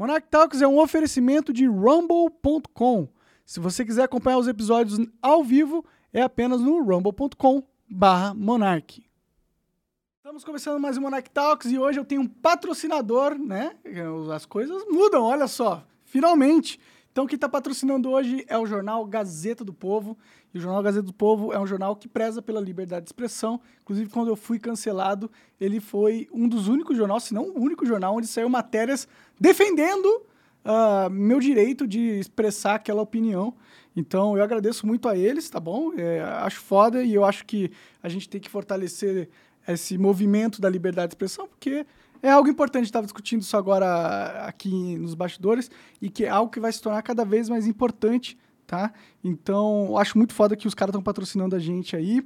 Monarch Talks é um oferecimento de rumble.com. Se você quiser acompanhar os episódios ao vivo, é apenas no rumble.com barra. Estamos começando mais um Monarch Talks e hoje eu tenho um patrocinador, né? As coisas mudam, olha só, finalmente. Então, quem está patrocinando hoje é o jornal Gazeta do Povo. E o jornal Gazeta do Povo é um jornal que preza pela liberdade de expressão. Inclusive, quando eu fui cancelado, ele foi um dos únicos jornais, se não o único jornal, onde saiu matérias defendendo uh, meu direito de expressar aquela opinião. Então, eu agradeço muito a eles, tá bom? É, acho foda e eu acho que a gente tem que fortalecer esse movimento da liberdade de expressão, porque é algo importante, estava discutindo isso agora aqui nos bastidores, e que é algo que vai se tornar cada vez mais importante, tá? Então, acho muito foda que os caras estão patrocinando a gente aí.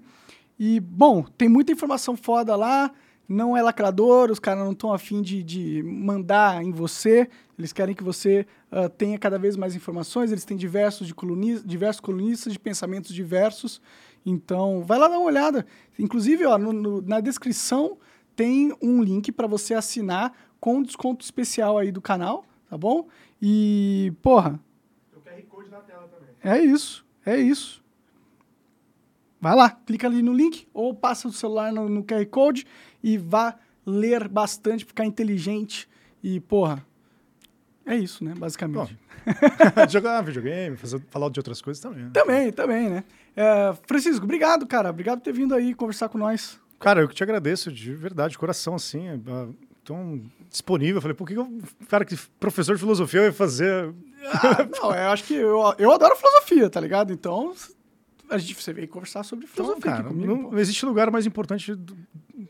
E, bom, tem muita informação foda lá, não é lacrador, os caras não estão afim de, de mandar em você, eles querem que você uh, tenha cada vez mais informações, eles têm diversos, de colunistas, diversos colunistas de pensamentos diversos, então vai lá dar uma olhada. Inclusive, ó, no, no, na descrição tem um link para você assinar com desconto especial aí do canal, tá bom? E, porra. Tem o QR Code na tela também. É isso, é isso. Vai lá, clica ali no link ou passa o celular no, no QR Code e vá ler bastante, ficar inteligente e, porra. É isso, né? Basicamente. jogar videogame, fazer, falar de outras coisas também. Né? Também, também, né? É, Francisco, obrigado, cara. Obrigado por ter vindo aí conversar com nós. Cara, eu que te agradeço de verdade, de coração, assim. É, tão disponível. Eu falei, por que o cara que professor de filosofia vai fazer. Ah, não, eu acho que eu, eu adoro filosofia, tá ligado? Então, a gente você veio conversar sobre então, filosofia então, cara, comigo, não, não, existe lugar mais importante do,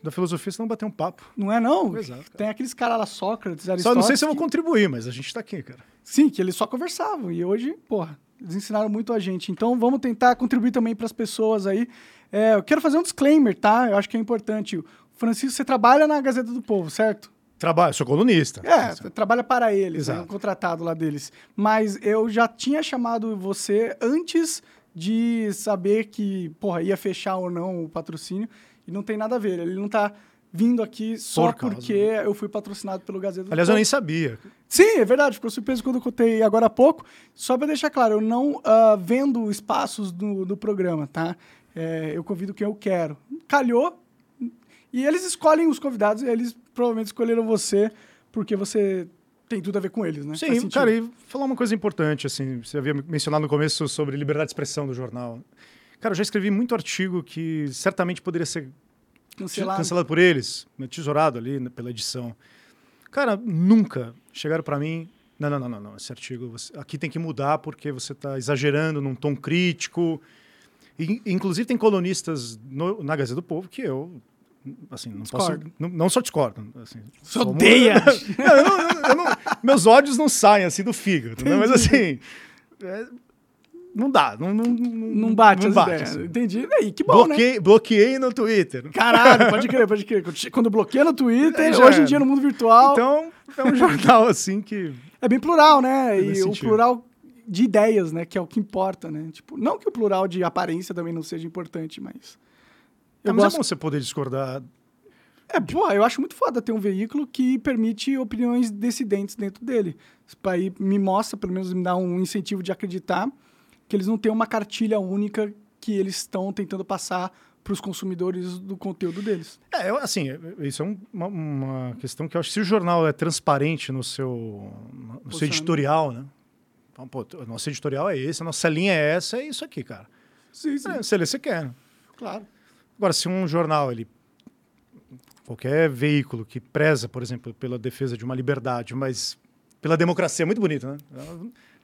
da filosofia se não bater um papo. Não é, não? Exato. Tem aqueles caras lá, Sócrates, Aristóteles. Só não sei se eu vou contribuir, mas a gente tá aqui, cara. Sim, que eles só conversavam. E hoje, porra, eles ensinaram muito a gente. Então, vamos tentar contribuir também para as pessoas aí. É, eu quero fazer um disclaimer, tá? Eu acho que é importante. Francisco, você trabalha na Gazeta do Povo, certo? Trabalho, sou colunista. É, trabalha para eles, é né, um contratado lá deles. Mas eu já tinha chamado você antes de saber que, porra, ia fechar ou não o patrocínio. E não tem nada a ver. Ele não está vindo aqui só Por porque eu fui patrocinado pelo Gazeta do Aliás, Povo. eu nem sabia. Sim, é verdade. Ficou surpreso quando eu contei agora há pouco. Só para deixar claro, eu não uh, vendo espaços do, do programa, tá? É, eu convido quem eu quero. Calhou. E eles escolhem os convidados, e eles provavelmente escolheram você porque você tem tudo a ver com eles, né? Sim, cara, e falar uma coisa importante, assim, você havia mencionado no começo sobre liberdade de expressão do jornal. Cara, eu já escrevi muito artigo que certamente poderia ser cancelado, cancelado por eles, né, tesourado ali né, pela edição. Cara, nunca chegaram para mim, não, não, não, não, esse artigo você, aqui tem que mudar porque você está exagerando num tom crítico, e, inclusive, tem colunistas no, na Gazeta do Povo que eu assim, não discordo. posso. Não, não só discordo. Assim, Você odeia! meus ódios não saem assim do fígado, né? mas assim. É, não dá, não, não, não bate não bate, ideias. Assim. Entendi. Aí, que bom, bloqueei, né? Bloqueei no Twitter. Caralho, pode crer, pode crer. Quando bloqueia no Twitter, é, hoje em dia no mundo virtual... Então, é um jornal, assim, que... É bem plural, né? E o plural de ideias, né? Que é o que importa, né? Tipo, não que o plural de aparência também não seja importante, mas. Eu é, mas gosto... é bom você poder discordar. É, pô, eu acho muito foda ter um veículo que permite opiniões dissidentes dentro dele. Isso aí me mostra, pelo menos me dá um incentivo de acreditar que eles não têm uma cartilha única que eles estão tentando passar para os consumidores do conteúdo deles. É, assim, isso é uma, uma, questão que eu acho que se o jornal é transparente no seu, no seu editorial, né? Então, pô, o nosso editorial é esse, a nossa linha é essa, é isso aqui, cara. Sim, sim. É, você lê, você quer. Né? Claro. Agora, se um jornal, ele qualquer veículo que preza, por exemplo, pela defesa de uma liberdade, mas pela democracia, é muito bonito, né?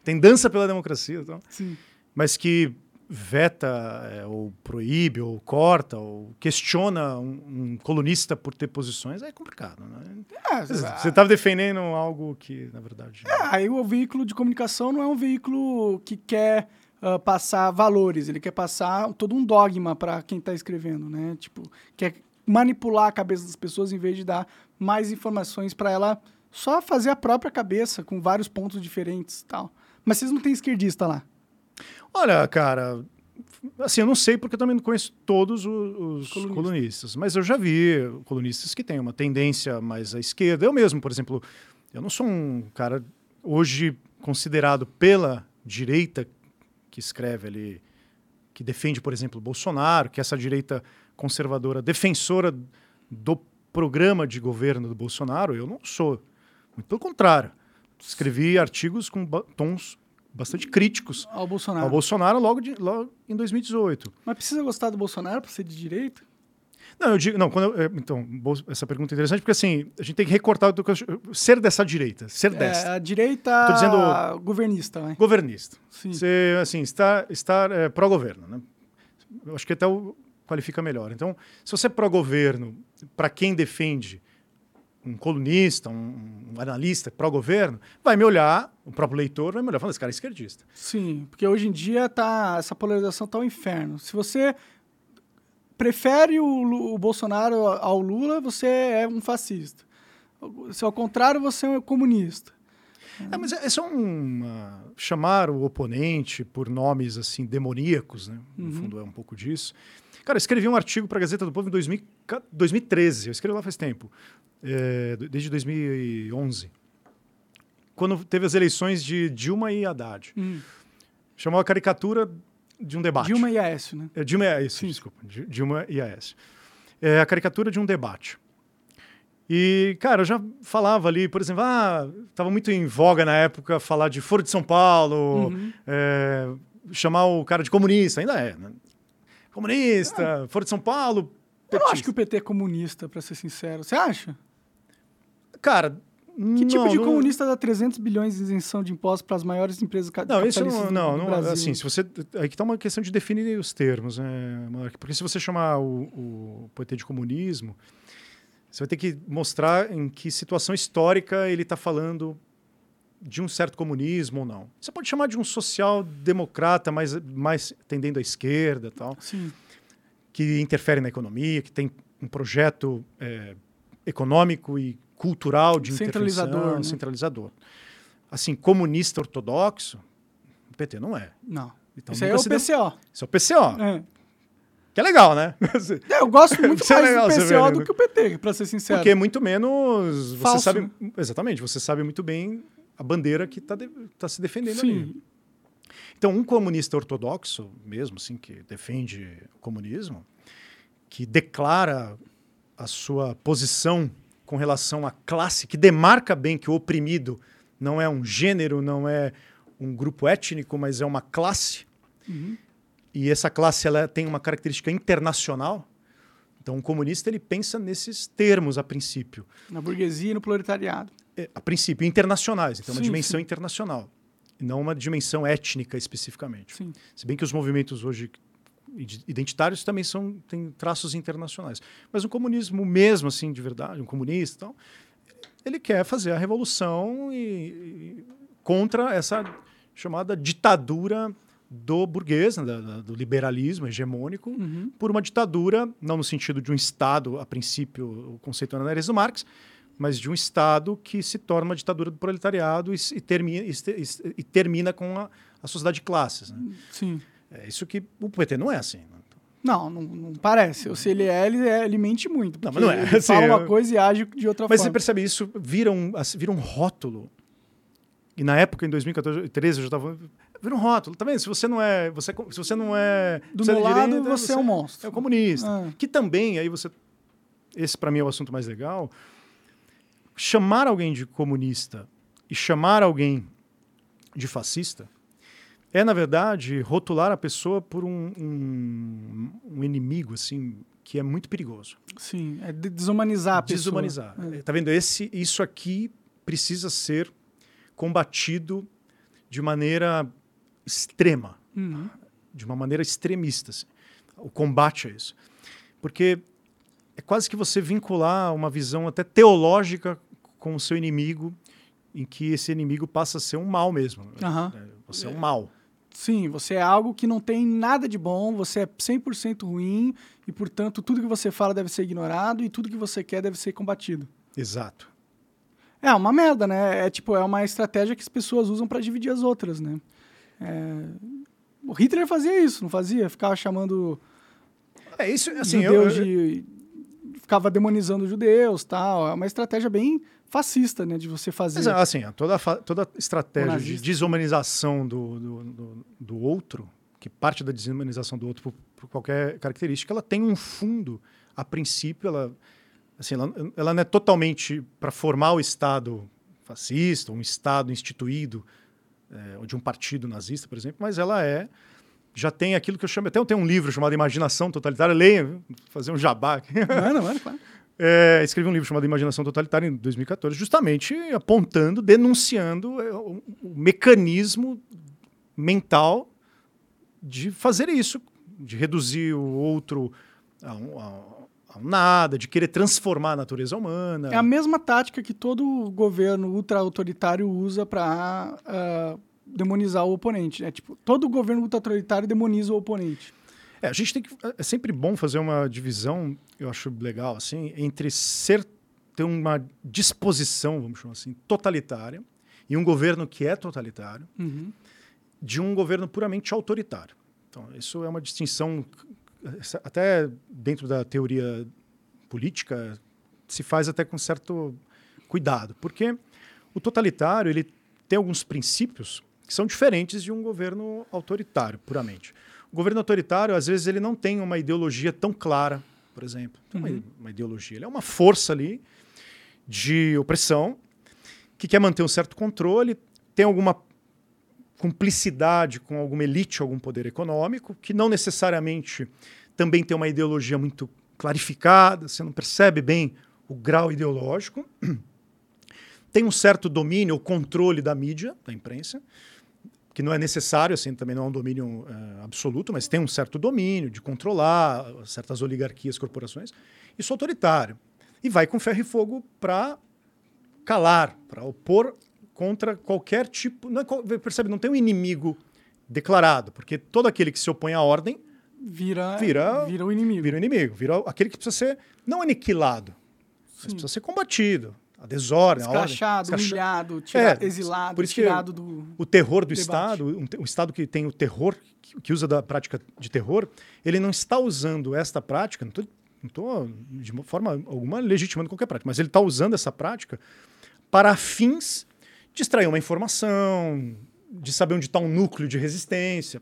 Tem dança pela democracia, então. Sim. Mas que veta é, ou proíbe ou corta ou questiona um, um, colunista por ter posições é complicado, né? É, você estava defendendo algo que, na verdade... É, aí o veículo de comunicação não é um veículo que quer uh, passar valores, ele quer passar todo um dogma para quem está escrevendo, né? Tipo, quer manipular a cabeça das pessoas em vez de dar mais informações para ela só fazer a própria cabeça com vários pontos diferentes tal. Mas vocês não têm esquerdista lá? Olha, cara, assim, eu não sei porque eu também não conheço todos os, os colunistas. colunistas. mas eu já vi colunistas que têm uma tendência mais à esquerda. Eu mesmo, por exemplo, eu não sou um cara hoje considerado pela direita que escreve ali, que defende, por exemplo, Bolsonaro, que é essa direita conservadora, defensora do programa de governo do Bolsonaro, eu não sou. Muito pelo contrário. Escrevi artigos com tons bastante críticos ao Bolsonaro, ao Bolsonaro logo, de, logo em 2018. Mas precisa gostar do Bolsonaro para ser de direita? Não, eu digo, não, quando eu, é, então, essa pergunta é interessante porque assim, a gente tem que recortar do que eu, ser dessa direita, ser é, desta. A direita Tô dizendo, governista, né? Governista. Sim. Você, assim, está, estar é, pró-governo, né? Eu acho que até o qualifica melhor. Então, se você é pró-governo, para quem defende um colunista, um, um analista pró-governo, vai me olhar, o próprio leitor vai me olhar e falar, esse cara é esquerdista. Sim, porque hoje em dia tá, essa polarização tá um inferno. Se você prefere o, o Bolsonaro ao Lula, você é um fascista. Se ao contrário, você é um comunista. É, mas é, é só um, uh, chamar o oponente por nomes assim demoníacos, né? No uhum. fundo é um pouco disso. Cara, eu escrevi um artigo para a Gazeta do Povo em 2000, 2013. Eu escrevi lá faz tempo, é, desde 2011, quando teve as eleições de Dilma e Haddad. Uhum. Chamou a caricatura de um debate. Dilma e Aécio, né? É, Dilma e Aécio, Sim. desculpa. Dilma e Aécio. É a caricatura de um debate. E, cara, eu já falava ali, por exemplo, ah, estava muito em voga na época falar de Foro de São Paulo, uhum. é, chamar o cara de comunista, ainda é, né? Comunista, ah. Foro de São Paulo. Petista. Eu não acho que o PT é comunista, para ser sincero. Você acha? Cara, que tipo de comunista dá 300 bilhões de isenção de impostos para as maiores empresas Não, isso não, não, não assim, se você aí que tá uma questão de definir os termos, né, Porque se você chamar o, o PT de comunismo, você vai ter que mostrar em que situação histórica ele está falando de um certo comunismo ou não. Você pode chamar de um social-democrata, mais, mais tendendo à esquerda, tal, Sim. que interfere na economia, que tem um projeto é, econômico e cultural de centralizador, né? centralizador. Assim, comunista ortodoxo, o PT não é. Não. Então, Isso aí é o PCO. Isso é o PCO. É. Que é legal, né? É, eu gosto muito mais é legal, do PCO do que o PT, para ser sincero. Porque é muito menos. Você Falso, sabe. Né? Exatamente, você sabe muito bem a bandeira que está de, tá se defendendo Sim. ali. Então, um comunista ortodoxo, mesmo assim, que defende o comunismo, que declara a sua posição com relação à classe, que demarca bem que o oprimido não é um gênero, não é um grupo étnico, mas é uma classe. Uhum. E essa classe ela tem uma característica internacional. Então, o comunista ele pensa nesses termos a princípio. Na burguesia e no proletariado. É, a princípio, internacionais. Então, sim, uma dimensão sim. internacional. E não uma dimensão étnica especificamente. Sim. Se bem que os movimentos hoje identitários também são têm traços internacionais. Mas o comunismo mesmo, assim, de verdade, um comunista, tal, ele quer fazer a revolução e, e contra essa chamada ditadura do burguês, né, da, do liberalismo hegemônico, uhum. por uma ditadura, não no sentido de um Estado, a princípio, o conceito análise do Marx, mas de um Estado que se torna uma ditadura do proletariado e, e, termina, e, e termina com a, a sociedade de classes. Né? Sim. É isso que o PT não é assim. Né? Não, não, não parece. Ou se ele é, ele, é, ele mente muito. Não, mas não é. Ele assim, fala uma coisa e age de outra mas forma. Mas você percebe isso, vira um, vira um rótulo. E na época, em 2014, 2013, eu já estava. Vira um rótulo. Tá vendo? Se você não é. Você, se você não é. Do meu é lado, direita, você, é um monstro. É um comunista. Ah. Que também, aí você. Esse, para mim, é o assunto mais legal. Chamar alguém de comunista e chamar alguém de fascista é, na verdade, rotular a pessoa por um, um, um inimigo, assim, que é muito perigoso. Sim, é desumanizar a desumanizar. pessoa. Desumanizar. É. Tá vendo? Esse, isso aqui precisa ser combatido de maneira extrema, uhum. de uma maneira extremista. Assim. O combate a isso. Porque é quase que você vincular uma visão até teológica com o seu inimigo, em que esse inimigo passa a ser um mal mesmo. Uhum. Você é um mal. Sim, você é algo que não tem nada de bom, você é 100% ruim e, portanto, tudo que você fala deve ser ignorado e tudo que você quer deve ser combatido. Exato. É uma merda, né? É tipo, é uma estratégia que as pessoas usam para dividir as outras, né? É... O Hitler fazia isso, não fazia? Ficava chamando é isso, assim, judeus eu, eu... de ficava demonizando os judeus, tal. É uma estratégia bem fascista, né? De você fazer. Mas, assim, toda, toda estratégia de desumanização do, do, do, do, outro, que parte da desumanização do outro por, por, qualquer característica, ela tem um fundo. A princípio, ela, assim, ela, ela não é totalmente para formar o Estado fascista, um Estado instituído é, de um partido nazista, por exemplo, mas ela é já tem aquilo que eu chamo, até eu tenho um livro chamado Imaginação Totalitária, leia, fazer um jabá aqui. Mano, mano, claro. É, escrevi um livro chamado Imaginação Totalitária em 2014, justamente apontando, denunciando é, o, o mecanismo mental de fazer isso, de reduzir o outro a um, a um nada, de querer transformar a natureza humana. É a mesma tática que todo governo ultra-autoritário usa para uh, ah, demonizar o oponente. É tipo, todo governo ultra-autoritário demoniza o oponente. É, a gente tem que. É sempre bom fazer uma divisão, eu acho legal, assim, entre ser ter uma disposição, vamos chamar assim, totalitária, e um governo que é totalitário, uhum. de um governo puramente autoritário. Então, isso é uma distinção, até dentro da teoria política, se faz até com certo cuidado, porque o totalitário ele tem alguns princípios que são diferentes de um governo autoritário, puramente. O governo autoritário, às vezes, ele não tem uma ideologia tão clara, por exemplo. Uhum. Uma, uma, ideologia. Ele é uma força ali de opressão que quer manter um certo controle, tem alguma cumplicidade com alguma elite, algum poder econômico, que não necessariamente também tem uma ideologia muito clarificada, você não percebe bem o grau ideológico. Tem um certo domínio ou controle da mídia, da imprensa que não é necessário, assim, também não é um domínio uh, absoluto, mas tem um certo domínio de controlar certas oligarquias, corporações. Isso é autoritário. E vai com ferro e fogo para calar, para opor contra qualquer tipo. Não é, percebe? Não tem um inimigo declarado, porque todo aquele que se opõe à ordem vira, vira, vira o inimigo. Vira o inimigo, vira aquele que precisa ser não aniquilado, Sim. mas precisa ser combatido a desordem, Escrachado, a ordem. humilhado, tirado, é, exilado, por isso tirado do. O terror do debate. Estado, um, um, Estado que tem o terror, que, que, usa da prática de terror, ele não está usando esta prática, não estou de forma alguma legitimando qualquer prática, mas ele está usando essa prática para fins de extrair uma informação, de saber onde está um núcleo de resistência.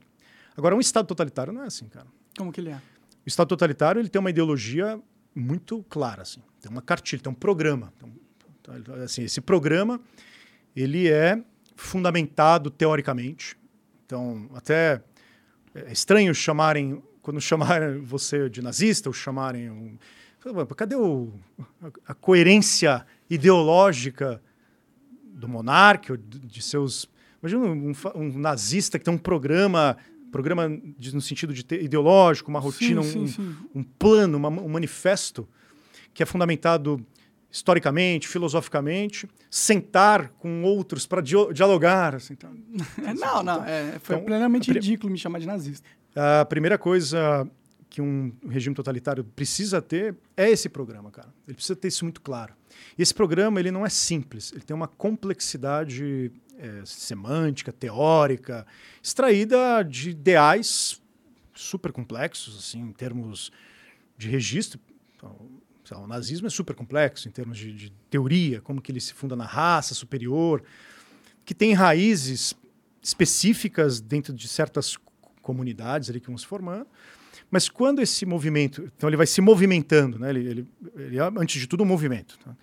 Agora, um Estado totalitário não é assim, cara. Como que ele é? O Estado totalitário ele tem uma ideologia muito clara, assim. Tem uma cartilha, tem um programa. Tem um Tá? Assim, esse programa ele é fundamentado teoricamente. Então, até é estranho chamarem, quando chamarem você de nazista, ou chamarem. Um, cadê o, a, coerência ideológica do monarca, de seus. Imagina um, um, nazista que tem um programa, programa de, no sentido de ter, ideológico, uma rotina, sim, sim, um, sim. um, plano, uma, um manifesto que é fundamentado historicamente, filosoficamente, sentar com outros para dialogar. Assim, então, não, não, é, foi então, plenamente ridículo me chamar de nazista. A primeira coisa que um regime totalitário precisa ter é esse programa, cara. Ele precisa ter isso muito claro. E esse programa ele não é simples, ele tem uma complexidade é, semântica, teórica, extraída de ideais super complexos, assim, em termos de registro. Então, o nazismo é super complexo em termos de, de, teoria, como que ele se funda na raça superior, que tem raízes específicas dentro de certas comunidades ali que vão se formando. Mas quando esse movimento, então ele vai se movimentando, né? ele, ele, ele é, antes de tudo, um movimento. Tá?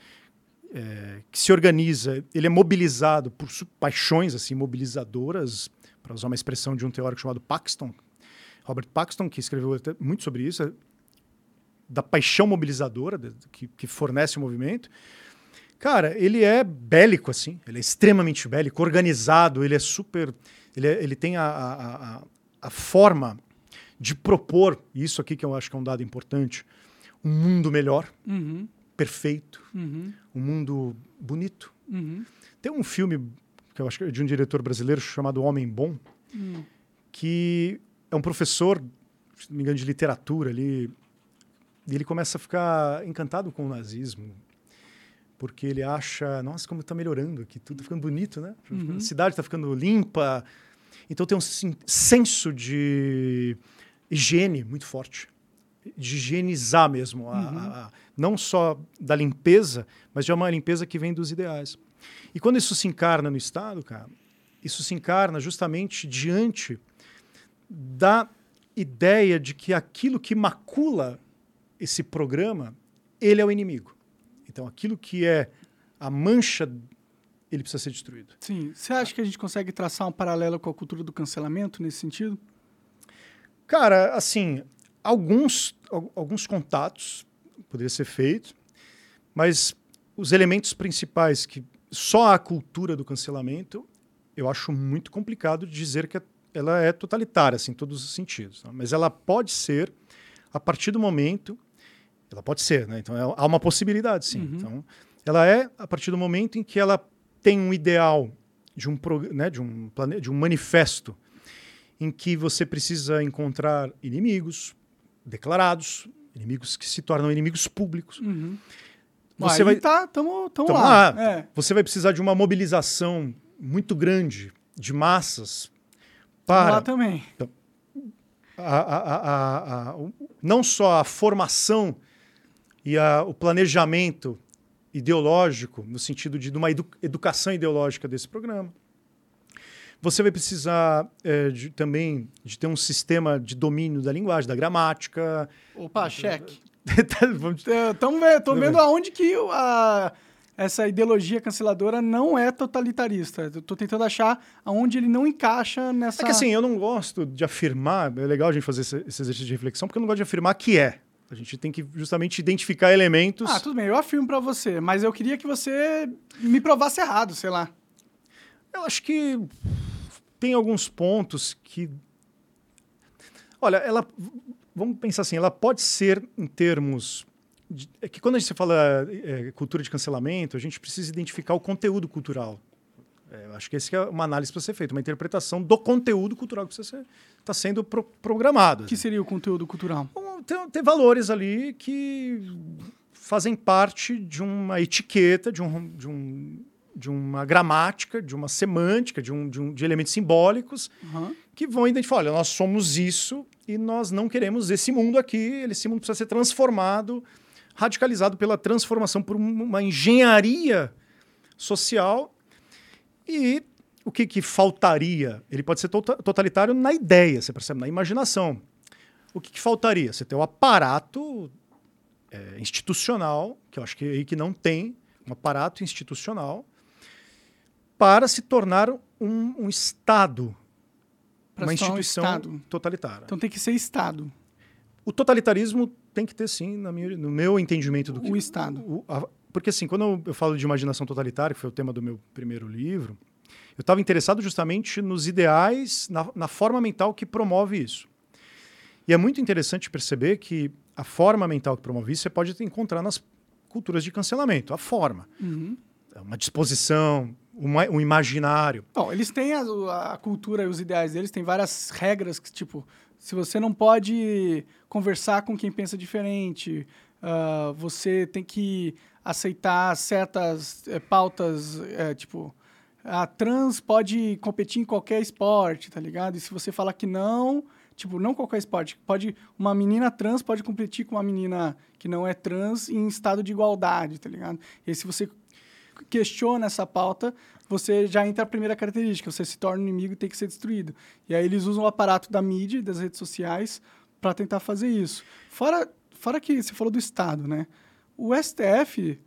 É, que se organiza, ele é mobilizado por paixões assim mobilizadoras, para usar uma expressão de um teórico chamado Paxton, Robert Paxton, que escreveu muito sobre isso, da paixão mobilizadora que, que fornece o movimento. Cara, ele é bélico, assim, ele é extremamente bélico, organizado, ele é super. Ele, é, ele tem a, a, a, a forma de propor, isso aqui que eu acho que é um dado importante, um mundo melhor, uhum. perfeito, uhum. um mundo bonito. Uhum. Tem um filme que eu acho que é de um diretor brasileiro chamado Homem Bom, hum. que é um professor, se não me engano, de literatura ali, e ele começa a ficar encantado com o nazismo, porque ele acha, nossa, como está melhorando aqui, tudo tá ficando bonito, né? Uhum. A cidade está ficando limpa. Então tem um senso de higiene muito forte. de higienizar mesmo, a, uhum. a, a, não só da limpeza, mas de uma limpeza que vem dos ideais. E quando isso se encarna no Estado, cara, isso se encarna justamente diante da ideia de que aquilo que macula esse programa, ele é o inimigo. Então, aquilo que é a mancha, ele precisa ser destruído. Sim. Você acha que a gente consegue traçar um paralelo com a cultura do cancelamento nesse sentido? Cara, assim, alguns, alguns contatos poderia ser feito, mas os elementos principais que só a cultura do cancelamento, eu acho muito complicado dizer que ela é totalitária, assim, em todos os sentidos. Tá? Mas ela pode ser a partir do momento ela pode ser, né? Então é, há uma possibilidade, sim. Uhum. Então, ela é a partir do momento em que ela tem um ideal de um, né, de um, plane... de um manifesto em que você precisa encontrar inimigos declarados, inimigos que se tornam inimigos públicos. Uhum. Você Aí vai tá, tamo, tamo, tamo lá. lá. É. Você vai precisar de uma mobilização muito grande de massas para. Lá também. Então, a, a, a, não só a formação e o planejamento ideológico, no sentido de, de uma edu educação ideológica desse programa. Você vai precisar é, de, também de ter um sistema de domínio da linguagem, da gramática. Opa, cheque. Estamos vendo, vendo aonde que a, essa ideologia canceladora não é totalitarista. Estou tentando achar aonde ele não encaixa nessa. É que assim, eu não gosto de afirmar, é legal a gente fazer esse, esse exercício de reflexão, porque eu não gosto de afirmar que é. A gente tem que justamente identificar elementos. Ah, tudo bem, eu afirmo para você, mas eu queria que você me provasse errado, sei lá. Eu acho que tem alguns pontos que. Olha, ela. Vamos pensar assim, ela pode ser em termos. De, é que quando a gente fala é, cultura de cancelamento, a gente precisa identificar o conteúdo cultural. É, acho que essa é uma análise para ser feita, uma interpretação do conteúdo cultural que está sendo pro, programado. O que seria o conteúdo cultural? tem, tem valores ali que fazem parte de uma etiqueta, de, um, de, um, de uma gramática, de uma semântica, de, um, de, um, de elementos simbólicos uhum. que vão identificar: olha, nós somos isso e nós não queremos esse mundo aqui, esse mundo precisa ser transformado, radicalizado pela transformação por uma engenharia social. E o que, que faltaria? Ele pode ser tota-, totalitário na ideia, você percebe, na imaginação o que, que faltaria? Você tem o um aparato é, institucional, que eu acho que é aí que não tem, um aparato institucional, para se tornar um, um Estado, pra uma instituição um totalitária. Então tem que ser Estado. O totalitarismo tem que ter, sim, minha, no meu entendimento do que. O Estado. O, a, porque, assim, quando eu falo de imaginação totalitária, que foi o tema do meu primeiro livro, eu estava interessado justamente nos ideais, na, na forma mental que promove isso. E é muito interessante perceber que a forma mental que promove isso você pode encontrar nas culturas de cancelamento, a forma. Uhum. É uma disposição, uma, um imaginário. Bom, eles têm a, a, cultura e os ideais deles, têm várias regras que, tipo, se você não pode conversar com quem pensa diferente, uh, você tem que aceitar certas é, pautas, é, tipo, a trans pode competir em qualquer esporte, tá ligado? E se você falar que não, Tipo, não qualquer esporte. Pode, uma menina trans pode competir com uma menina que não é trans em estado de igualdade, tá ligado? E se você questiona essa pauta, você já entra a primeira característica, você se torna inimigo e tem que ser destruído. E aí eles usam o aparato da mídia, das redes sociais, para tentar fazer isso. Fora, fora que você falou do Estado, né? O STF,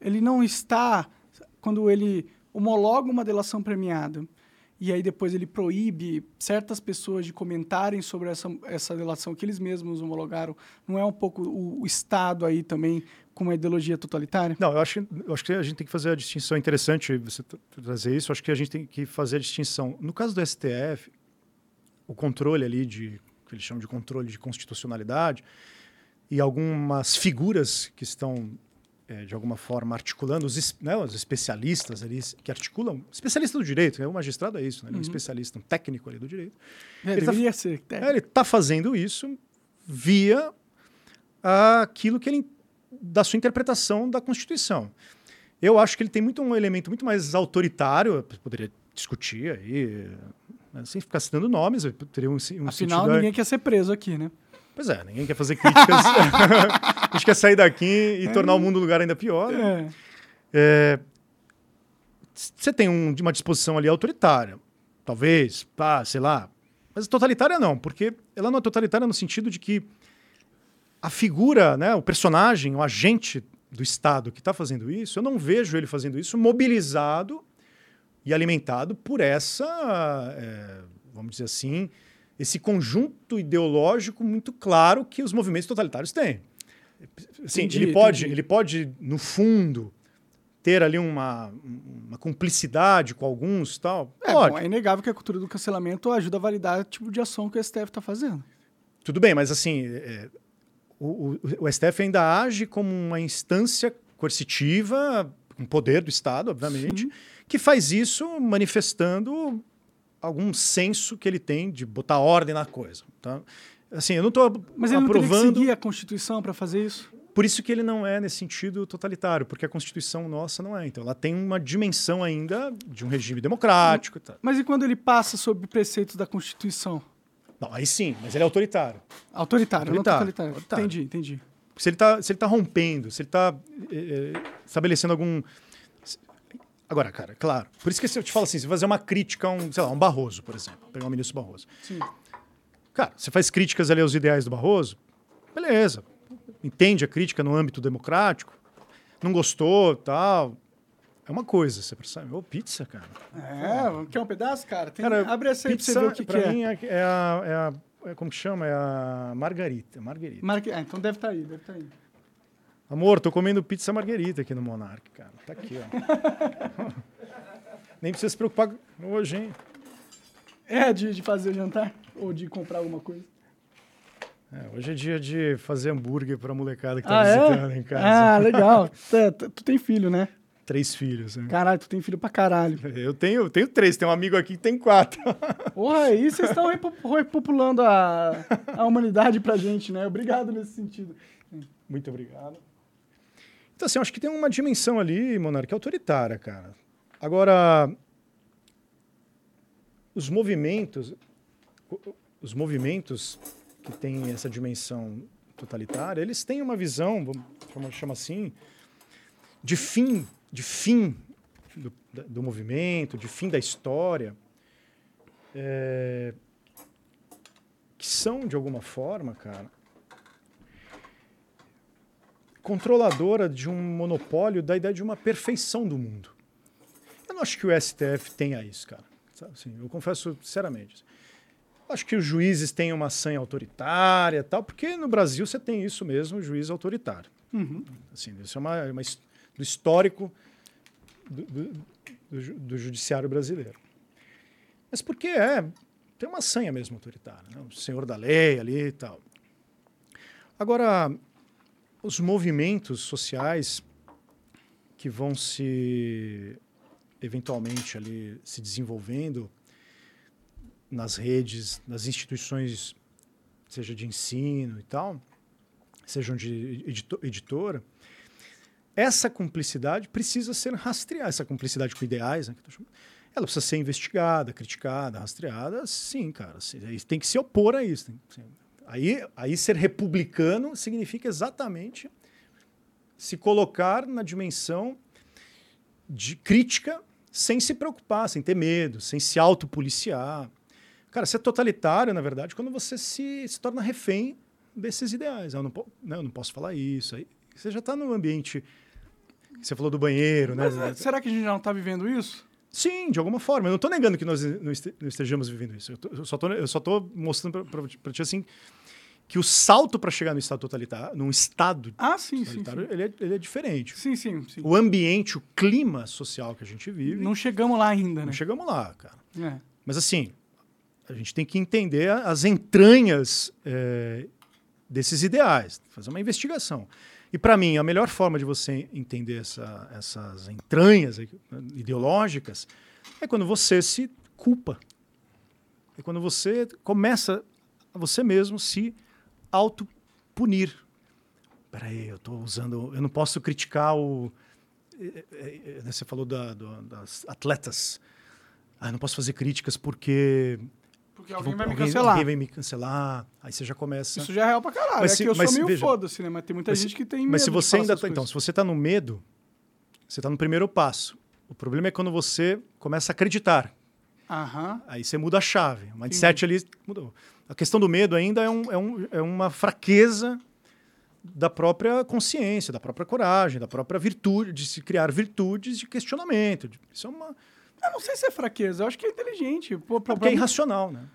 ele não está, quando ele homologa uma delação premiada, e aí depois ele proíbe certas pessoas de comentarem sobre essa, essa relação que eles mesmos homologaram, não é um pouco o, o Estado aí também com uma ideologia totalitária? Não, eu acho, eu acho que a gente tem que fazer a distinção, é interessante você trazer isso, eu acho que a gente tem que fazer a distinção. No caso do STF, o controle ali de, que eles chamam de controle de constitucionalidade, e algumas figuras que estão é, de alguma forma, articulando os, né, os especialistas ali, que articulam. Especialista do direito, né, o magistrado é isso, né, é um uhum. especialista, um técnico ali do direito. É, ele deveria tá, ser. É, ele está fazendo isso via aquilo que ele. Da sua interpretação da Constituição. Eu acho que ele tem muito um elemento muito mais autoritário, poderia discutir aí, né, sem ficar citando nomes, teria um, um Afinal, ninguém quer ser preso aqui, né? Pois é, ninguém quer fazer críticas. a gente quer sair daqui e é. tornar o mundo um lugar ainda pior. Né? É. Você tem um, uma disposição ali autoritária. Talvez, pá, sei lá. Mas totalitária não, porque ela não é totalitária no sentido de que a figura, né, o personagem, o agente do Estado que está fazendo isso, eu não vejo ele fazendo isso mobilizado e alimentado por essa, é, vamos dizer assim, esse conjunto ideológico muito claro que os movimentos totalitários têm. Sim, entendi, ele pode, entendi. ele pode no fundo ter ali uma, uma cumplicidade com alguns, tal. É, bom, é inegável que a cultura do cancelamento ajuda a validar o tipo de ação que o STF está fazendo. Tudo bem, mas assim, é, o, o, STF ainda age como uma instância coercitiva, com poder do Estado, obviamente, Sim. que faz isso manifestando algum senso que ele tem de botar ordem na coisa. Tá? Assim, eu não estou Mas ele aprovando... não teria que seguir a Constituição para fazer isso? Por isso que ele não é nesse sentido totalitário, porque a Constituição nossa não é. Então, ela tem uma dimensão ainda de um regime democrático. Tá. Mas e quando ele passa sob preceitos da Constituição? Não, aí sim, mas ele é autoritário. Autoritário, autoritário. não totalitário. autoritário. Entendi, entendi. Se ele está tá rompendo, se ele está é, estabelecendo algum Agora, cara, claro. Por isso que eu te falo assim, você fazer uma crítica a um, sei lá, um Barroso, por exemplo. Pegar o ministro Barroso. Sim. Cara, você faz críticas ali aos ideais do Barroso, beleza. Entende a crítica no âmbito democrático, não gostou, tal. É uma coisa, você percebe? Ô, pizza, cara. É, quer um pedaço, cara? Tem, cara abre essa aí pizza, pra você ver o que, pra que mim é. É, a, é a, é como que chama? É a margarita. Margarita. Mar... Ah, então deve estar tá aí, deve estar tá aí. Amor, tô comendo pizza marguerita aqui no Monark, cara. Tá aqui, ó. Nem precisa se preocupar hoje, hein? É, de, de fazer jantar? Ou de comprar alguma coisa? É, hoje é dia de fazer hambúrguer pra molecada que tá ah, é? visitando é? em casa. Ah, legal. tu, tu tem filho, né? Três filhos. Né? Caralho, tu tem filho pra caralho. Eu tenho, eu tenho três. Tem um amigo aqui que tem quatro. Porra, aí vocês estão repopulando a, a humanidade pra gente, né? Obrigado nesse sentido. Muito obrigado. Então, assim, eu acho que tem uma dimensão ali, monarquia autoritária, cara. Agora, os movimentos, os movimentos que têm essa dimensão totalitária, eles têm uma visão, vamos chamar assim, de fim, de fim do, do movimento, de fim da história, é, que são, de alguma forma, cara, controladora de um monopólio da ideia de uma perfeição do mundo. Eu não acho que o STF tenha isso, cara. Assim, eu confesso sinceramente. Eu acho que os juízes têm uma sanha autoritária tal, porque no Brasil você tem isso mesmo, juiz autoritário. Uhum. Assim, isso é uma, uma do histórico do, do, do, judiciário brasileiro. Mas porque é, tem uma sanha mesmo autoritária, né? o senhor da lei ali e tal. Agora, os movimentos sociais que vão se eventualmente ali se desenvolvendo nas redes, nas instituições, seja de ensino e tal, sejam de editora, essa cumplicidade precisa ser rastreada, essa cumplicidade com ideais, né, ela precisa ser investigada, criticada, rastreada, sim, cara. Tem que se opor a isso. Tem, Aí, aí ser republicano significa exatamente se colocar na dimensão de crítica sem se preocupar, sem ter medo, sem se autopoliciar. Cara, ser totalitário, na verdade, quando você se, se torna refém desses ideais. Eu não, né, eu não posso falar isso. Aí você já está no ambiente. Você falou do banheiro, né? Mas, né? Será que a gente já não está vivendo isso? Sim, de alguma forma. Eu não estou negando que nós não estejamos vivendo isso. Eu, tô, eu só, tô mostrando para ti assim que o salto para chegar no estado totalitário, num estado ah, sim, sim, sim. Ele, é, ele é diferente. Sim, sim, sim. O ambiente, o clima social que a gente vive. Não chegamos lá ainda, né? Não chegamos lá, cara. É. Mas assim, a gente tem que entender as entranhas é, desses ideais, fazer uma investigação. E para mim, a melhor forma de você entender essa, essas entranhas ideológicas é quando você se culpa. É quando você começa a você mesmo se autopunir. Peraí, eu estou usando. Eu não posso criticar o. Eh, eh, eh, você falou da, do, das atletas. Ah, eu não posso fazer críticas porque. Porque alguém vai me cancelar. Alguém vai me cancelar. Aí você já começa. Isso já é real pra caralho. Mas é se, que eu sou meio foda-se, né? Mas tem muita mas, gente que tem medo. Mas se você ainda tá, Então, se você tá no medo, você tá no primeiro passo. O problema é quando você começa a acreditar. Aham. Aí você muda a chave. O mindset ali mudou. A questão do medo ainda é, um, é, um, é uma fraqueza da própria consciência, da própria coragem, da própria virtude, de se criar virtudes de questionamento. Isso é uma. Eu não sei se é fraqueza, eu acho que é inteligente. Pô, pra, Porque é irracional, né?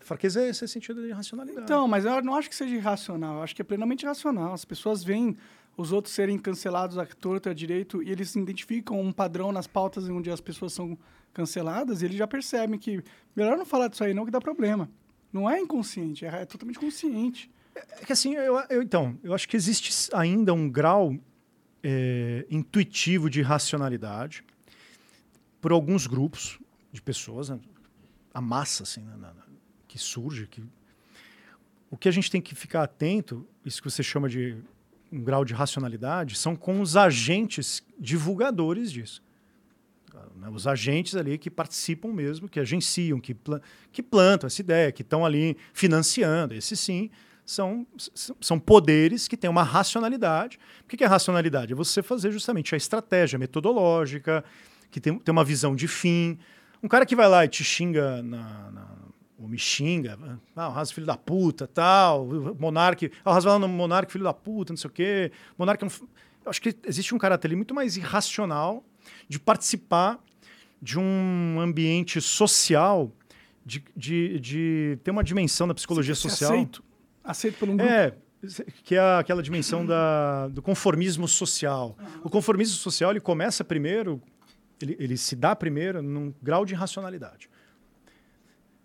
Fraqueza é esse sentido de irracionalidade. Então, mas eu não acho que seja irracional, eu acho que é plenamente racional. As pessoas veem os outros serem cancelados à torta à direito e eles identificam um padrão nas pautas onde as pessoas são canceladas e eles já percebem que melhor não falar disso aí não que dá problema. Não é inconsciente, é, é totalmente consciente. É que assim, eu, eu, então, eu acho que existe ainda um grau é, intuitivo de racionalidade por alguns grupos de pessoas, né? a massa assim, né? que surge. Que... O que a gente tem que ficar atento, isso que você chama de um grau de racionalidade, são com os agentes divulgadores disso. Né? Os agentes ali que participam mesmo, que agenciam, que, que plantam essa ideia, que estão ali financiando. Esses sim são, são poderes que têm uma racionalidade. O que é racionalidade? É você fazer justamente a estratégia metodológica, que tem, tem uma visão de fim. Um cara que vai lá e te xinga na, na ou me xinga, ah, o Raso filho da puta, tal, Monarque, ah, o Raso vai lá no Monarque filho da puta, não sei o quê. Monarque é um, eu acho que existe um caráter ali muito mais irracional de participar de um ambiente social, de, de, de ter uma dimensão da psicologia social. Aceito aceito por um grupo. É, que é aquela dimensão da, do conformismo social. Uhum. O conformismo social ele começa primeiro, ele, ele se dá primeiro num grau de irracionalidade.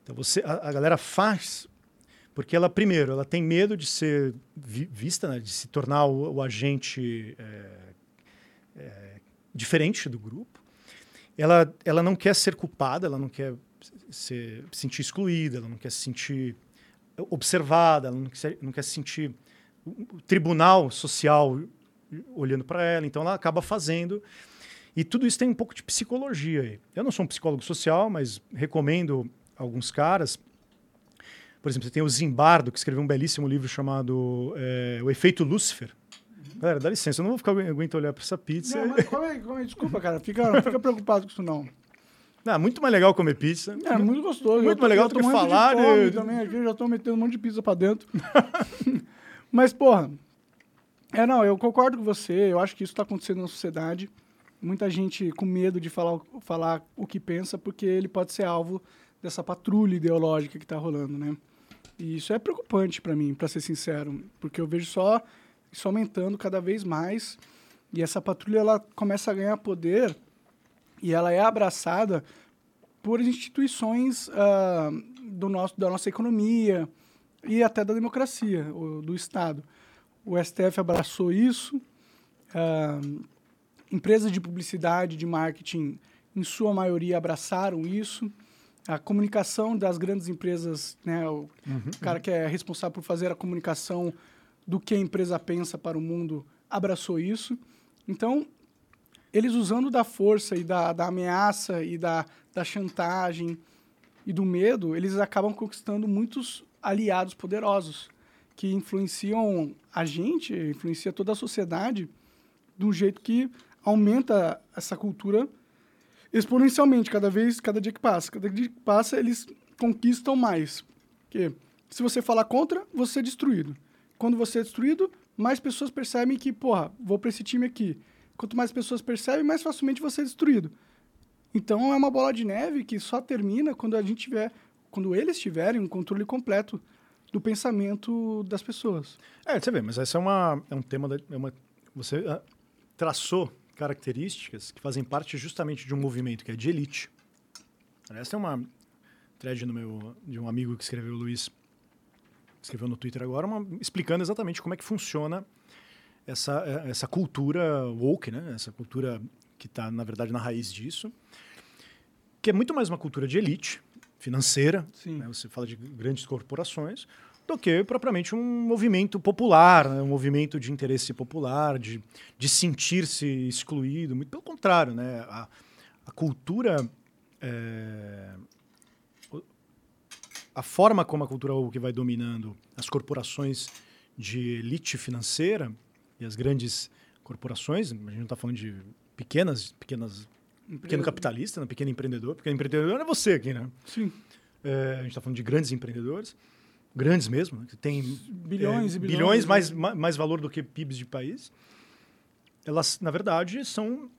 Então você, a, a galera faz porque ela primeiro ela tem medo de ser vi, vista, né, de se tornar o, o agente é, é, diferente do grupo. Ela, ela não quer ser culpada, ela não quer se sentir excluída, ela não quer se sentir observada, ela não quer, não quer se sentir o tribunal social olhando para ela, então ela acaba fazendo. E tudo isso tem um pouco de psicologia aí. Eu não sou um psicólogo social, mas recomendo alguns caras. Por exemplo, você tem o Zimbardo, que escreveu um belíssimo livro chamado é, O Efeito Lúcifer. Galera, dá licença, eu não vou ficar aguento olhar para essa pizza. Não, mas come, come, desculpa, cara, fica, não fica preocupado com isso não. Não, muito mais legal comer pizza. É, muito gostoso. Muito mais legal do que falar. De de... também aqui, já tô metendo um monte de pizza pra dentro. Mas, porra, é, não, eu concordo com você. Eu acho que isso está acontecendo na sociedade. Muita gente com medo de falar, falar o que pensa, porque ele pode ser alvo dessa patrulha ideológica que está rolando, né? E isso é preocupante para mim, para ser sincero, porque eu vejo só isso aumentando cada vez mais. E essa patrulha ela começa a ganhar poder e ela é abraçada por instituições uh, do nosso, da nossa economia e até da democracia, o, do Estado. O STF abraçou isso, uh, empresas de publicidade, de marketing, em sua maioria, abraçaram isso. A comunicação das grandes empresas, né, o uhum, cara que é responsável por fazer a comunicação do que a empresa pensa para o mundo, abraçou isso. Então, eles usando da força e da, da ameaça e da, da chantagem e do medo, eles acabam conquistando muitos aliados poderosos que influenciam a gente, influencia toda a sociedade de um jeito que aumenta essa cultura exponencialmente cada vez, cada dia que passa. Cada dia que passa, eles conquistam mais. Porque se você falar contra, você é destruído. Quando você é destruído, mais pessoas percebem que, porra, vou para esse time aqui. Quanto mais pessoas percebem, mais facilmente você é destruído. Então é uma bola de neve que só termina quando a gente tiver, quando eles tiverem um controle completo do pensamento das pessoas. É, você vê, mas esse é, uma, é um tema, da, é uma, você uh, traçou características que fazem parte justamente de um movimento que é de elite. Essa é uma thread no meu, de um amigo que escreveu, o Luiz, escreveu no Twitter agora, uma, explicando exatamente como é que funciona essa, é, essa cultura woke, né? essa cultura que está, na verdade, na raiz disso, que é muito mais uma cultura de elite financeira, né? você fala de grandes corporações, do que propriamente um movimento popular, né? um movimento de interesse popular, de, de sentir-se excluído. Muito pelo contrário, né? a, a cultura. É... a forma como a cultura woke vai dominando as corporações de elite financeira e as grandes corporações, a gente não está falando de pequenas, pequenas pequeno capitalista, né? pequeno empreendedor. Pequeno empreendedor é você aqui, né? Sim. É, a gente está falando de grandes empreendedores, grandes mesmo, né? que tem bilhões é, e bilhões, bilhões mais, mais, mais valor do que PIBs de país. Elas, na verdade, são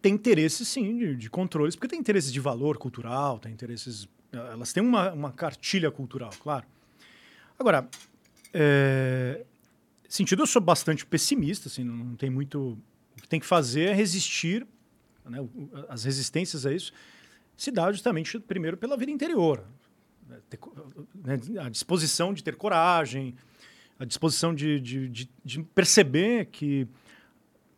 têm interesses, sim, de, de controles, porque tem interesses de valor cultural, tem interesses... Elas têm uma, uma cartilha cultural, claro. Agora, é, sentido eu sou bastante pessimista, assim, não, não tem muito... O que tem que fazer é resistir né, as resistências a isso, se dá justamente, primeiro, pela vida interior. Ter, né, a disposição de ter coragem, a disposição de, de, de, de, perceber que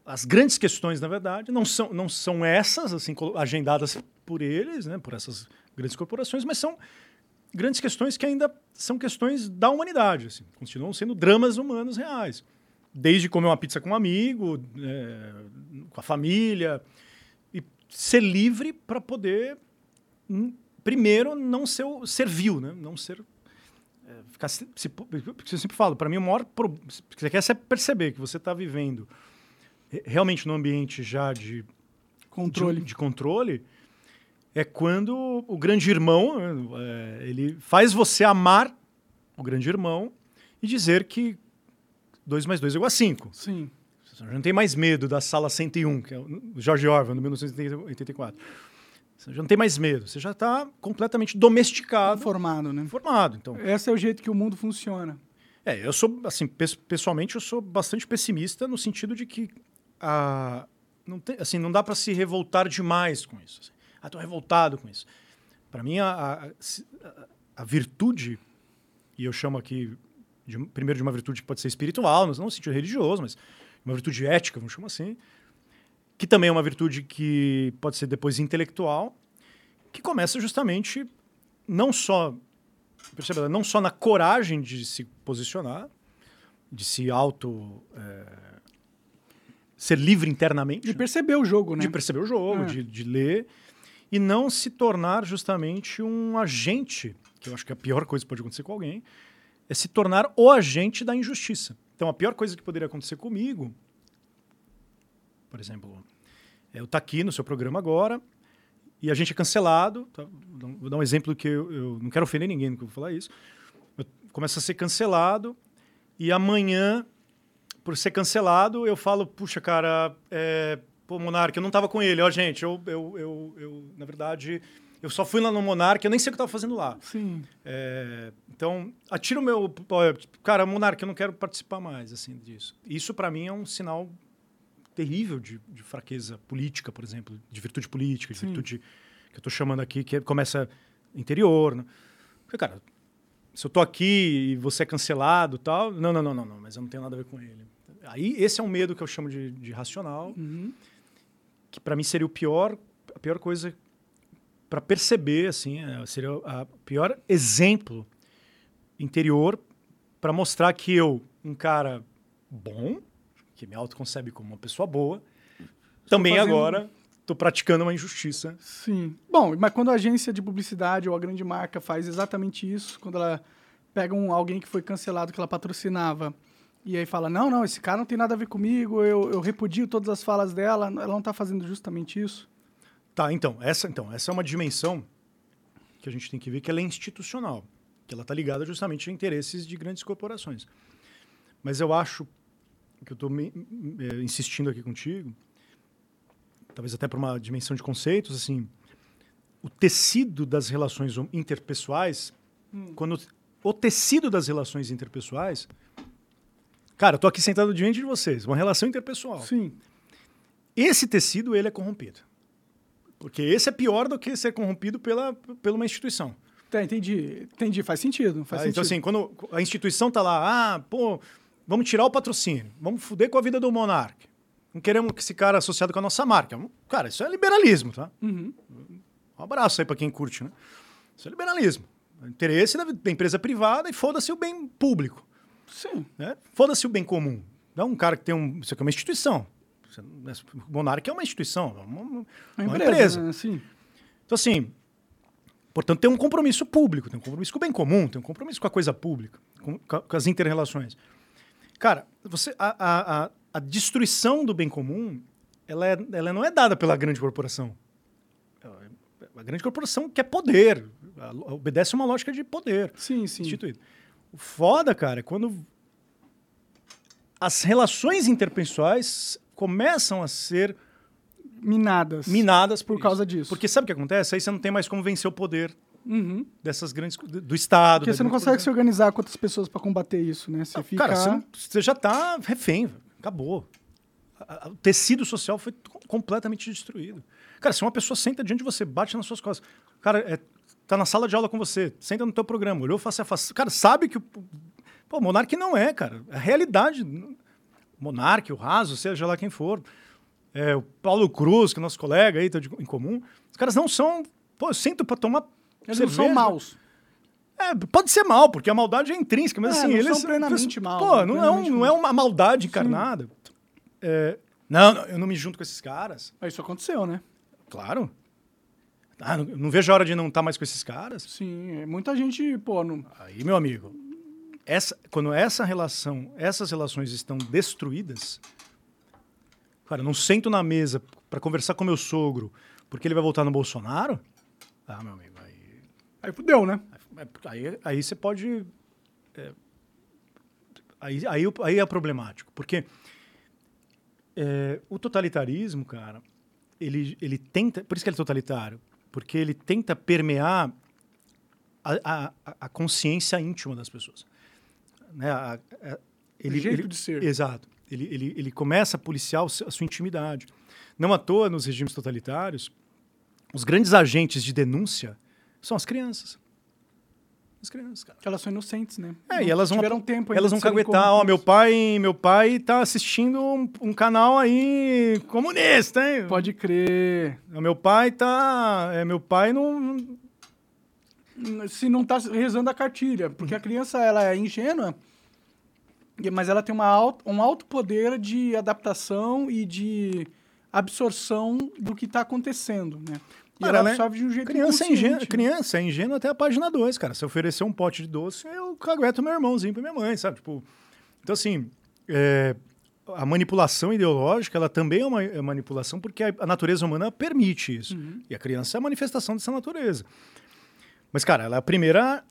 as grandes questões, na verdade, não são, não são essas, assim, agendadas por eles, né, por essas grandes corporações, mas são grandes questões que ainda são questões da humanidade, assim, continuam sendo dramas humanos reais. Desde comer uma pizza com um amigo, é, com a família, ser livre para poder, hum, primeiro, não ser servil, né? não ser. É, ficar se, se, porque eu sempre falo, para mim, o maior. Pro, você quer perceber que você está vivendo realmente num ambiente já de controle, de, de controle é quando o grande irmão é, ele faz você amar o grande irmão e dizer que 2 mais 2 é igual a 5. Sim. Você já não tem mais medo da sala 101, que é o George Orwell, no 1984. Você já não tem mais medo. Você já está completamente domesticado. Formado, né? Formado, então. Esse é o jeito que o mundo funciona. É, eu sou, assim, pessoalmente, eu sou bastante pessimista no sentido de que a, não, tem, assim, não dá para se revoltar demais com isso. Assim. Ah, estou revoltado com isso. Para mim, a, a, a, virtude, e eu chamo aqui de, primeiro de uma virtude que pode ser espiritual, não no sentido religioso, mas uma virtude ética, vamos chamar assim, que também é uma virtude que pode ser depois intelectual, que começa justamente não só perceba, não só na coragem de se posicionar, de se auto é, ser livre internamente, de perceber o jogo, né? De perceber o jogo, é. de, de ler e não se tornar justamente um agente, que eu acho que a pior coisa que pode acontecer com alguém, é se tornar o agente da injustiça. Então, a pior coisa que poderia acontecer comigo, por exemplo, eu estar tá aqui no seu programa agora e a gente é cancelado. Tá? Vou dar um exemplo que eu, eu não quero ofender ninguém que eu vou falar isso. Eu começo a ser cancelado e amanhã, por ser cancelado, eu falo, puxa, cara, é, pô, eu não estava com ele. Ó, gente, eu, eu, eu, eu na verdade eu só fui lá no Monark, eu nem sei o que eu estava fazendo lá. Sim. É, então, atira o meu. Cara, Monark, eu não quero participar mais assim disso. Isso, para mim, é um sinal terrível de, de, fraqueza política, por exemplo, de virtude política, de Sim. virtude que eu estou chamando aqui, que começa interior. Né? Porque, cara, se eu estou aqui e você é cancelado tal, não, não, não, não, não, mas eu não tenho nada a ver com ele. Aí, esse é um medo que eu chamo de, de racional, uhum. que para mim seria o pior, a pior coisa para perceber, assim, é, seria o pior exemplo interior para mostrar que eu, um cara bom, que me autoconcebe como uma pessoa boa, também fazendo... agora estou praticando uma injustiça. Sim. Bom, mas quando a agência de publicidade ou a grande marca faz exatamente isso, quando ela pega um, alguém que foi cancelado, que ela patrocinava, e aí fala, não, não, esse cara não tem nada a ver comigo, eu, eu repudio todas as falas dela, ela não está fazendo justamente isso? Tá, então essa, então, essa é uma dimensão que a gente tem que ver que ela é institucional, que ela está ligada justamente a interesses de grandes corporações. Mas eu acho que eu estou é, insistindo aqui contigo, talvez até para uma dimensão de conceitos, assim, o tecido das relações interpessoais, hum. quando o tecido das relações interpessoais, cara, eu tô aqui sentado diante de vocês, uma relação interpessoal. Sim. Esse tecido ele é corrompido. Porque esse é pior do que ser corrompido pela, pela uma instituição. Tá, entendi. Entendi, faz sentido. Faz ah, sentido. Então, assim, quando a instituição tá lá, ah, pô, vamos tirar o patrocínio, vamos fuder com a vida do monarca. Não queremos que esse cara associado com a nossa marca. Cara, isso é liberalismo, tá? Uhum. Um abraço aí para quem curte, né? Isso é liberalismo. O interesse da empresa privada e foda-se o bem público. Sim. Né? Foda-se o bem comum. Não um cara que tem um. Isso aqui é uma instituição. O Monark é uma instituição, uma, uma, uma empresa. empresa. Né? Sim. Então, assim, Portanto, tem um compromisso público, tem um compromisso com o bem comum, tem um compromisso com a coisa pública, com, com as interrelações. Cara, você, a, a, a, destruição do bem comum, ela, é, ela não é dada pela grande corporação. A grande corporação quer poder, obedece uma lógica de poder. Sim, sim. Instituído. O foda, cara, é quando as relações interpessoais começam a ser minadas. Minadas por, por causa disso. Porque sabe o que acontece? Aí você não tem mais como vencer o poder uhum. dessas grandes do Estado. Porque você não consegue se organizar com outras pessoas para combater isso, né? Você não, fica... Cara, você, não, você, já tá refém, acabou. O tecido social foi completamente destruído. Cara, se uma pessoa senta diante de você, bate nas suas costas, cara, é, tá na sala de aula com você, senta no teu programa, olhou face a face, cara, sabe que o pô, monarca não é, cara. É a realidade. Monarque, o Raso, seja lá quem for. É, o Paulo Cruz, que é nosso colega aí, tá de, em comum. Os caras não são. Pô, eu sinto pra tomar. Eles cerveja. não são maus. É, pode ser mal, porque a maldade é intrínseca, mas é, assim, eles são plenamente mal. Pô, não, é, um, não é uma maldade encarnada. É, não, não, eu não me junto com esses caras. Mas isso aconteceu, né? Claro. Ah, não, não, vejo a hora de não estar tá mais com esses caras. Sim, é, muita gente, pô. Não... Aí, meu amigo, essa, quando essa relação, essas relações estão destruídas, cara, eu não sento na mesa para conversar com meu sogro porque ele vai votar no Bolsonaro. Ah, meu amigo, aí. Fudeu, né? Aí, aí você pode. É, aí, aí, aí é problemático. Porque é, o totalitarismo, cara, ele, ele tenta. Por isso que ele é totalitário. Porque ele tenta permear a, a, a consciência íntima das pessoas. Né? A, a, ele, o jeito ele, de ser. Exato. Ele, ele, ele começa a policiar a sua intimidade. Não à toa, nos regimes totalitários, os grandes agentes de denúncia são as crianças. As crianças, cara. Elas são inocentes, né? É, não e elas tiveram vão, tempo Elas vão caguetar, ó, meu pai, meu pai tá assistindo um, um, canal aí comunista, hein? Pode crer. Meu pai tá, é, meu pai não se não tá rezando a cartilha, porque a criança ela é ingênua, mas ela tem uma alto, um alto poder de adaptação e de absorção do que está acontecendo, né? E ela absorve de um jeito criança é ingênua, Criança é ingênua até a página 2, cara. Se oferecer um pote de doce, eu cagueto meu irmãozinho pra minha mãe, sabe? Tipo, então, assim, é, a manipulação ideológica, ela também é uma é manipulação porque a, a, natureza humana permite isso. Uhum. E a criança é a manifestação dessa natureza. Mas, cara, ela é a primeira...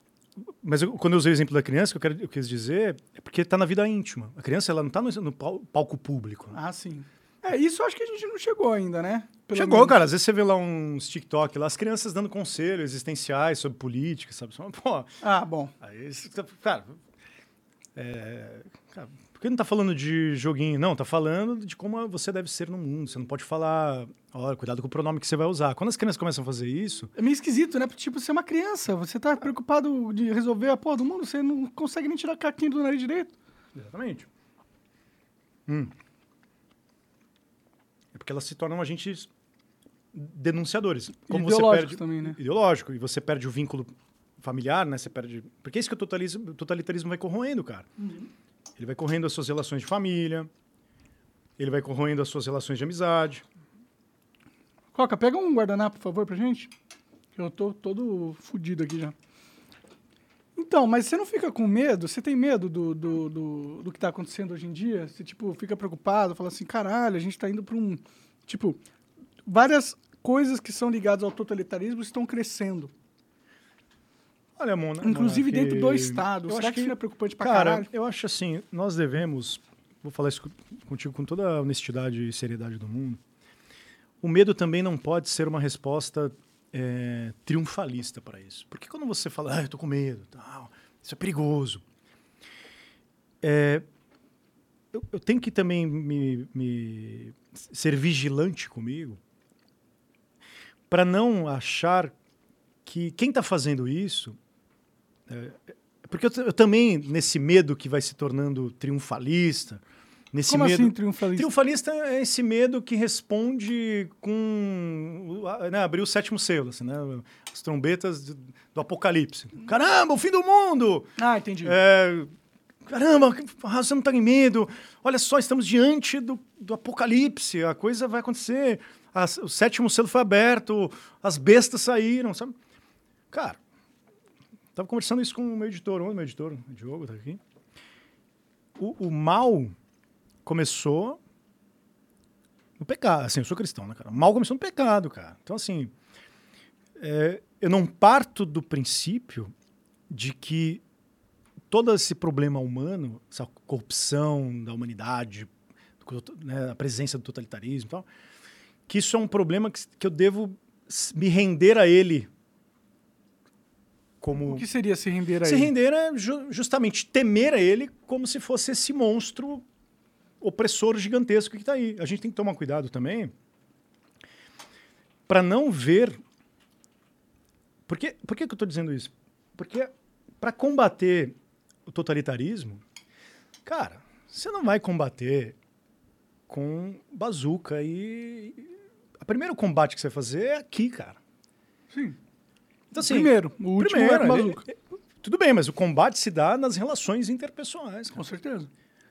Mas eu, quando eu usei o exemplo da criança, o que eu, quero, eu quis dizer é porque está na vida íntima. A criança, ela não está no, no palco público. Ah, sim. É, isso acho que a gente não chegou ainda, né? Pelo chegou, menos. cara. Às vezes você vê lá uns TikTok lá, as crianças dando conselhos existenciais sobre política, sabe? Pô, ah, bom. Aí, cara, é, cara, por que não tá falando de joguinho? Não, tá falando de como você deve ser no mundo. Você não pode falar, olha, cuidado com o pronome que você vai usar. Quando as crianças começam a fazer isso... É meio esquisito, né? Tipo, você é uma criança, você tá preocupado de resolver a porra do mundo, você não consegue nem tirar caquinho do nariz direito. Exatamente. Hum porque elas se tornam agentes denunciadores. Como você perde também, né? Ideológico. E você perde o vínculo familiar, né? Você perde. Porque é isso que o totalitarismo, o totalitarismo vai corroendo, cara. Uhum. Ele vai corroendo as suas relações de família, ele vai corroendo as suas relações de amizade. Coca, pega um guardanapo, por favor, pra gente. Que eu tô todo fudido aqui já. Então, mas você não fica com medo? Você tem medo do, do, do, do que está acontecendo hoje em dia? Você, tipo, fica preocupado, fala assim, caralho, a gente está indo para um... Tipo, várias coisas que são ligadas ao totalitarismo estão crescendo. Olha, Mona... Inclusive Mona, dentro do Estado. Eu Será que, que isso é preocupante pra cara, caralho? eu acho assim, nós devemos... Vou falar isso contigo com toda a honestidade e seriedade do mundo. O medo também não pode ser uma resposta é, triunfalista para isso. Porque quando você fala, ah, eu tô com medo, tal, isso é perigoso. É, eu, eu, tenho que também me, me ser vigilante comigo para não achar que quem está fazendo isso. É, porque eu, eu, também, nesse medo que vai se tornando triunfalista, Nesse Como medo... assim triunfalista? Triunfalista é esse medo que responde com... Né, abrir o sétimo selo, assim, né? As trombetas do apocalipse. Caramba, o fim do mundo! Ah, entendi. É... Caramba, você não está em medo. Olha só, estamos diante do, do apocalipse. A coisa vai acontecer. As, o sétimo selo foi aberto, as bestas saíram, sabe? Cara, tava conversando isso com o meu editor, o meu editor, o Diogo, tá aqui. O, o mal começou no pecado. Assim, eu sou cristão, né, cara? Mal começou no pecado, cara. Então, assim, é, eu não parto do princípio de que todo esse problema humano, essa corrupção da humanidade, né, a presença do totalitarismo e tal, que isso é um problema que, que eu devo me render a ele como... O que seria se render a se ele? Se render é ju justamente temer a ele como se fosse esse monstro opressor gigantesco que está aí. A gente tem que tomar cuidado também para não ver. Por que, por que, que eu estou dizendo isso? Porque para combater o totalitarismo, cara, você não vai combater com bazuca e. O primeiro combate que você vai fazer é aqui, cara. Sim. Então, assim, primeiro, o último primeiro, é com bazuca. tudo bem, mas o combate se dá nas relações interpessoais. Cara. Com certeza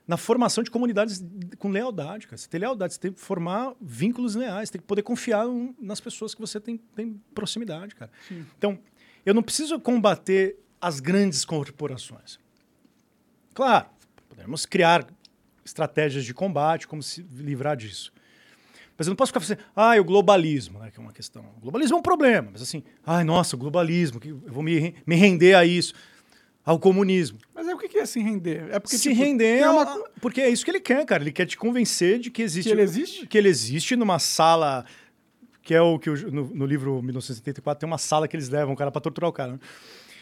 na formação de comunidades com lealdade, cara. Você tem lealdade, você tem que formar vínculos leais, você tem que poder confiar nas pessoas que você tem, tem proximidade, cara. Sim. Então, eu não preciso combater as grandes corporações. Claro, podemos criar estratégias de combate, como se livrar disso. Mas eu não posso ficar fazendo, ah, o globalismo, né, que é uma questão. O globalismo é um problema, mas assim, ai, nossa, o globalismo, que eu vou me, me render a isso ao comunismo. Mas é o que é se render? É porque se tipo, render, é uma... porque é isso que ele quer, cara. Ele quer te convencer de que existe, que ele existe, que ele existe numa sala que é o que no, no, livro 1974 tem uma sala que eles levam o cara para torturar o cara, né?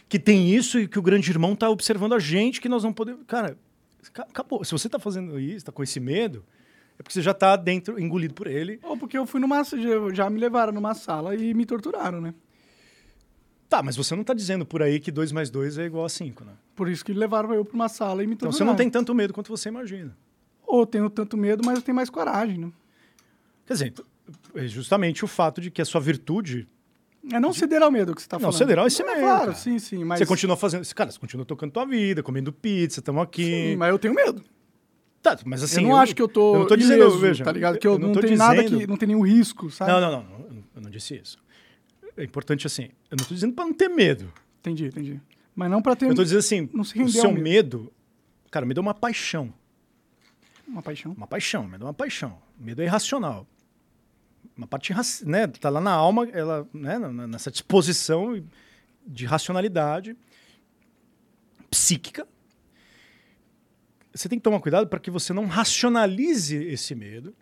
que tem isso e que o grande irmão tá observando a gente que nós não podemos, cara, acabou. Se você tá fazendo isso, tá com esse medo, é porque você já tá dentro, engolido por ele. Ou porque eu fui numa, já me levaram numa sala e me torturaram, né? Tá, mas você não está dizendo por aí que 2 mais 2 é igual a 5, né? Por isso que levaram eu para uma sala e me Então você não tem tanto medo quanto você imagina. Ou tenho tanto medo, mas eu tenho mais coragem, né? Quer dizer, é justamente o fato de que a sua virtude... É não ceder ao medo que você está falando. Não, ceder ao esse medo, Claro, cara. sim, sim. Mas... Você continua fazendo... Cara, você continua tocando tua vida, comendo pizza, estamos aqui... Sim, mas eu tenho medo. Tá, mas assim... Eu não eu, acho que eu tô... Eu não tô dizendo, veja... Tá ligado? Que eu, eu não, não tenho dizendo... nada que... Não tem nenhum risco, sabe? Não, não, não. Eu não disse isso é importante assim. Eu não estou dizendo para não ter medo. Entendi, entendi. Mas não para ter. Eu estou dizendo assim, não se o seu medo. medo, cara, o medo é uma paixão. Uma paixão? Uma paixão, medo é uma paixão. Medo é irracional. Uma parte, né, tá lá na alma, ela, né, nessa disposição de racionalidade psíquica. Você tem que tomar cuidado para que você não racionalize esse medo.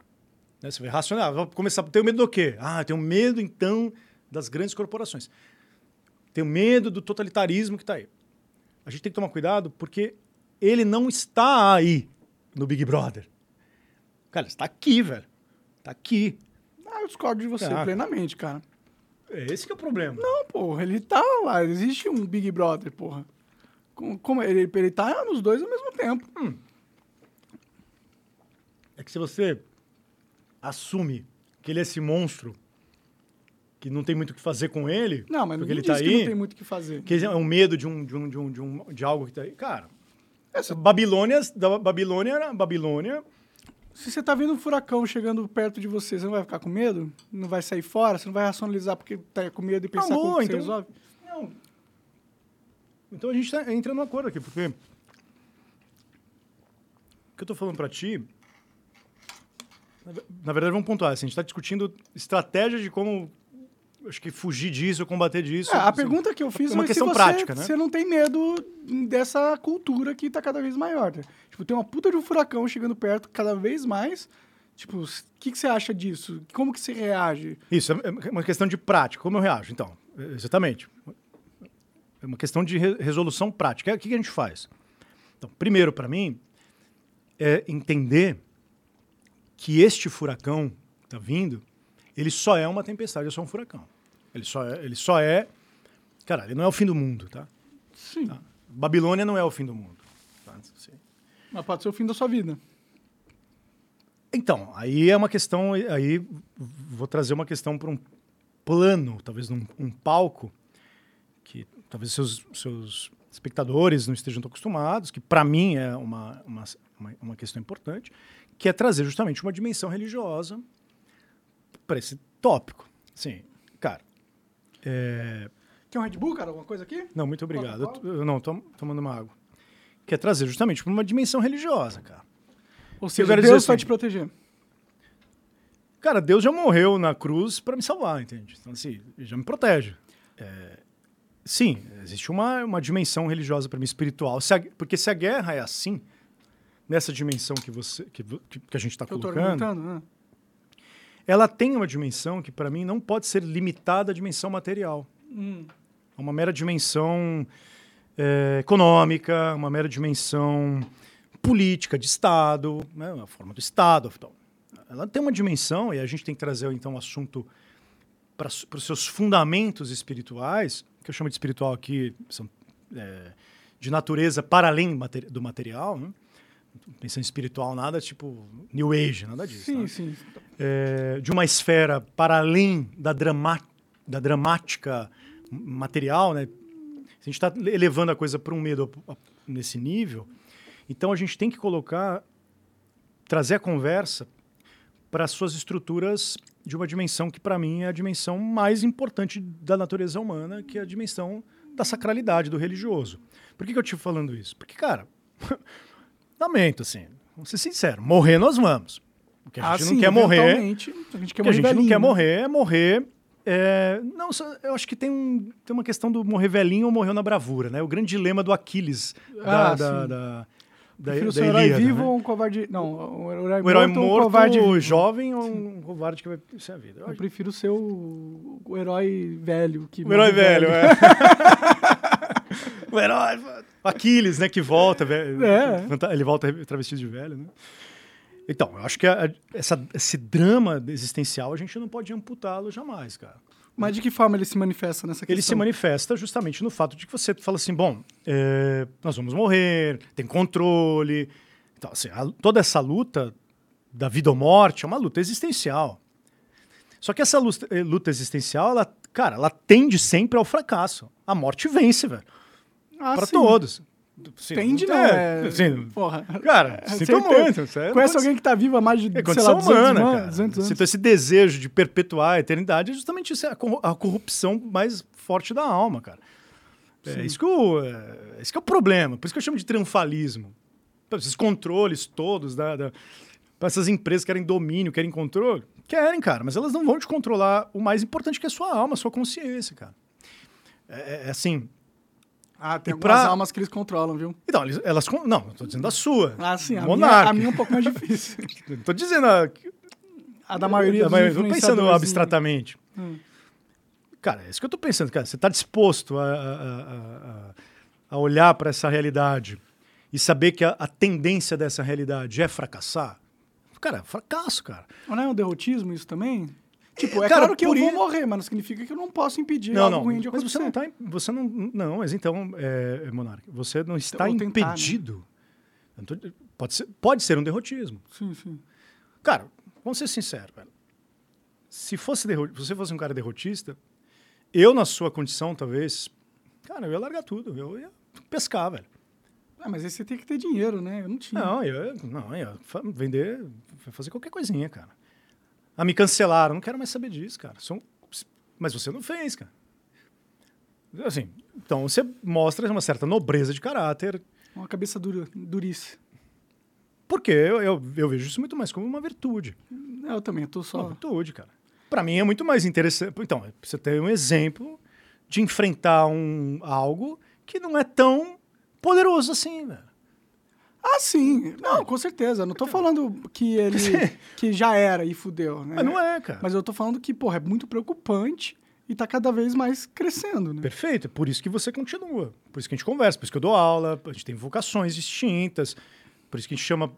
Né? Você vai racionar, vou começar a ter medo do quê? Ah, eu tenho medo então das grandes corporações. Tenho medo do totalitarismo que está aí. A gente tem que tomar cuidado porque ele não está aí no Big Brother. Cara, está aqui, velho. Está aqui. Ah, eu discordo de você ah, plenamente, cara. É esse que é o problema. Não, porra, ele tá lá. Existe um Big Brother, porra. Como, ele, ele tá nos dois ao mesmo tempo. Hum. É que se você assume que ele é esse monstro que não tem muito o que fazer com ele. Não, mas porque ele tá aí, que não tem muito o que fazer. Que é um medo de um, de um, de um, de, um, de algo que tá aí. Cara, essa Babilônia, da Babilônia, Babilônia. Se você tá vendo um furacão chegando perto de você, você não vai ficar com medo? Não vai sair fora? Você não vai racionalizar porque tá com medo e pensar como então, você resolve? Não. Então a gente tá entrando num acordo aqui, porque o que eu tô falando para ti na verdade, vamos pontuar. Assim, a gente está discutindo estratégias de como acho que fugir disso, combater disso. É, a assim, pergunta que eu fiz é uma questão você, prática, né? Você não tem medo dessa cultura que está cada vez maior. Né? Tipo, tem uma puta de um furacão chegando perto cada vez mais. Tipo, o que, que você acha disso? Como que você reage? Isso, é, é uma questão de prática. Como eu reajo? Então, exatamente. É uma questão de re resolução prática. O que, que a gente faz? Então, primeiro, para mim, é entender que este furacão que está vindo, ele só é uma tempestade, é só um furacão. Ele só é, ele só é. Cara, ele não é o fim do mundo, tá? Sim. Tá? Babilônia não é o fim do mundo. Tá? Mas pode ser o fim da sua vida. Então, aí é uma questão. Aí vou trazer uma questão para um plano, talvez num um palco, que talvez seus, seus espectadores não estejam tão acostumados, que para mim é uma, uma, uma, questão importante, que é trazer justamente uma dimensão religiosa para esse tópico. Sim, é... Quer um Red Bull, cara? Alguma coisa aqui? Não, muito obrigado. Eu, eu, não, tô tomando uma água. Quer trazer justamente para uma dimensão religiosa, cara. Ou seja, Deus assim, vai te proteger. Cara, Deus já morreu na cruz para me salvar, entende? Então, assim, já me protege. É, sim, existe uma, uma dimensão religiosa para mim, espiritual. Se a, porque se a guerra é assim, nessa dimensão que, você, que, que a gente está colocando, né? Ela tem uma dimensão que, para mim, não pode ser limitada à dimensão material. Hum. É uma mera dimensão é, econômica, uma mera dimensão política de Estado, né, a forma do Estado. Então, ela tem uma dimensão, e a gente tem que trazer então o assunto para os seus fundamentos espirituais, que eu chamo de espiritual aqui, são é, de natureza para além do material, né? Pensando espiritual, nada tipo New Age, nada disso. Sim, tá? sim. É, de uma esfera para além da, drama, da dramática material, né? Se a gente está elevando a coisa para um medo nesse nível, então a gente tem que colocar, trazer a conversa para as suas estruturas de uma dimensão que, para mim, é a dimensão mais importante da natureza humana, que é a dimensão da sacralidade, do religioso. Por que, que eu estive falando isso? Porque, cara, lamento, assim, vamos ser sincero, morrer nós vamos. O que a ah, gente ah, não sim, quer morrer. A gente quer morrer. a gente não quer morrer é morrer. É, não, eu acho que tem, um, tem uma questão do morrer velhinho ou morreu na bravura, né? O grande dilema do Aquiles ah, da, da, da da, Prefiro ser herói vivo né? ou um covarde. Não, um herói, o herói morto, morto, um covarde vivo. jovem ou um covarde que vai ser a vida. Eu, eu prefiro ser o, o, herói velho. Que o herói velho, velho. é. o herói. Aquiles, né? Que volta, velho. É. Ele volta travestido de velho, né? Então, eu acho que a, essa, esse drama existencial a gente não pode amputá-lo jamais, cara. Mas de que forma ele se manifesta nessa questão? Ele se manifesta justamente no fato de que você fala assim, bom, é, nós vamos morrer, tem controle. Então, assim, a, toda essa luta da vida ou morte é uma luta existencial. Só que essa luta, eh, luta existencial, ela, cara, ela tende sempre ao fracasso. A morte vence, velho. Ah, Para todos. Sim, Tende, não. É. Porra. Cara, sinto muito. Sério, conhece alguém que está vivo há mais de, é, sei lá, 200 humana, anos, 200 anos. Sinto esse desejo de perpetuar a eternidade é justamente isso, é a corrupção mais forte da alma, cara. É isso, que eu, é isso que é o problema. Por isso que eu chamo de triunfalismo. Esses controles todos da, da essas empresas que querem domínio, querem controle. Querem, cara, mas elas não vão te controlar o mais importante que é a sua alma, a sua consciência, cara. É, é, é assim, ah, tem e algumas pra... almas que eles controlam, viu? Então, elas. Não, estou dizendo a sua. Ah, sim. A minha, a minha é um pouco mais difícil. Estou dizendo. A, a da maioria a, dos Estou pensando abstratamente. Hum. Cara, é isso que eu estou pensando, cara. Você está disposto a, a, a, olhar para essa realidade e saber que a, tendência dessa realidade é fracassar? Cara, fracasso, cara. Não é um derrotismo isso também? Tipo, é Cara, claro que eu vou morrer, mas não significa que eu não posso impedir não, algo não, ruim de mas acontecer. Mas você não tá, você não, não, mas então, é, Monarca, você não está tentar, né? impedido. Né? Tô, pode, ser, pode ser um derrotismo. Sim, sim. Cara, vamos ser sinceros, velho. Se fosse derro, você fosse um cara derrotista, eu na sua condição, talvez, cara, eu ia largar tudo, eu ia pescar, velho. Ah, mas aí você tem que ter dinheiro, né? Eu não tinha. Não, eu, não, eu ia vender, fazer qualquer coisinha, cara. Ah, me cancelaram. Não quero mais saber disso, cara. Mas você não fez, cara. Assim, então você mostra uma certa nobreza de caráter. Uma cabeça dura, duríssima. Porque eu, eu, eu, vejo isso muito mais como uma virtude. Eu também, eu tô só. Uma virtude, cara. Para mim é muito mais interessante. Então, você tem um exemplo de enfrentar um, algo que não é tão poderoso assim, velho. Ah, sim. Não, com certeza. Não tô falando que ele que já era e fudeu, né? Mas não é, cara. Mas eu tô falando que, porra, é muito preocupante e tá cada vez mais crescendo, né? Perfeito. Por isso que você continua. Por isso que a gente conversa, por isso que eu dou aula, a gente tem vocações distintas. Por isso que a gente chama,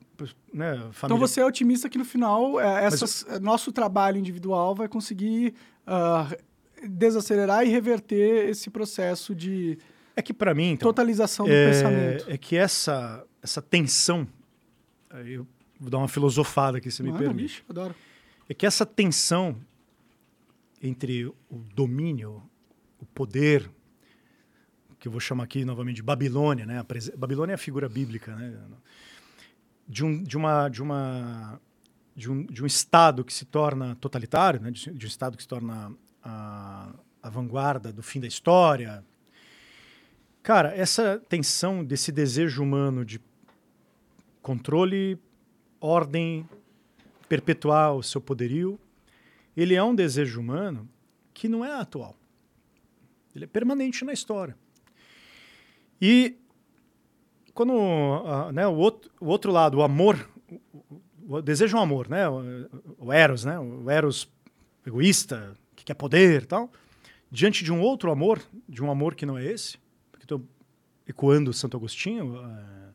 né, família... Então você é otimista que no final é, essas, eu... nosso trabalho individual vai conseguir uh, desacelerar e reverter esse processo de é que para mim então, totalização do é, pensamento. É que essa essa tensão, eu vou dar uma filosofada aqui, se me permite. Bicho, adoro. É que essa tensão entre o domínio, o poder, que eu vou chamar aqui novamente de Babilônia, né? A Babilônia é a figura bíblica, né? De um, de uma, de uma, de um, de um estado que se torna totalitário, né? De, de um estado que se torna a, a vanguarda do fim da história. Cara, essa tensão desse desejo humano de controle, ordem, perpetuar o seu poderio, ele é um desejo humano que não é atual. Ele é permanente na história. E quando uh, né, o, outro, o outro lado, o amor, o, o desejo é amor, né? O, o, eros, né? O eros egoísta, que quer poder, tal. Diante de um outro amor, de um amor que não é esse, ecoando Santo Agostinho uh,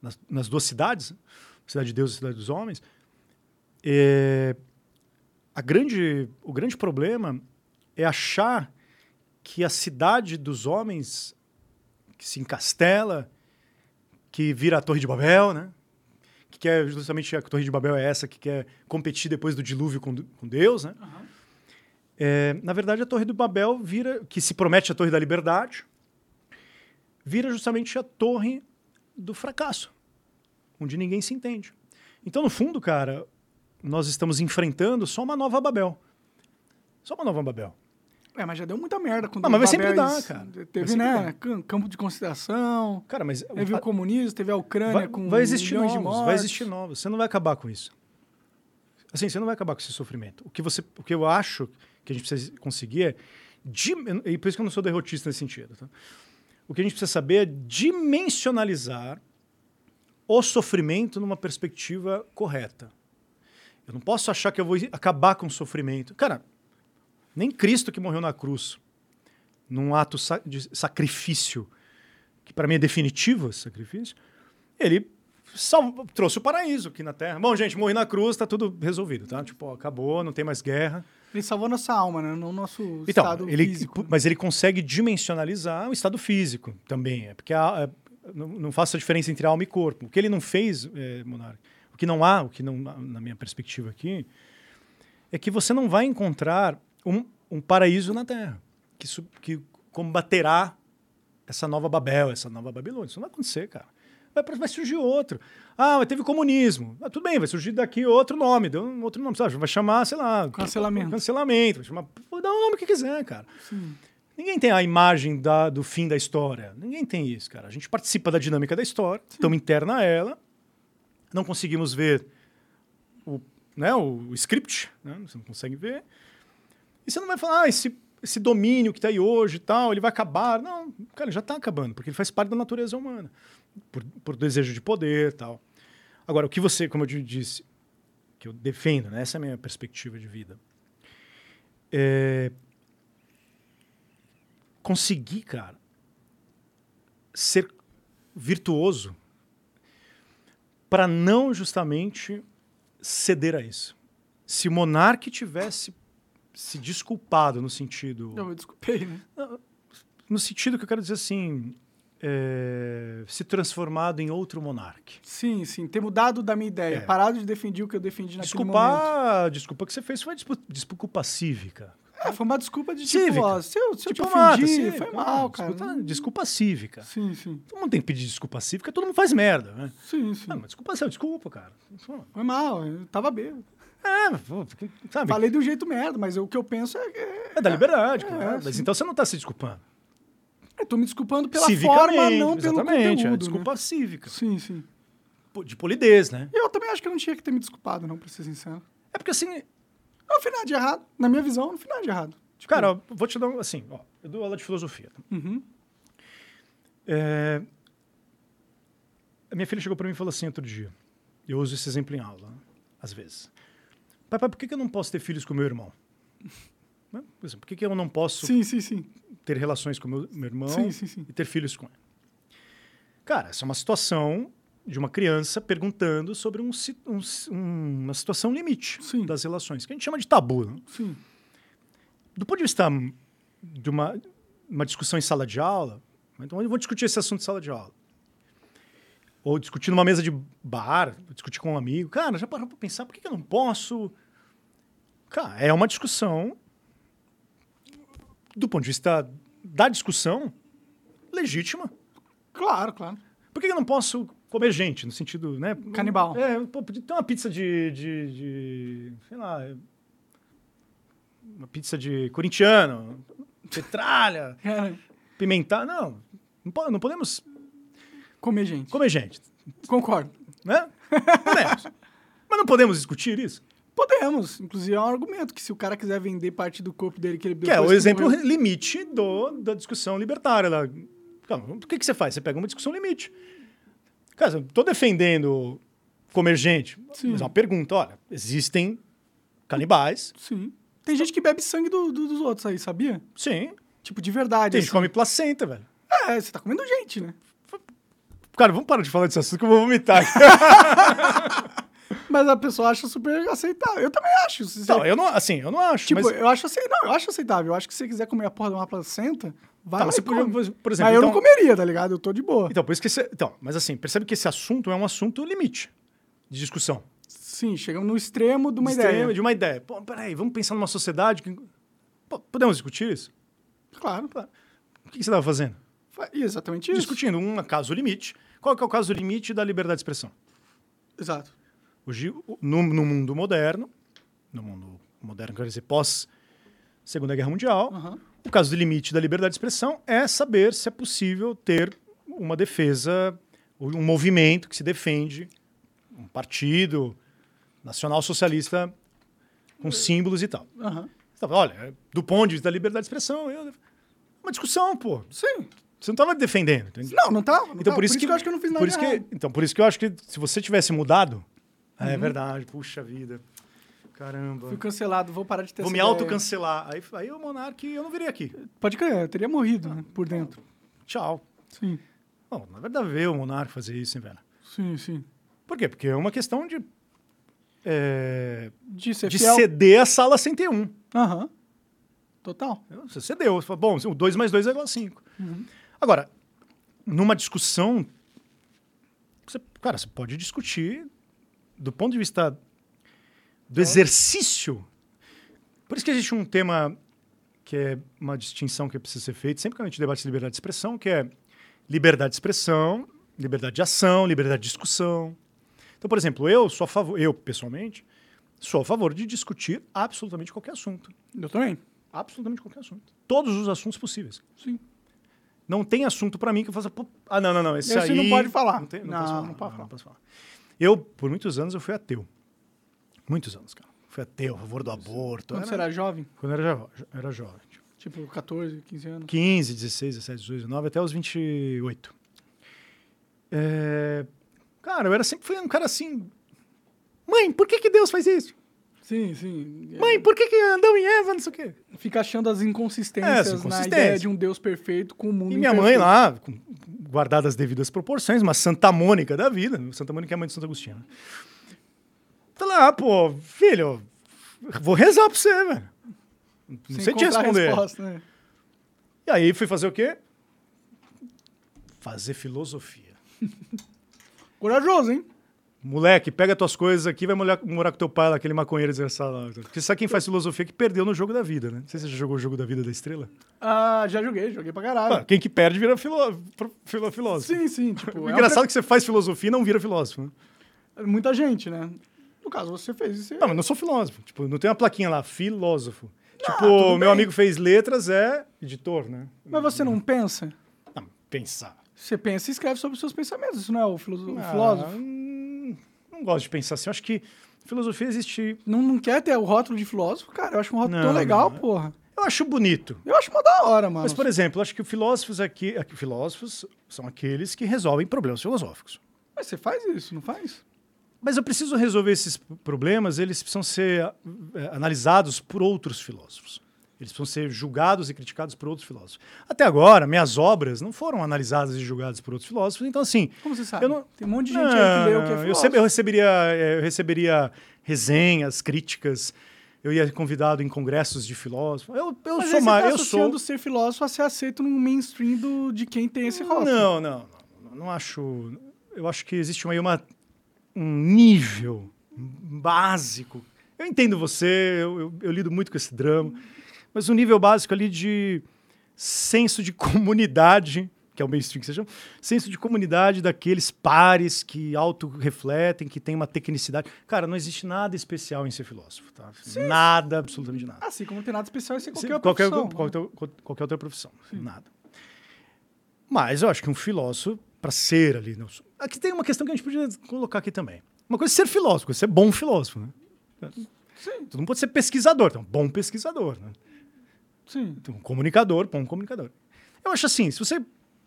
nas, nas, duas cidades, cidade de Deus e cidade dos homens, é, a grande, o grande problema é achar que a cidade dos homens que se encastela, que vira a Torre de Babel, né? Que quer justamente a Torre de Babel é essa que quer competir depois do dilúvio com, com Deus, né? Uhum. É, na verdade, a Torre do Babel vira, que se promete a Torre da Liberdade, vira justamente a Torre do fracasso, onde ninguém se entende. Então, no fundo, cara, nós estamos enfrentando só uma nova Babel. Só uma nova Babel. É, mas já deu muita merda quando ah, mas vai sempre dar, cara. Teve, né, campo de consideração. Cara, mas teve o comunismo, teve a Ucrânia vai, com vai existir milhões novos, de mortes. Vai existir novos. Você não vai acabar com isso. Assim, você não vai acabar com esse sofrimento. O que você, o que eu acho que a gente precisa conseguir é e por isso que eu não sou derrotista nesse sentido, tá? O que a gente precisa saber é dimensionalizar o sofrimento numa perspectiva correta. Eu não posso achar que eu vou acabar com o sofrimento. Cara, nem Cristo que morreu na cruz, num ato de sacrifício, que para mim é definitivo esse sacrifício, ele trouxe o paraíso aqui na Terra. Bom, gente, morri na cruz, tá tudo resolvido, tá? Tipo, acabou, não tem mais guerra. Ele salvou nossa alma, né? Não nosso então, estado ele, físico. Mas ele consegue dimensionalizar o estado físico também. É porque a, a, não, não faça a diferença entre alma e corpo. O que ele não fez, é, Monarca, o que não há, o que não, na minha perspectiva aqui, é que você não vai encontrar um, um paraíso na Terra que, que combaterá essa nova Babel, essa nova Babilônia. Isso não vai acontecer, cara. Vai, vai surgir outro. Ah, mas teve comunismo. Ah, tudo bem, vai surgir daqui outro nome, deu um outro nome, sabe? Vai chamar, sei lá. Cancelamento. Cancelamento. Vai chamar. Dá o nome que quiser, cara. Sim. Ninguém tem a imagem da, do fim da história. Ninguém tem isso, cara. A gente participa da dinâmica da história, estamos interna a ela, não conseguimos ver o, né, o, o script, né? você não consegue ver. E você não vai falar, ah, esse, esse domínio que está aí hoje e tal, ele vai acabar. Não, cara, já está acabando, porque ele faz parte da natureza humana, por, por desejo de poder tal. Agora, o que você, como eu disse, que eu defendo, né? essa é a minha perspectiva de vida, é conseguir, cara, ser virtuoso para não justamente ceder a isso. Se o monarca tivesse se desculpado no sentido. Não, eu desculpei, né? No sentido que eu quero dizer assim. É, se transformado em outro monarca. Sim, sim. Ter mudado da minha ideia. É. Parado de defender o que eu defendi naquele Desculpar, momento. Desculpa que você fez foi desculpa cívica. É, foi uma desculpa de tipo, cívica. Ó, se eu, se eu te ofendi, cívica, foi mal, cara. Desculpa, desculpa cívica. Sim, sim. Todo mundo tem que pedir desculpa cívica, todo mundo faz merda, né? Sim, sim. Não, mas desculpa, desculpa, cara. Foi mal, eu tava bêbado. É, sabe? Falei de um jeito merda, mas o que eu penso é. É, é da liberdade, é, claro. Mas então você não está se desculpando. Eu estou me desculpando pela forma, não pelo exatamente, conteúdo. É desculpa né? cívica. Sim, sim. De polidez, né? Eu também acho que eu não tinha que ter me desculpado, não, pra ser sincero. É porque assim. Não fiz nada de errado. Na minha visão, não fiz nada de errado. Tipo, Cara, ó, vou te dar um. Assim, ó, eu dou aula de filosofia. Uhum. É, a minha filha chegou para mim e falou assim outro dia. Eu uso esse exemplo em aula, às vezes. Papai, por que, eu não posso ter filhos com meu irmão? Né? Por que, eu não posso sim, sim, sim. ter relações com meu, meu irmão e ter filhos com ele? Cara, essa é uma situação de uma criança perguntando sobre um, um, uma situação limite das relações, que a gente chama de tabu. Né? Do ponto de vista de uma, uma discussão em sala de aula, então eu vou discutir esse assunto em sala de aula ou discutir numa mesa de bar, discutir com um amigo. Cara, já parou para pensar, por que, eu não posso? Cara, é uma discussão do ponto de vista da discussão legítima. Claro, claro. Por que eu não posso comer gente, no sentido, né? Canibal. É, pô, ter uma pizza de, de, de sei lá, uma pizza de corintiano, petralha, pimentar. Não, não, não podemos... Comer gente. Comer gente. Concordo. Né? Podemos. Mas não podemos discutir isso? Podemos. Inclusive, é um argumento que se o cara quiser vender parte do corpo dele que ele Que é o exemplo morreu... limite do, da discussão libertária. Lá. O que, que você faz? Você pega uma discussão limite. Cara, eu tô defendendo comer gente. Sim. Mas é uma pergunta, olha, existem canibais. Sim. Tem gente que bebe sangue do, do, dos outros aí, sabia? Sim. Tipo, de verdade. Tem assim. gente que come placenta, velho. É, você tá comendo gente, né? Cara, vamos parar de falar desse assunto que eu vou vomitar. mas a pessoa acha super aceitável. Eu também acho. Não, eu não, assim, eu não acho. Tipo, mas... eu acho assim, não, eu acho aceitável. Eu acho que se você quiser comer a porra de uma placenta, vai tá, lá você por, por exemplo, Mas então... eu não então- comeria, tá ligado? Eu tô de boa. Então, por isso que esse, então, mas assim, percebe que esse assunto é um assunto limite de discussão. Sim, chegamos no extremo de uma ideia. Extremo de uma ideia. Pô, peraí, vamos pensar numa sociedade que... Pô, podemos discutir isso? Claro. claro. O que você estava fazendo? Exatamente isso. Discutindo um caso limite. Qual que é o caso limite da liberdade de expressão? Exato. No, no mundo moderno, no mundo moderno, quer dizer, pós Segunda Guerra Mundial, uhum. o caso do limite da liberdade de expressão é saber se é possível ter uma defesa, um movimento que se defende, um partido nacional socialista com símbolos e tal. Uhum. Então, olha, do ponto de vista da liberdade de expressão, eu... uma discussão, pô. Sim. Você não estava defendendo. Entende? Não, não estava. Então, por, isso, por que, que, eu acho que eu não fiz nada por isso que, Então, por isso que eu acho que se você tivesse mudado... É uhum. Verdade, puxa vida. Caramba. Fui cancelado, vou parar de ter Vou me autocancelar. Aí, aí o Monark, eu não viria aqui. Pode crer, eu teria morrido né, por dentro. Tchau. Sim. Bom, na verdade, ver o Monark fazer isso, hein, velho? Sim, sim. Por quê? Porque é uma questão de... É, de, de ceder a sala 101. Aham. Uhum. Total. Você cedeu. Bom, o 2 mais 2 é igual a 5. Uhum. Agora, numa discussão, você, cara, você pode discutir do ponto de vista do exercício. Por isso que existe um tema que é uma distinção que precisa ser feita sempre que a gente debate liberdade de expressão, que é liberdade de expressão, liberdade de ação, liberdade de discussão. Então, por exemplo, eu sou a favor, eu pessoalmente, sou a favor de discutir absolutamente qualquer assunto. Eu também. Absolutamente qualquer assunto. Todos os assuntos possíveis. Sim. Não tem assunto para mim que eu faça. Ah, não, não, não. Esse, esse aí. não pode falar. Não, tem, não, não posso falar. Não, não posso falar. Eu, por muitos anos, eu fui ateu. Muitos anos, cara. Fui ateu, a favor do aborto. Quando era... você era jovem? Quando eu era, era jovem. Tipo, 14, 15 anos? 15, 16, 17, 18, 19, até os 28. É... Cara, eu era sempre fui um cara assim. Mãe, por que, que Deus faz isso? Sim, sim. Mãe, por que, que Adão e Eva, não sei o quê? Fica achando as inconsistências, é, as na ideia de um Deus perfeito com o mundo E minha imperfeito. mãe lá, com, guardadas as devidas proporções, uma Santa Mônica da vida. Santa Mônica é a mãe de Santo Agostinho. Né? Tá lá, pô, filho, vou rezar pra você, velho. Não Sem sei te responder. Resposta, né? E aí fui fazer o quê? Fazer filosofia. Corajoso, hein? Moleque, pega tuas coisas aqui vai morar, morar com teu pai lá, aquele maconheiro desgraçado lá. Porque sabe quem faz filosofia que perdeu no jogo da vida, né? Não sei se você já jogou o jogo da vida da estrela. Ah, já joguei, joguei pra caralho. Ah, quem que perde vira filó filo filósofo. Sim, sim. Tipo, o é engraçado um... é que você faz filosofia e não vira filósofo. Né? Muita gente, né? No caso, você fez isso. Não, mas não sou filósofo. Tipo, não tem uma plaquinha lá, filósofo. Ah, tipo, meu bem. amigo fez letras, é editor, né? Mas você não pensa? Não, pensar. Você pensa e escreve sobre os seus pensamentos, isso não é o, filósofo? Ah, filósofo? Não gosto de pensar assim. Eu acho que filosofia existe. Não, não quer ter o rótulo de filósofo, cara? Eu acho um rótulo não, tão legal, não. porra. Eu acho bonito. Eu acho uma da hora, mano. Mas, por exemplo, acho que filósofos aqui, aqui, filósofos são aqueles que resolvem problemas filosóficos. Mas você faz isso, não faz? Mas eu preciso resolver esses problemas, eles precisam ser é, analisados por outros filósofos. Eles precisam ser julgados e criticados por outros filósofos. Até agora, minhas obras não foram analisadas e julgadas por outros filósofos, então assim... Como você sabe? Não... Tem um monte de gente não, aí que leu que é filósofo. Eu, receberia, eu receberia resenhas, críticas, eu ia convidado em congressos de filósofos. Eu, eu Mas sou mais... Tá eu sou ser filósofo a ser aceito no mainstream do, de quem tem esse rótulo. Não, não, não, não acho... Eu acho que existe aí uma, um nível básico. Eu entendo você, eu, eu, eu lido muito com esse drama mas um nível básico ali de senso de comunidade que é o mainstream que seja, senso de comunidade daqueles pares que auto-refletem, que tem uma tecnicidade. Cara, não existe nada especial em ser filósofo, tá? Sim. Nada, absolutamente nada. Assim como não tem nada especial em ser qualquer, Sim, qualquer, profissão. Qualquer, qualquer, qualquer outra profissão. Sim. Nada. Mas eu acho que um filósofo, para ser ali... Não, aqui tem uma questão que a gente podia colocar aqui também. Uma coisa é ser filósofo, ser bom filósofo, né? Sim. Todo mundo pode ser pesquisador, então, bom pesquisador, né? Sim. Então, um comunicador, bom comunicador. Eu acho assim, se você...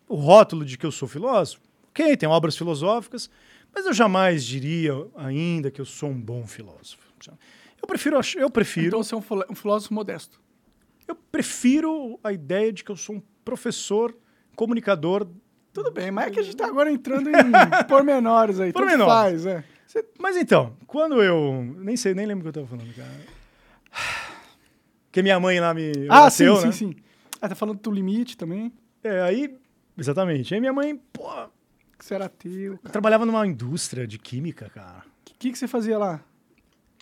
O rótulo de que eu sou filósofo, ok, tem obras filosóficas, mas eu jamais diria ainda que eu sou um bom filósofo. Eu prefiro... Eu prefiro então você é um filósofo modesto. Eu prefiro a ideia de que eu sou um professor comunicador. Tudo bem, mas é que a gente está agora entrando em pormenores aí. Pormenores. Faz, é. Mas então, quando eu. Nem sei, nem lembro o que eu estava falando, cara. Que minha mãe lá me. Ah, bateu, sim, né? sim, sim. Ah, tá falando do limite também. É, aí. Exatamente. Aí minha mãe, pô. Que você era teu. Cara. Trabalhava numa indústria de química, cara. O que, que você fazia lá?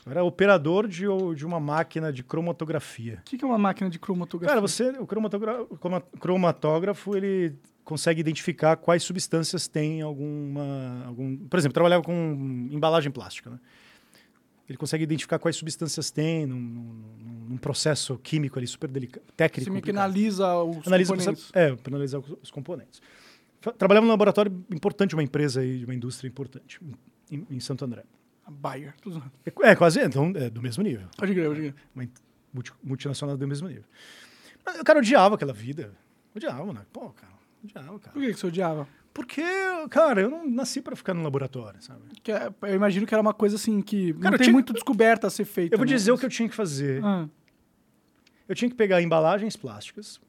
Eu era operador de, de uma máquina de cromatografia. O que, que é uma máquina de cromatografia? Cara, você, o cromatógrafo, ele consegue identificar quais substâncias tem alguma. Algum, por exemplo, trabalhava com embalagem plástica. Né? Ele consegue identificar quais substâncias tem num, num, num processo químico ali super delicado, técnico. Você que analisa os analisa componentes. É, para analisar os, componentes. Trabalhava num laboratório importante, uma empresa aí, de uma indústria importante, em, em Santo André. A Bayer. É, é, quase, então, é do mesmo nível. Pode crer, pode crer. Uma multinacional do mesmo nível. Mas o cara odiava aquela vida. Odiava, né? Pô, cara, odiava, cara. Por que, que você odiava? Porque, cara, eu não nasci para ficar no laboratório, sabe? Que é, eu imagino que era uma coisa assim que cara, não tem tinha... muito descoberta a ser feita. Eu vou né? dizer o que eu tinha que fazer. Ah. Eu tinha que pegar embalagens plásticas,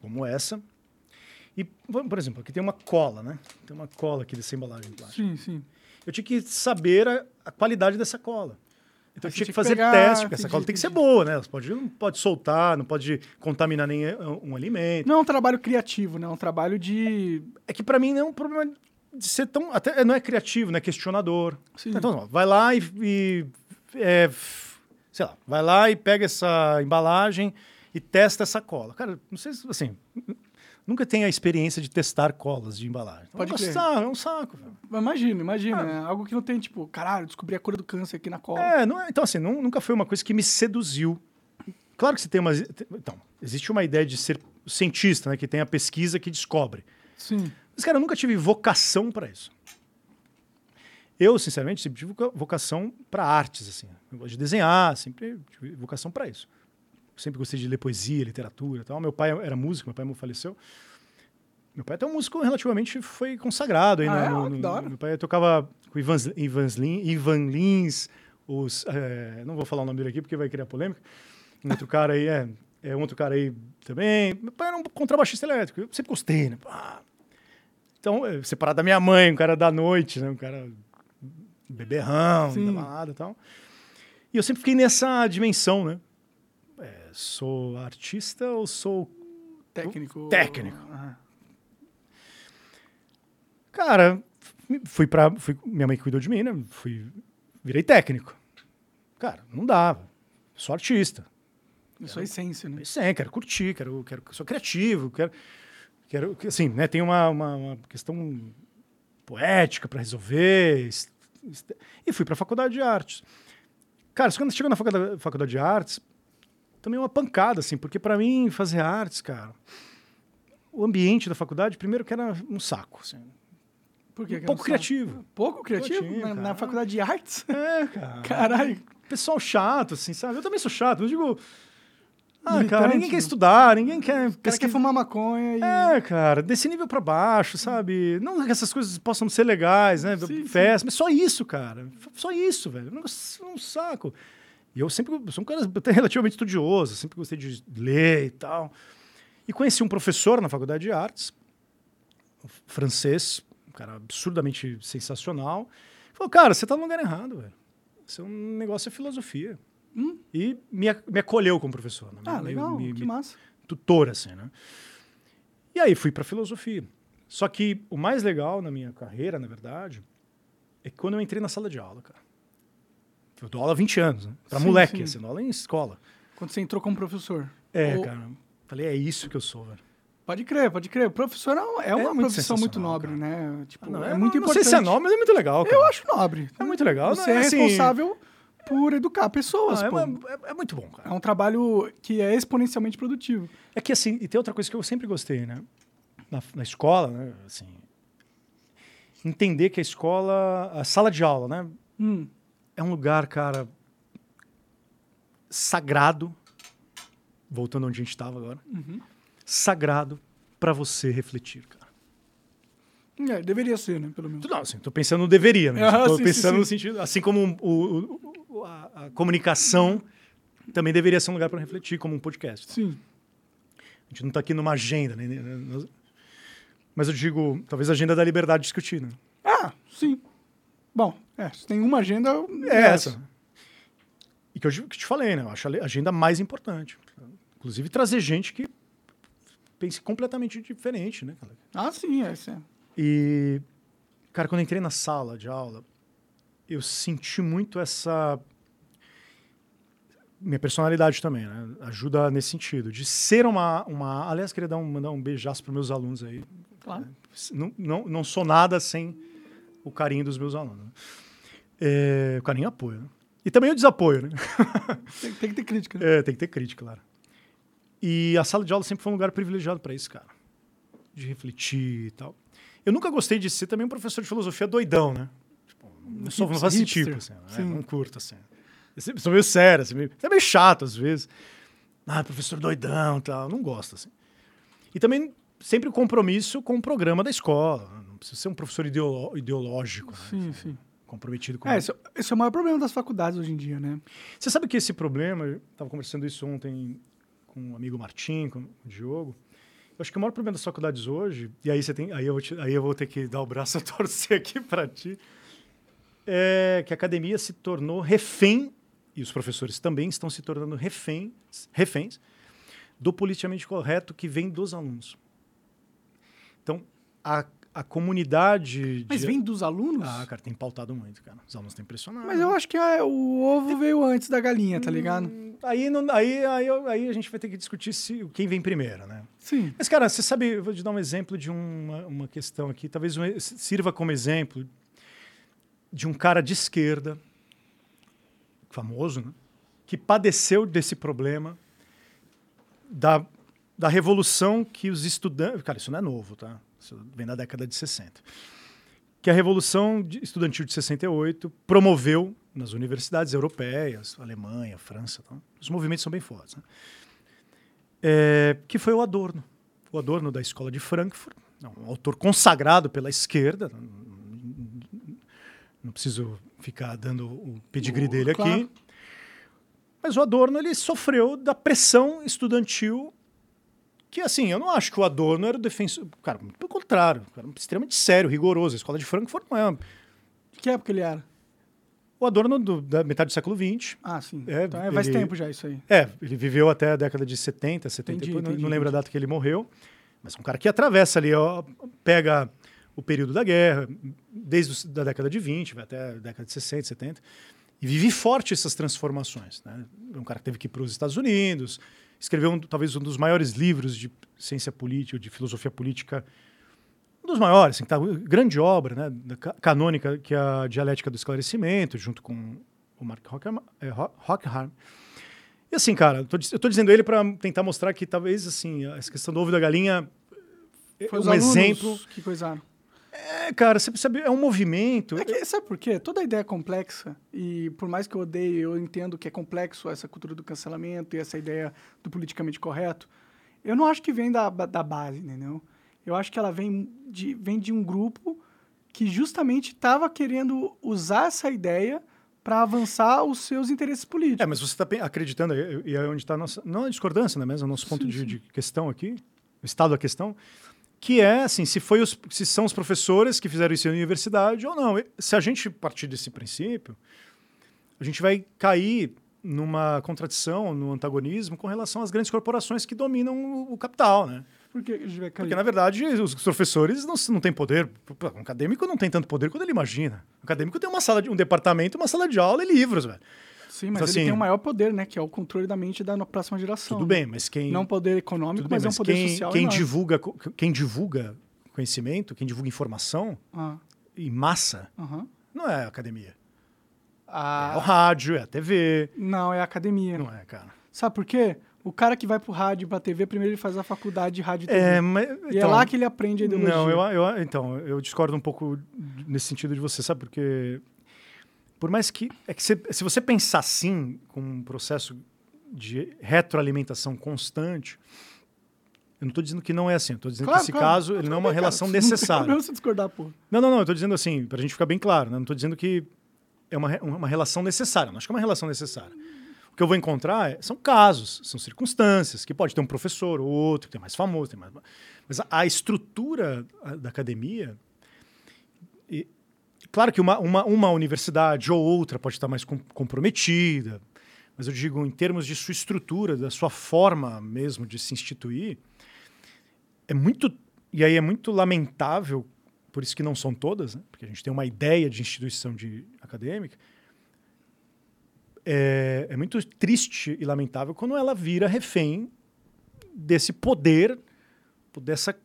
como essa, e, por exemplo, aqui tem uma cola, né? Tem uma cola aqui dessa embalagem plástica. Sim, sim. Eu tinha que saber a, a qualidade dessa cola. Então tinha que fazer pegar, teste, porque essa cola tem que ser boa, né? Ela pode, não pode soltar, não pode contaminar nem um alimento. Não é um trabalho criativo, né? É um trabalho de. É que para mim não é um problema de ser tão. Até não é criativo, não é questionador. Sim. Então, vai lá e. e é, sei lá, vai lá e pega essa embalagem e testa essa cola. Cara, não sei se assim nunca tem a experiência de testar colas de embalagem. Então, Pode crer. é um saco. Imagina, imagina. Ah. É algo que não tem, tipo, caralho, descobri a cor do câncer aqui na cola. É, não, é, então assim, não, nunca foi uma coisa que me seduziu. Claro que você tem uma... Então, existe uma ideia de ser cientista, né? Que tem a pesquisa que descobre. Sim. Mas, cara, eu nunca tive vocação para isso. Eu, sinceramente, sempre tive vocação para artes, assim. Eu gosto de desenhar, sempre tive vocação para isso sempre gostei de ler poesia, literatura tal. Meu pai era músico, meu pai faleceu. Meu pai é até um músico relativamente foi consagrado aí ah, no, é? no, no, Meu pai tocava com Ivan, Ivan, Ivan Lins, os, é, não vou falar o nome dele aqui porque vai criar polêmica. Um outro cara aí é, é um outro cara aí também. Meu pai era um contrabaixista elétrico, eu sempre gostei, né? Então, é, separado da minha mãe, um cara da noite, né? Um cara beberrão, Sim. da balada e tal. E eu sempre fiquei nessa dimensão, né? Sou artista ou sou técnico? Técnico. Cara, fui para minha mãe cuidou de mim, né? Fui virei técnico. Cara, não dava. Sou artista. Isso é essência, né? Sim, quero curtir, quero, quero, sou criativo, quero, quero, assim, né? Tem uma, uma, uma questão poética para resolver. E fui para a faculdade de artes. Cara, quando chegou na faculdade, faculdade de artes, também uma pancada, assim, porque para mim fazer artes, cara, o ambiente da faculdade, primeiro que era um saco, assim. Por quê? Um pouco criativo. Pouco criativo? na, na, faculdade de artes? É, cara. Caralho. Pessoal chato, assim, sabe? Eu também sou chato, eu digo... Ah, Militante, cara, ninguém quer estudar, ninguém quer... O cara quer fumar maconha e... É, cara, desse nível para baixo, sabe? Não que essas coisas possam ser legais, né? Sim, Festa, sim. mas só isso, cara. Só isso, velho. Um saco. E eu sempre eu sou um cara relativamente estudioso, sempre gostei de ler e tal. E conheci um professor na faculdade de artes, francês, um cara absurdamente sensacional. Falou, cara, você tá no lugar errado, velho. Seu negócio é filosofia. Hum? E me, me acolheu como professor. Né? Ah, me, legal, me, que me, massa. Tutor, assim, né? E aí fui para filosofia. Só que o mais legal na minha carreira, na verdade, é que quando eu entrei na sala de aula, cara, eu dou aula há 20 anos, né? Pra sim, moleque, sim. assim, dou aula em escola. Quando você entrou como professor? É, cara. Falei, é isso que eu sou, velho. Pode crer, pode crer. O professor é uma, é uma é profissão muito nobre, cara. né? Tipo, não, é, muito não importante. Não sei se é nobre, mas é muito legal. Cara. Eu acho nobre. É muito legal. Você é, assim... responsável por educar pessoas. É, é, é, muito bom, cara. É um trabalho que é exponencialmente produtivo. É que assim, e tem outra coisa que eu sempre gostei, né? Na, na escola, né? Assim, entender que a escola, a sala de aula, né? Hum. É um lugar, cara, sagrado. Voltando onde a gente estava agora. Uhum. Sagrado para você refletir, cara. É, deveria ser, né? Pelo menos. Não, assim, tô pensando no deveria, né? Ah, tô sim, pensando sim, no sentido. Assim como o, o, a, a, comunicação também deveria ser um lugar para refletir, como um podcast. Sim. A gente não está aqui numa agenda, né? Mas eu digo, talvez a agenda da liberdade de discutir, né? Ah, sim. Bom, é, se tem uma agenda. É, é essa. E que eu que te falei, né? Eu acho a agenda mais importante. Inclusive trazer gente que pense completamente diferente, né? Ah, sim, é. Sim. E, cara, quando entrei na sala de aula, eu senti muito essa. Minha personalidade também, né? Ajuda nesse sentido. De ser uma. uma... Aliás, queria dar um, mandar um beijaço para meus alunos aí. Claro. Não, não, não sou nada sem o carinho dos meus alunos. Né? É, o carinho e apoio. Né? E também o desapoio, né? Tem, tem, que ter crítica. Né? É, tem que ter crítica, claro. E a sala de aula sempre foi um lugar privilegiado para isso, cara. De refletir e tal. Eu nunca gostei de ser também um professor de filosofia doidão, né? Tipo, não sou não faço tipo, assim, né? não curto, assim. Eu sou meio sério, assim, meio, é meio chato às vezes. Ah, professor doidão e tal. Não gosto, assim. E também sempre o compromisso com o programa da escola. Não precisa ser um professor ideolo ideológico. Sim, né? sim. Comprometido com. É, esse, esse, é o maior problema das faculdades hoje em dia, né? Você sabe que esse problema, eu estava conversando isso ontem com um amigo Martim, com o Diogo. Eu acho que o maior problema das faculdades hoje, e aí você tem, aí eu vou, te, aí eu vou ter que dar o braço a torcer aqui para ti, é que a academia se tornou refém e os professores também estão se tornando reféns, reféns do politicamente correto que vem dos alunos. Então, a, a comunidade. Mas de... vem dos alunos? Ah, cara, tem pautado muito, cara. Os alunos têm impressionado. Mas eu acho que a, o ovo veio antes da galinha, tá ligado? Hum, aí, não, aí, aí, aí a gente vai ter que discutir se, quem vem primeiro, né? Sim. Mas, cara, você sabe, eu vou te dar um exemplo de uma, uma questão aqui, talvez um, sirva como exemplo de um cara de esquerda, famoso, né? Que padeceu desse problema da da revolução que os estudantes. Cara, isso não é novo, tá? Isso vem da década de 60. Que a Revolução Estudantil de 68 promoveu nas universidades europeias, Alemanha, França. Tá? Os movimentos são bem fortes. Né? É, que foi o Adorno. O Adorno da Escola de Frankfurt, um autor consagrado pela esquerda. Não preciso ficar dando o pedigree dele claro. aqui. Mas o Adorno ele sofreu da pressão estudantil que assim, eu não acho que o Adorno era o defensor. Cara, muito pelo contrário, era extremamente sério, rigoroso. A escola de Frankfurt não é. Que época ele era? O Adorno do, da metade do século XX. Ah, sim. É, então é, faz ele, tempo já isso aí. É, ele viveu até a década de 70, 70 entendi, depois, entendi, não, lembro a data que ele morreu. Mas é um cara que atravessa ali, ó, pega o período da guerra, desde a década de 20, vai até a década de 60, 70, e vive forte essas transformações. Né? É um cara que teve que ir para os Estados Unidos, escreveu um, talvez um dos maiores livros de ciência política, de filosofia política, um dos maiores, assim, tá, grande obra, né, canônica, que é a Dialética do Esclarecimento, junto com o Mark Hockham. E assim, cara, eu estou dizendo ele para tentar mostrar que talvez assim, essa questão do ovo da galinha Foi um exemplo que coisaram. É, cara, você percebe, é um movimento. É que, sabe por quê? Toda ideia é complexa, e por mais que eu odeie, eu entendo que é complexo essa cultura do cancelamento e essa ideia do politicamente correto. Eu não acho que vem da, da base, entendeu? Eu acho que ela vem de, vem de um grupo que justamente estava querendo usar essa ideia para avançar os seus interesses políticos. É, mas você está acreditando, e é onde está a nossa. Não a discordância, não é mesmo? O nosso ponto sim, de, sim. de questão aqui, o estado da questão que é assim, se foi os, se são os professores que fizeram isso na universidade ou não. Se a gente partir desse princípio, a gente vai cair numa contradição, no antagonismo com relação às grandes corporações que dominam o, capital, né? Por que a gente vai cair? Porque, na verdade, os professores não, não têm poder. Um acadêmico não tem tanto poder quanto ele imagina. O acadêmico tem uma sala, de, um departamento, uma sala de aula e livros, velho. Sim, mas então, ele assim, tem o maior poder, né? Que é o controle da mente da próxima geração. Tudo bem, mas quem... Não poder econômico, mas, bem, mas, é um poder quem, social quem divulga, quem divulga conhecimento, quem divulga informação ah. em massa, uhum. não é a academia. Ah. É o rádio, é a TV. Não, é a academia. Não é, cara. Sabe por quê? O cara que vai pro rádio pra TV, primeiro ele faz a faculdade de rádio e TV. É, mas, então, e é lá que ele aprende a ideologia. Não, eu, eu, então, eu discordo um pouco nesse sentido de você, sabe? Porque por mais que... É que se, se você pensar assim, com um processo de retroalimentação constante, eu não estou dizendo que não é assim. Estou dizendo claro, que esse claro. caso ele não é uma relação cara, necessária. Não você discordar, pô. Não, não, não. Eu estou dizendo assim, para a gente ficar bem claro. Né? Não estou dizendo que é uma, uma relação necessária. Não acho que é uma relação necessária. O que eu vou encontrar é, são casos, são circunstâncias, que pode ter um professor ou outro, que tem mais famoso, tem mais. Mas a, a estrutura da academia. Claro que uma, uma, uma universidade ou outra pode estar mais com, comprometida, mas eu digo, em termos de sua estrutura, da sua forma mesmo de se instituir, é muito. E aí é muito lamentável, por isso que não são todas, né? porque a gente tem uma ideia de instituição de acadêmica, é, é muito triste e lamentável quando ela vira refém desse poder, dessa,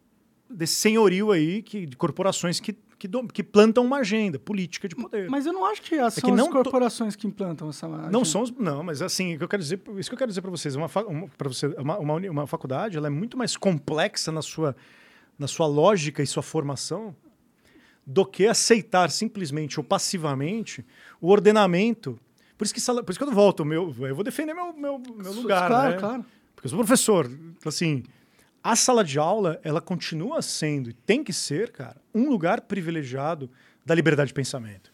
desse senhorio aí que, de corporações que, que, que, plantam uma agenda política de poder. Mas eu não acho que é são que as corporações to... que implantam essa agenda. Não são, não, mas assim, o que eu quero dizer, isso que eu quero dizer para vocês, uma, uma para você, uma, uma, uma, faculdade, ela é muito mais complexa na sua, na sua lógica e sua formação do que aceitar simplesmente ou passivamente o ordenamento por isso que, por isso que eu volto, meu, eu vou defender meu, meu, meu lugar, claro, né? Claro, Porque eu sou professor. Assim, a sala de aula, ela continua sendo, e tem que ser, cara, um lugar privilegiado da liberdade de pensamento.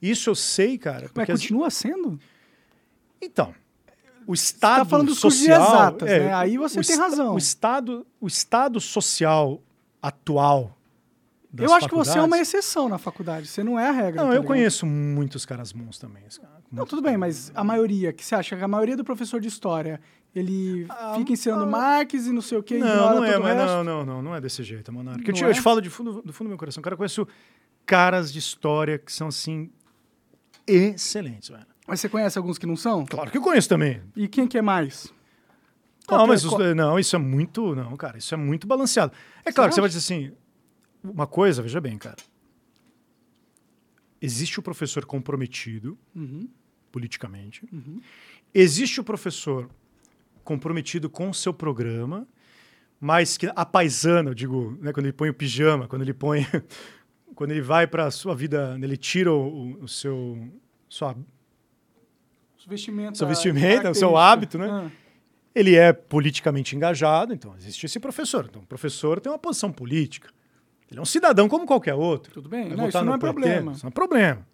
Isso eu sei, cara. Mas continua as... sendo? Então, o estado você tá falando social, dos exatas, é, né? Aí você tem razão. O estado, o estado social atual eu acho que você é uma exceção na faculdade, você não é a regra. Não, tá eu ligado? conheço muitos caras bons também. Não, tudo bem, mas a maioria, que você acha que a maioria do professor de história, ele ah, fica ensinando ah, Marx e não sei o quê, não, não é, mas não, não, não, não é desse jeito, Monarca. Eu, te, é? eu te falo de fundo, do fundo do meu coração. Cara, eu conheço caras de história que são, assim, excelentes, velho. Mas você conhece alguns que não são? Claro que eu conheço também. E quem que é mais? Qual não, mas os, não, isso é muito. Não, cara, isso é muito balanceado. É claro você que você vai dizer assim, uma coisa, veja bem, cara. Existe o professor comprometido uhum. politicamente. Uhum. Existe o professor comprometido com o seu programa, mas que a paisana, eu digo, né, quando ele põe o pijama, quando ele põe. quando ele vai para a sua vida, ele tira o, o seu. Sua, vestimenta, seu vestimenta, o seu hábito, né? Ah. Ele é politicamente engajado, então existe esse professor. Então, o professor tem uma posição política. Ele é um cidadão como qualquer outro. Tudo bem, não, isso não é problema. Isso não é problema.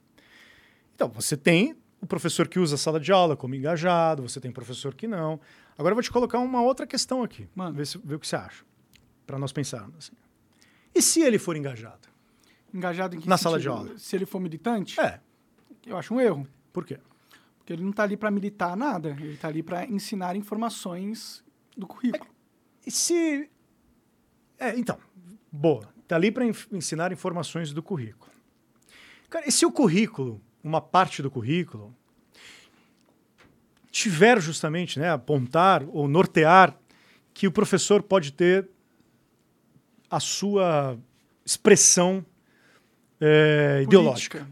Então, você tem o professor que usa a sala de aula como engajado, você tem professor que não. Agora eu vou te colocar uma outra questão aqui. Mano. Vê, se, vê o que você acha. Para nós pensarmos. Assim. E se ele for engajado? Engajado em que Na sentido? sala de aula. Se ele for militante? É. Eu acho um erro. Por quê? Porque ele não está ali para militar nada. Ele está ali para ensinar informações do currículo. É, e se... É, então, boa. Está ali para ensinar informações do currículo. Cara, e se o currículo, uma parte do currículo, tiver justamente, né, apontar ou nortear que o professor pode ter a sua expressão é, ideológica.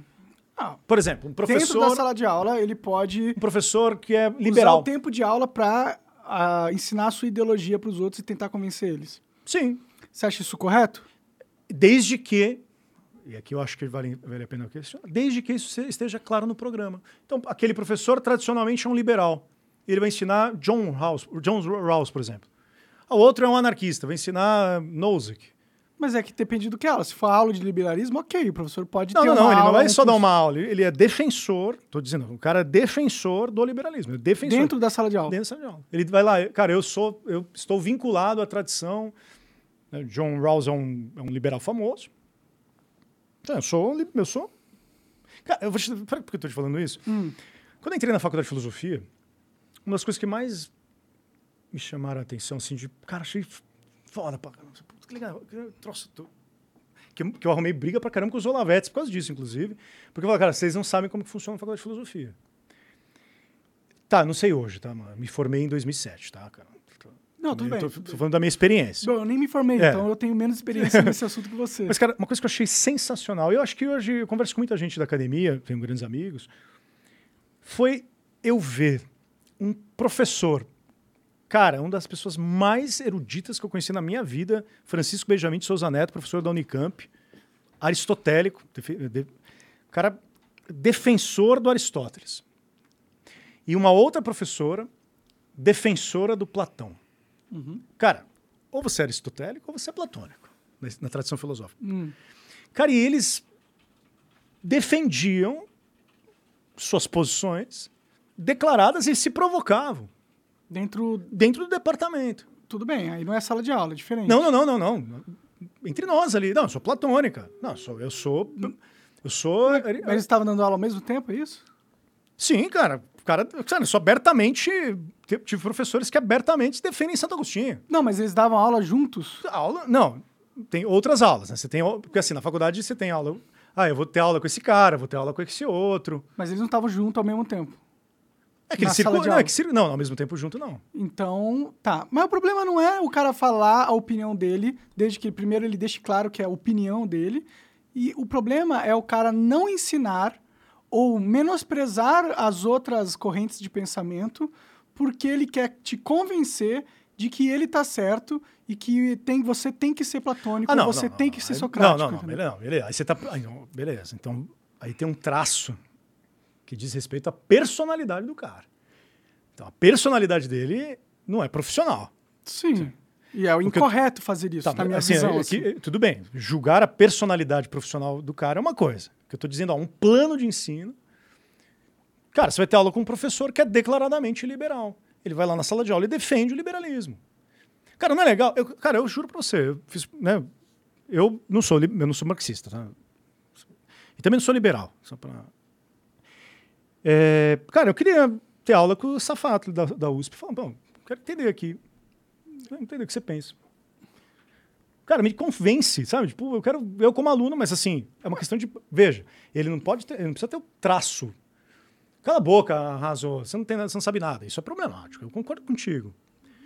Ah, Por exemplo, um professor. Dentro da sala de aula, ele pode. Um professor que é liberal. Usar o tempo de aula para uh, ah, ensinar a sua ideologia para os outros e tentar convencer eles. Sim. Você acha isso correto? Desde que, e aqui eu acho que vale, vale a pena questionar, desde que isso esteja claro no programa. Então, aquele professor tradicionalmente é um liberal. Ele vai ensinar John Rawls, John Rawls, por exemplo. O outro é um anarquista, vai ensinar Nozick. Mas é que depende do que aula. Se for aula de liberalismo, ok, o professor pode não, ter não, uma não, ele não vai só dar uma aula, ele é defensor, tô dizendo, o cara é defensor do liberalismo, é defensor. Dentro da sala de aula. Dentro da sala de aula. Ele vai lá, cara, eu sou, eu estou vinculado à tradição. Né, John Rawls é um, é um liberal famoso. Então, eu sou. Eu sou. Cara, eu vou te. Por que eu estou te falando isso? Hum. Quando eu entrei na faculdade de filosofia, uma das coisas que mais me chamaram a atenção, assim, de. Cara, achei foda pra caramba. Que legal. Que troço. Que, que eu arrumei briga pra caramba com os Olavetes por causa disso, inclusive. Porque eu falei, cara, vocês não sabem como funciona a faculdade de filosofia. Tá, não sei hoje, tá? Me formei em 2007, tá, cara? Não, tudo bem. Tô, tô falando da minha experiência. Bom, eu nem me formei, é. então eu tenho menos experiência nesse assunto que você. Mas, cara, uma coisa que eu achei sensacional, eu acho que hoje eu converso com muita gente da academia, tenho grandes amigos, foi eu ver um professor, cara, uma das pessoas mais eruditas que eu conheci na minha vida, Francisco Benjamin de Souza Neto, professor da Unicamp, aristotélico, cara, defensor do Aristóteles. E uma outra professora, defensora do Platão. Uhum. Cara, ou você é aristotélico ou você é platônico, na, na tradição filosófica. Uhum. Cara, e eles defendiam suas posições declaradas e se provocavam. Dentro... Dentro do departamento. Tudo bem, aí não é sala de aula, é diferente. Não, não, não, não, não. Entre nós ali. Não, eu sou platônica. Não, eu sou. Eu sou. Eu sou Mas eles estavam dando aula ao mesmo tempo, é isso? Sim, cara. Cara, cara, sou abertamente. Tive professores que abertamente defendem Santo Agostinho. Não, mas eles davam aula juntos? Aula. Não. Tem outras aulas, né? Você tem. Porque assim, na faculdade você tem aula. Ah, eu vou ter aula com esse cara, vou ter aula com esse outro. Mas eles não estavam juntos ao mesmo tempo. É que circula, não, é que não, ao mesmo tempo junto não. Então, tá. Mas o problema não é o cara falar a opinião dele, desde que primeiro ele deixe claro que é a opinião dele. E o problema é o cara não ensinar ou menosprezar as outras correntes de pensamento porque ele quer te convencer de que ele está certo e que tem, você tem que ser platônico, ah, não, você não, tem não, que ser socrático. Não, não, não, beleza. Aí você tá, beleza. Então, aí tem um traço que diz respeito à personalidade do cara. Então, a personalidade dele não é profissional. Sim. E é o incorreto fazer isso, tá, na minha assim, visão. É, assim. que, tudo bem, julgar a personalidade profissional do cara é uma coisa. Que eu estou dizendo, ó, um plano de ensino. Cara, você vai ter aula com um professor que é declaradamente liberal. Ele vai lá na sala de aula e defende o liberalismo. Cara, não é legal? Eu, cara, eu juro para você, eu, fiz, né, eu não sou eu não sou marxista, tá? E também não sou liberal, só para é, cara, eu queria ter aula com o Safato da, da USP. Falando, bom, quero entender aqui. Quero entender o que você pensa. Cara, me convence, sabe? Tipo, eu quero eu como aluno, mas assim, é uma questão de. Veja, ele não pode ter, ele não precisa ter o traço. Cala a boca, arrasou. Você não, tem, você não sabe nada. Isso é problemático. Eu concordo contigo.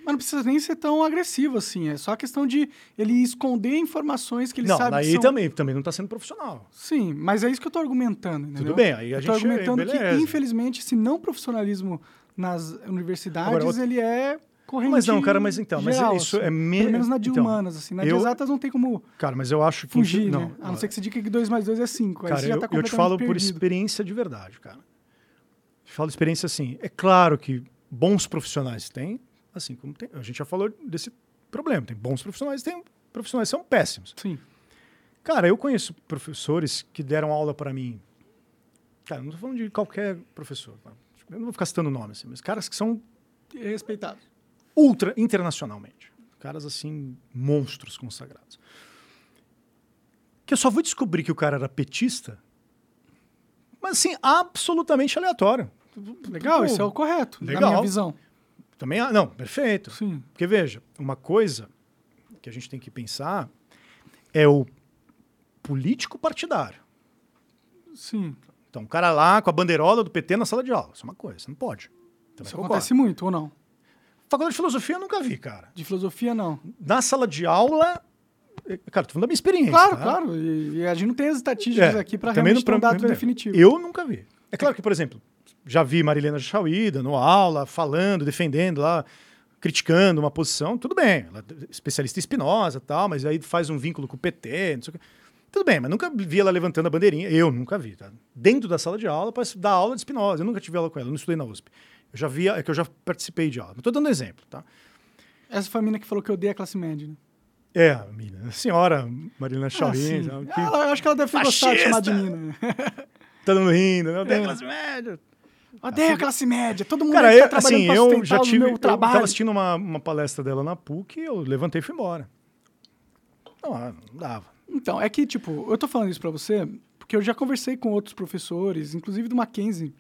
Mas não precisa nem ser tão agressivo assim. É só a questão de ele esconder informações que ele não, sabe aí que são... também, também não está sendo profissional. Sim, mas é isso que eu estou argumentando. Entendeu? Tudo bem, aí a eu gente... Estou argumentando que, infelizmente, esse não profissionalismo nas universidades, Agora, ele é corrente Mas não, cara, mas então, geral, mas isso assim, é menos... Pelo menos na de então, humanas, assim. Na eu... de exatas não tem como Cara, mas eu acho que... Fugir, não, né? A não ser que você diga que 2 mais 2 é 5. Cara, eu, tá eu te falo perdido. por experiência de verdade, cara. Eu falo experiência assim. É claro que bons profissionais têm, Assim como tem, a gente já falou desse problema. Tem bons profissionais, tem profissionais que são péssimos. Sim. Cara, eu conheço professores que deram aula para mim. Cara, não estou falando de qualquer professor. Tá? Eu não vou ficar citando nomes, assim, mas caras que são respeitados ultra internacionalmente. Caras assim, monstros consagrados. Que eu só vou descobrir que o cara era petista, mas assim, absolutamente aleatório. Legal, tipo, isso é o correto, legal. na minha visão. Também, não, perfeito. Sim. Porque veja, uma coisa que a gente tem que pensar é o político partidário. Sim. Então, o cara lá com a bandeirola do PT na sala de aula. Isso é uma coisa, não pode. Também Isso concordo. acontece muito, ou não? Faculdade de filosofia eu nunca vi, cara. De filosofia, não. Na sala de aula. Eh, cara, tô falando da minha experiência. Claro, tá? claro. E, e, a gente não tem as estatísticas é, aqui para realmente ter um dado definitivo. Eu nunca vi. É claro que, por exemplo, já vi Marilena Chauída no aula, falando, defendendo lá, criticando uma posição, tudo bem, ela é especialista em Spinoza tal, mas aí faz um vínculo com o PT, não sei o quê. Tudo bem, mas nunca vi ela levantando a bandeirinha, eu nunca vi, tá? Dentro da sala de aula, para dar aula de Spinoza, eu nunca tive aula com ela, não estudei na USP. Eu já vi, é que eu já participei de aula. Estou dando exemplo, tá? Essa foi a mina que falou que odeia a classe média, né? É, a mina. A senhora Marilena Chauí. Ah, que... ela, acho que ela deve ter gostado de chamar de mina. Todo mundo rindo, né? Odeia a classe média. Odeio a classe média. Todo mundo Cara, eu, tá assim, eu já tive. Eu tava assistindo uma, uma palestra dela na PUC e eu levantei e fui embora. Não, ah, não dava. Então, é que, tipo, eu tô falando isso pra você porque eu já conversei com outros professores, inclusive do Mackenzie,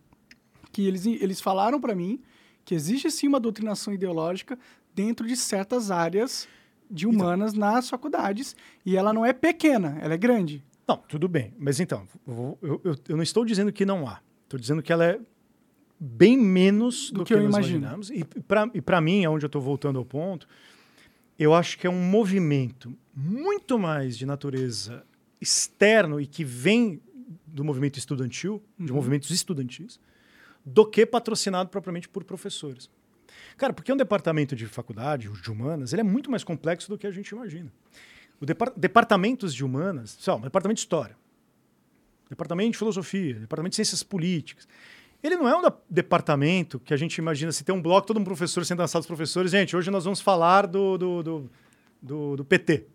que eles, eles falaram para mim que existe sim uma doutrinação ideológica dentro de certas áreas de então. humanas então, nas faculdades e ela não é pequena, ela é grande. Não, tudo bem. Mas então, eu, eu, eu não estou dizendo que não há. Estou dizendo que ela é bem menos do, do que, que, eu nós imagino. imaginamos. E para mim, é onde eu estou voltando ao ponto, eu acho que é um movimento muito mais de natureza externo e que vem do movimento estudantil, uhum. de movimentos estudantis, do que patrocinado propriamente por professores. Cara, porque um departamento de faculdade, de humanas, ele é muito mais complexo do que a gente imagina. O depart departamentos de humanas, um departamento de história, departamento de filosofia, departamento de ciências políticas, ele não é um departamento que a gente imagina se tem um bloco, todo um professor sendo sala dos professores, gente, hoje nós vamos falar do, do, do, do, do PT.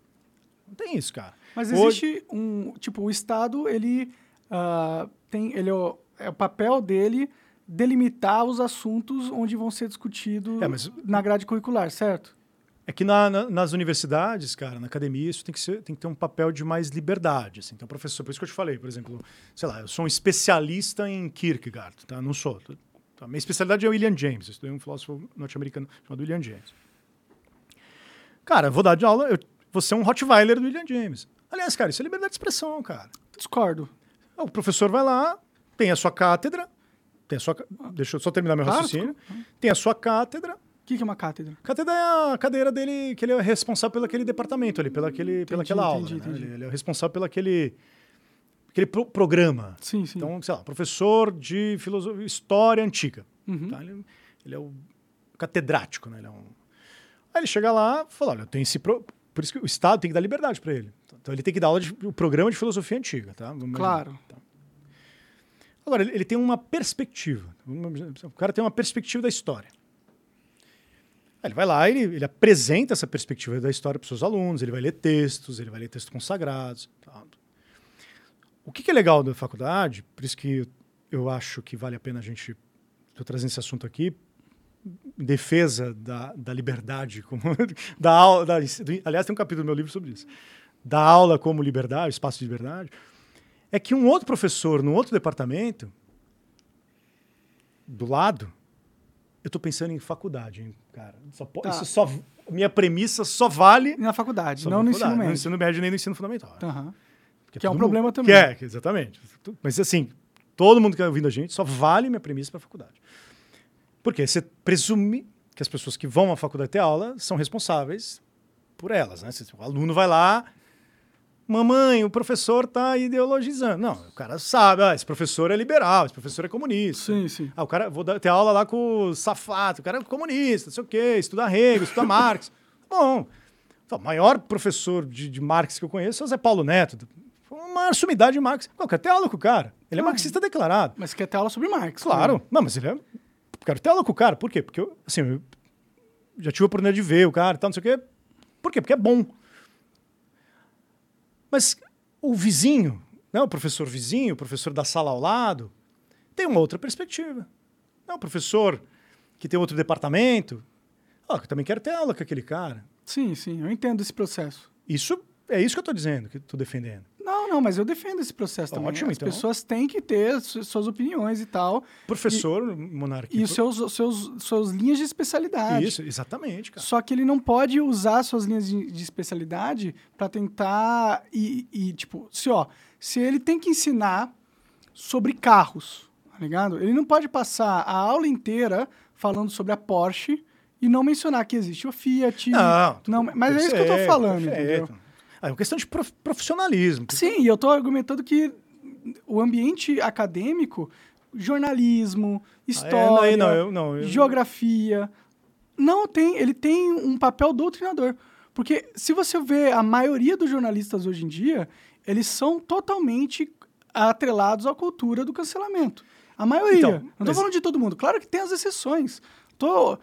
Não tem isso, cara. Mas existe hoje... um. Tipo, o Estado, ele uh, tem. Ele, é, é o papel dele delimitar os assuntos onde vão ser discutidos é, mas... na grade curricular, certo? É que na, na, nas universidades, cara, na academia, isso tem que, ser, tem que ter um papel de mais liberdade. Assim. Então, professor, por isso que eu te falei, por exemplo, sei lá, eu sou um especialista em Kierkegaard, tá? Não sou. Tá? Minha especialidade é o William James, eu estudei um filósofo norte-americano chamado William James. Cara, vou dar de aula, eu vou ser um Rottweiler do William James. Aliás, cara, isso é liberdade de expressão, cara. Discordo. O professor vai lá, tem a sua cátedra, tem a sua, deixa eu só terminar meu claro, raciocínio. Tem a sua cátedra, que, que é uma cátedra? Cátedra é a cadeira dele, que ele é responsável pelo aquele departamento ali, pela, aquele, entendi, pela aquela aula. Entendi, né? entendi. Ele, ele, é responsável pelo aquele, aquele pro, programa. Sim, sim. Então, sei lá, professor de filosofia, história antiga. Uhum. Tá? Ele, ele, é o catedrático, né? Ele é um... Aí ele chega lá e fala, olha, eu tenho esse... Pro... Por isso que o Estado tem que dar liberdade para ele. Então ele tem que dar aula de o programa de filosofia antiga, tá? Claro. Tá. Agora, ele, tem uma perspectiva. O cara tem uma perspectiva da história. Ele vai lá, ele, ele apresenta essa perspectiva da história para os seus alunos, ele vai ler textos, ele vai ler textos consagrados. Tá. O que, que, é legal da faculdade, por isso que eu acho que vale a pena a gente. Estou trazendo esse assunto aqui, em defesa da, da liberdade, como, da aula. Da, aliás, tem um capítulo do meu livro sobre isso. Da aula como liberdade, espaço de liberdade. É que um outro professor, num outro departamento, do lado, eu estou pensando em faculdade, hein, cara. Só, tá. Isso só. Minha premissa só vale. Na faculdade, não no ensino médio. No ensino médio nem no ensino fundamental. Uhum. Que é um problema também. Que é, exatamente. Mas assim, todo mundo que está ouvindo a gente só vale minha premissa para a faculdade. Porque você presume que as pessoas que vão à faculdade ter aula são responsáveis por elas, né? O aluno vai lá, mamãe, o professor está ideologizando. Não, o cara sabe, ah, esse professor é liberal, esse professor é comunista. Sim, sim. Ah, o cara, vou dar, ter aula lá com o Safato, o cara é comunista, não sei o quê, estuda Hegel, estuda Marx. Bom, o maior professor de, de, Marx que eu conheço é o Zé Paulo Neto. Uma sumidade de Marx. Não, quero ter aula com o cara. Ele é marxista declarado. Mas quer ter aula sobre Marx. Claro. Né? Não, mas ele é... Quero ter aula com o cara. Por quê? Porque eu, assim, eu já tive a oportunidade de ver o cara e tal, não sei o quê. Por quê? Porque é bom. Mas o vizinho, né, o professor vizinho, o professor da sala ao lado, tem uma outra perspectiva. Não, o professor que tem outro departamento, ó, eu também quero ter aula com aquele cara. Sim, sim, eu entendo esse processo. Isso é isso que eu estou dizendo, que estou defendendo. Não, não, mas eu defendo esse processo também. Ótimo, As então. pessoas têm que ter suas opiniões e tal. Professor, e, E os seus, seus, suas linhas de especialidade. Isso, exatamente, cara. Só que ele não pode usar suas linhas de, de especialidade para tentar e, e, tipo, se ó, se ele tem que ensinar sobre carros, tá ligado? Ele não pode passar a aula inteira falando sobre a Porsche e não mencionar que existe o Fiat. Não, não mas é isso que eu tô falando, perfeito. entendeu? É uma questão de profissionalismo. Sim, eu estou argumentando que o ambiente acadêmico, jornalismo, história, ah, é, não, eu, não, eu, geografia, não tem, ele tem um papel doutrinador. Porque se você vê a maioria dos jornalistas hoje em dia, eles são totalmente atrelados à cultura do cancelamento. A maioria. Então, não estou mas... falando de todo mundo. Claro que tem as exceções. Tô,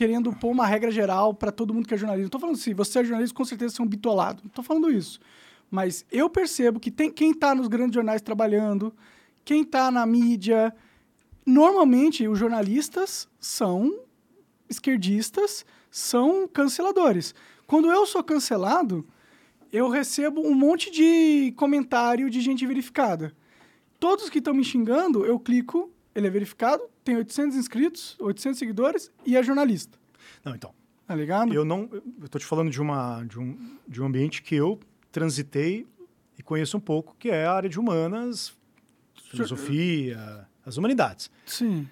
querendo pôr uma regra geral para todo mundo que é jornalista. Não tô falando assim, você é jornalista, com certeza você é um bitolado. Não tô falando isso. Mas eu percebo que tem quem está nos grandes jornais trabalhando, quem está na mídia. Normalmente, os jornalistas são esquerdistas, são canceladores. Quando eu sou cancelado, eu recebo um monte de comentário de gente verificada. Todos que estão me xingando, eu clico, ele é verificado, tem 800 inscritos, 800 seguidores e é jornalista. Não, então. Tá ligado? Eu não. Eu tô te falando de, uma, de, um, de um ambiente que eu transitei e conheço um pouco, que é a área de humanas, filosofia, as humanidades. Sim.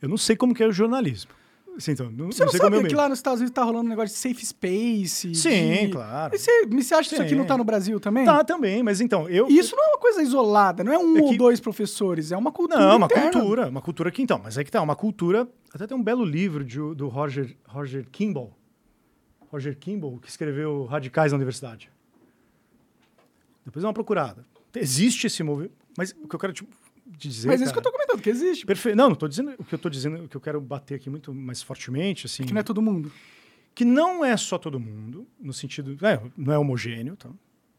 Eu não sei como que é o jornalismo. Assim, então, não, você não, não sabe que lá nos Estados Unidos tá rolando um negócio de safe space? Sim, de... claro. Você, você acha que isso aqui não tá no Brasil também? Tá, também, mas então, eu... E isso não é uma coisa isolada, não é um é que... ou dois professores, é uma cultura Não, é uma cultura, uma cultura que, então, mas é que tá, uma cultura... Até tem um belo livro de, do Roger, Roger Kimball, Roger Kimball, que escreveu Radicais na Universidade. Depois dá uma procurada. Existe esse movimento, mas o que eu quero te dizer. Mas é isso que eu tô comentando, que existe. Não, não tô dizendo o que eu tô dizendo, o que eu quero bater aqui muito mais fortemente, assim. Que não é todo mundo. Que não é só todo mundo, no sentido. É, não é homogêneo, tá?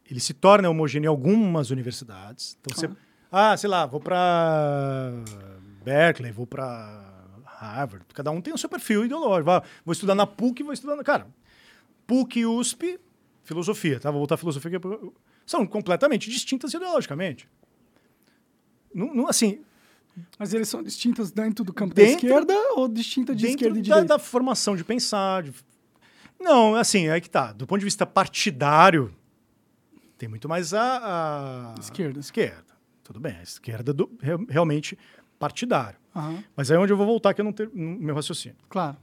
Ele se torna homogêneo em algumas universidades. Então, você. Ah, sei lá, vou para Berkeley, vou para Harvard. Cada um tem o seu perfil ideológico. Vou estudar na PUC, vou estudar na. Cara, PUC e USP, filosofia, tá? Vou voltar à filosofia, que são completamente distintas ideologicamente. Não, não, assim, mas eles são distintas dentro do campo dentro, da esquerda ou distintas de esquerda e da, direita? da formação de pensar. De... Não, assim, é que tá. Do ponto de vista partidário, tem muito mais a, a... esquerda. esquerda. Tudo bem, a esquerda do, realmente partidário. Uhum. Mas aí é onde eu vou voltar que eu não ter no meu raciocínio. Claro.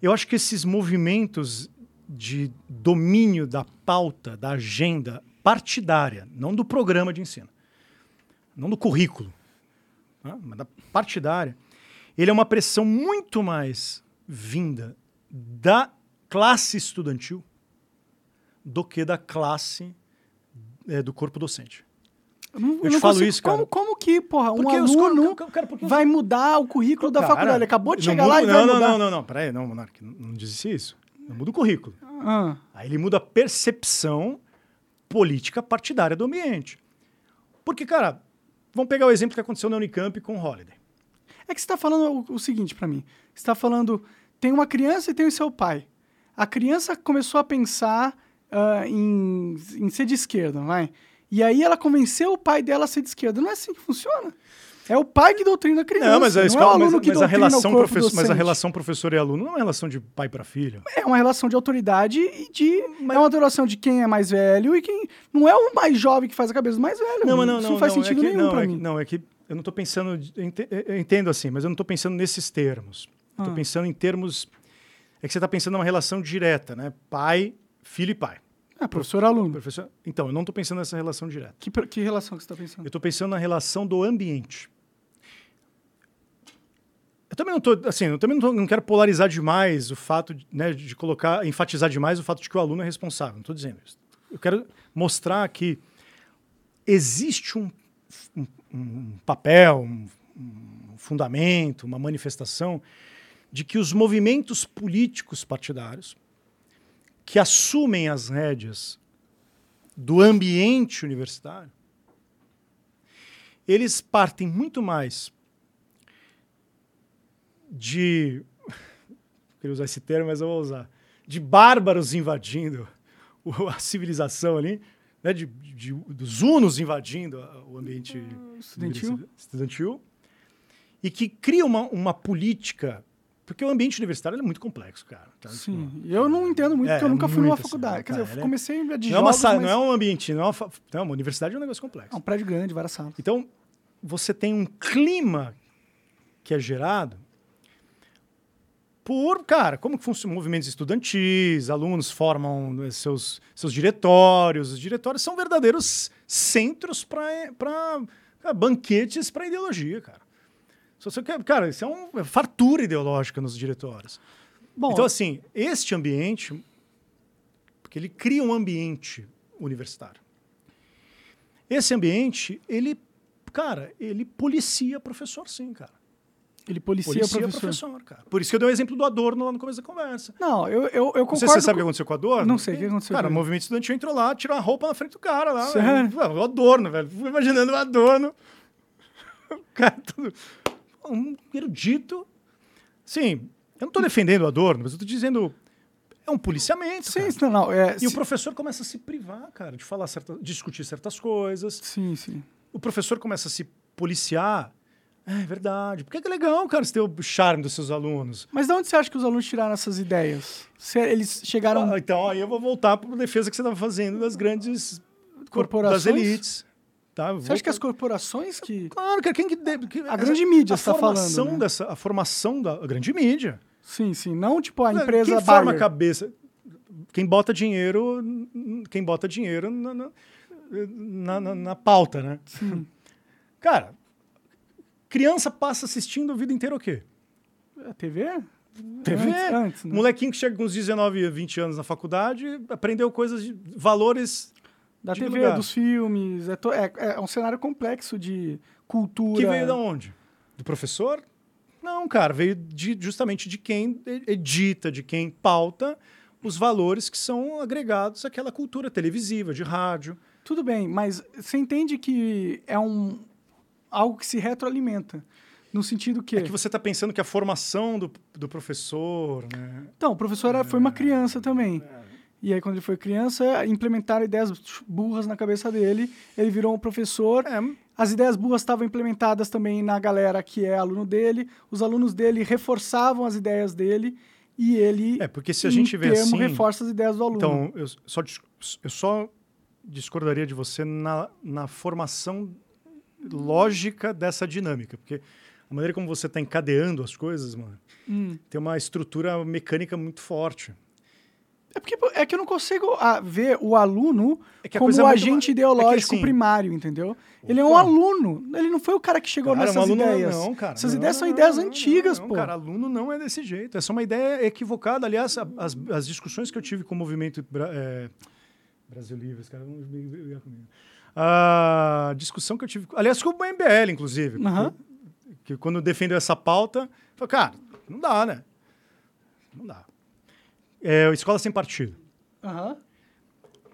Eu acho que esses movimentos de domínio da pauta, da agenda partidária, não do programa de ensino, não do currículo, né, mas da partidária, ele é uma pressão muito mais vinda da classe estudantil do que da classe é, do corpo docente. Eu, não, eu, te falo consigo, isso, cara. Como, como que, porra, um porque aluno cara, cara, porque... vai mudar o currículo da faculdade? Ele acabou de chegar muda, lá e não, vai não, mudar. Não, não, não, peraí, não, Monark, não, não disse isso. Não muda o currículo. Ah. Aí ele muda a percepção política partidária do ambiente. Porque, cara, vamos pegar o exemplo que aconteceu na Unicamp com o Holiday. É que você está falando o, o seguinte para mim. Você está falando, tem uma criança e tem o seu pai. A criança começou a pensar uh, em, em ser de esquerda, vai? E aí ela convenceu o pai dela a ser de esquerda. Não é assim que funciona. É o pai que doutrina a criança. Não, mas a, escola, não é mas, mas, a relação professor, mas a relação professor e aluno não é uma relação de pai para filho. É uma relação de autoridade e de. Mas... É uma relação de quem é mais velho e quem. Não é o mais jovem que faz a cabeça do mais velho. Não, não, Isso não, não faz não, sentido é que, nenhum para é mim. não, é que eu não estou pensando. Eu entendo assim, mas eu não estou pensando nesses termos. Estou ah. pensando em termos. É que você está pensando numa relação direta, né? Pai, filho e pai. Ah, professor-aluno. Professor... Então, eu não estou pensando nessa relação direta. Que, que relação que você está pensando? Eu estou pensando na relação do ambiente. Eu também não tô, assim, eu também não, tô, não quero polarizar demais o fato de, né, de colocar, enfatizar demais o fato de que o aluno é responsável. Não estou dizendo isso. Eu quero mostrar que existe um, um, um papel, um, um fundamento, uma manifestação de que os movimentos políticos partidários que assumem as rédeas do ambiente universitário, eles partem muito mais de. queria usar esse termo, mas eu vou usar. De bárbaros invadindo a civilização ali, né, de, de, dos hunos invadindo o ambiente uh, estudantil. estudantil, e que cria uma, uma política. Porque o ambiente universitário é muito complexo, cara. Tá? Sim, tipo, eu não entendo muito, é, porque eu nunca fui numa assim, faculdade. Quer dizer, eu é comecei a de não jogos, é uma, mas... Não é um ambiente, não é uma, não, uma universidade é um negócio complexo. É um prédio grande, várias salas. Então, você tem um clima que é gerado por, cara, como que funcionam movimentos estudantis, alunos formam né, seus, seus diretórios, os diretórios são verdadeiros centros para banquetes para ideologia, cara. Se você quer, cara, isso é uma é fartura ideológica nos diretórios. Bom, então, assim, este ambiente, porque ele cria um ambiente universitário. Esse ambiente, ele, cara, ele policia professor, sim, cara. Ele policia, policia professor. professor. cara. Por isso que eu dei o exemplo do Adorno lá no começo da conversa. Não, eu, eu, eu concordo. Você, você sabe o que aconteceu com o Adorno? Não sei o que aconteceu. Cara, o movimento estudantil entrou lá, tirou a roupa na frente do cara lá. Sério? O Adorno, velho. Fui imaginando o Adorno. O cara tudo... Um erudito. Sim, eu não estou defendendo o Adorno, mas eu estou dizendo... É um policiamento. Sim, cara. não, é, e sim. o professor começa a se privar, cara, de falar certa, discutir certas coisas. Sim, sim. O professor começa a se policiar é verdade. Por que é legal, cara, você ter o charme dos seus alunos? Mas de onde você acha que os alunos tiraram essas ideias? Se eles chegaram. Ah, então, aí eu vou voltar para a defesa que você estava fazendo das grandes corporações. Das elites. Tá, você acha que as corporações que. Claro, que quem que. que a grande mídia está falando. Né? Dessa, a formação da a grande mídia. Sim, sim. Não tipo a empresa. Quem forma a cabeça. Quem bota dinheiro. Quem bota dinheiro na, na, na, na pauta, né? Sim. Cara, criança passa assistindo a vida inteira o quê? A TV? TV. Antes, antes, né? Molequinho que chega com uns 19, 20 anos na faculdade, aprendeu coisas de valores da TV, lugar. dos filmes. É, to, é, é, um cenário complexo de cultura. Que veio da onde? Do professor? Não, cara, veio de, justamente de quem edita, de quem pauta os valores que são agregados àquela cultura televisiva, de rádio. Tudo bem, mas você entende que é um algo que se retroalimenta. No sentido que. É que você está pensando que a formação do, do professor. Né? Então, o professor é, foi uma criança também. É. E aí, quando ele foi criança, implementaram ideias burras na cabeça dele. Ele virou um professor. É. As ideias burras estavam implementadas também na galera que é aluno dele. Os alunos dele reforçavam as ideias dele. E ele, é, porque se a gente vê termo, assim, reforça as ideias do aluno. Então, eu só, eu só discordaria de você na, na formação lógica dessa dinâmica. Porque a maneira como você está encadeando as coisas, mano, hum. tem uma estrutura mecânica muito forte. É porque é que eu não consigo ah, ver o aluno é como o agente muito... ideológico é que, assim, primário, entendeu? Ele é um aluno. Ele não foi o cara que chegou cara, nessas um ideias. Não, cara. Essas não, ideias são não, ideias antigas, pô. Cara, aluno não é desse jeito. Essa é uma ideia equivocada. Aliás, as, as discussões que eu tive com o movimento é, Brasil Livre, os caras vão brigar comigo. A discussão que eu tive. Aliás, com o MBL, inclusive. Uhum. Que, que quando defendeu essa pauta, falou, cara, não dá, né? Não dá. É, Escola Sem Partido. Uhum.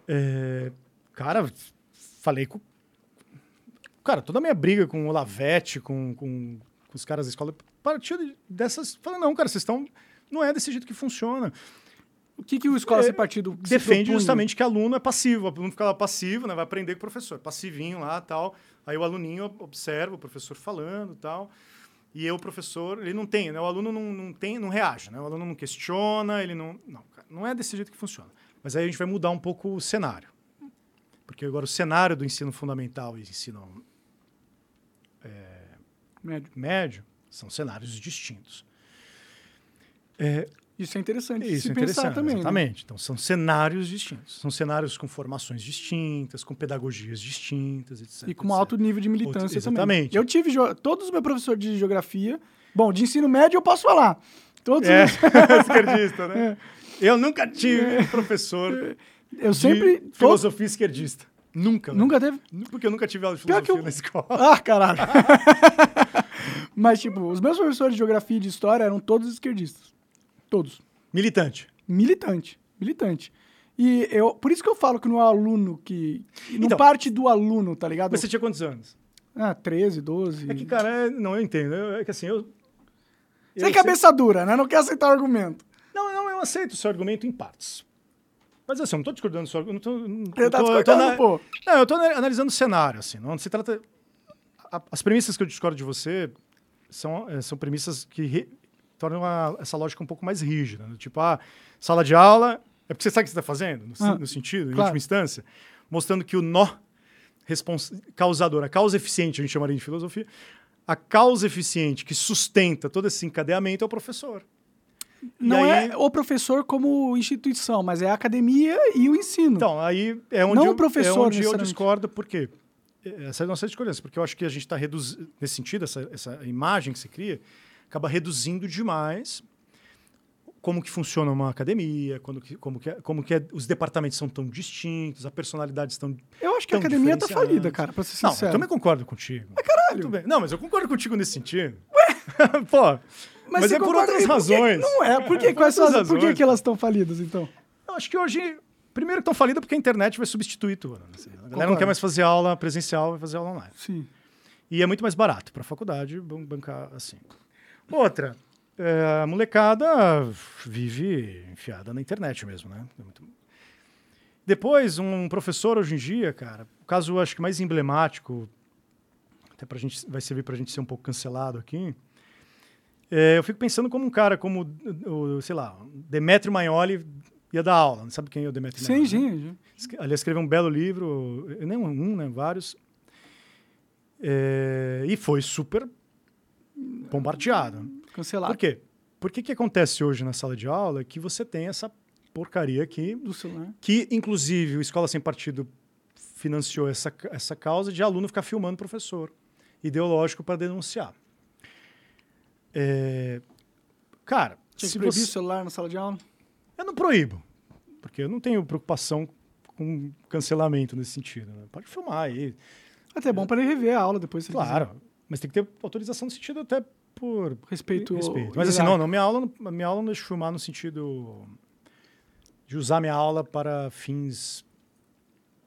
É, cara, falei com. Cara, toda a minha briga com o Lavete, com, com, com os caras da escola, partiu dessas. Falei, não, cara, vocês estão. Não é desse jeito que funciona. O que, que o Escola é, Sem Partido defende justamente que aluno é passivo. O aluno fica lá passivo, né? vai aprender com o professor. Passivinho lá tal. Aí o aluninho observa o professor falando tal. E eu, o professor, ele não tem, né? O aluno não, não tem, não reage, né? O aluno não questiona, ele não. Não, não é desse jeito que funciona. Mas aí a gente vai mudar um pouco o cenário. Porque agora o cenário do ensino fundamental e ensino é, médio. médio são cenários distintos. É, isso é interessante Isso é interessante, pensar também. Né? Exatamente. Né? Então, são cenários distintos. São cenários com formações distintas, com pedagogias distintas, etc. E com um alto nível de militância Outro, exatamente. também. Eu tive... Todos os meus professores de geografia... Bom, de ensino médio eu posso falar. Todos é, os... esquerdista, né? É. Eu nunca tive é. professor eu sempre filosofia esquerdista. Nunca. Nunca teve? Porque eu nunca tive aula de filosofia eu... na escola. Ah, caralho. Mas, tipo, os meus professores de geografia e de história eram todos esquerdistas. Todos. Militante. Militante. Militante. E eu, por isso que eu falo que não é aluno que. Não então, parte do aluno, tá ligado? Mas você tinha quantos anos? Ah, 13, 12. É que, cara, é, não, eu entendo. É que assim, eu. Você é cabeça sei... dura, né? Não quer aceitar o argumento. Não, não, eu aceito o seu argumento em partes. Mas assim, eu não tô discordando do seu argumento. Você tá discordando, pô. Não, eu tô analisando o cenário, assim. Não se trata. As premissas que eu discordo de você são, é, são premissas que torna uma, essa lógica um pouco mais rígida. Né? Tipo, ah, sala de aula, é porque você sabe o que você está fazendo, no, ah, no sentido, claro. em última instância, mostrando que o nó causador, a causa eficiente, a gente chamaria de filosofia, a causa eficiente que sustenta todo esse encadeamento é o professor. Não aí... é o professor como instituição, mas é a academia e o ensino. Então, aí é onde, Não eu, o professor, é onde eu discordo, por quê? Essa é a nossa discordância, porque eu acho que a gente está reduzindo, nesse sentido, essa, essa imagem que se cria, acaba reduzindo demais como que funciona uma academia, quando que, como, que, como que é, os departamentos são tão distintos, as personalidades estão Eu acho que a academia tá falida, cara, pra ser sincero. Não, eu também concordo contigo. Mas caralho. Não, mas eu concordo contigo nesse sentido. Ué? Pô, mas, mas é por outras razões. Não é, por que, quais razões, por que, que elas estão falidas, então? Eu acho que hoje, primeiro estão falidas porque a internet vai substituir tudo. Assim. A galera não quer mais fazer aula presencial, vai fazer aula online. Sim. E é muito mais barato para a faculdade bancar assim. Outra, é, a molecada vive enfiada na internet mesmo, né? É muito... Depois, um professor hoje em dia, cara, o caso acho que mais emblemático, até pra gente, vai servir para a gente ser um pouco cancelado aqui, é, eu fico pensando como um cara como, o, sei lá, Demetrio Maioli ia dar aula. Sabe quem é o Demetrio Sim, sim. Né? Aliás, escreveu um belo livro, nem um, né, vários, É, e foi super bombardeado. Cancelado. Por quê? Porque o que acontece hoje na sala de aula é que você tem essa porcaria aqui. Do celular. Que, inclusive, o Escola Sem Partido financiou essa, essa causa de aluno ficar filmando professor ideológico para denunciar. É, cara. Tinha que proibir você... o celular na sala de aula? Eu não proíbo, porque eu não tenho preocupação com cancelamento nesse sentido. Né? Pode filmar aí. Até é bom para ele rever a aula depois. claro, quiser. Mas tem que ter autorização no sentido até por respeito. respeito. Mas assim, não, não, minha aula, minha aula não deixa filmar no sentido de usar minha aula para fins.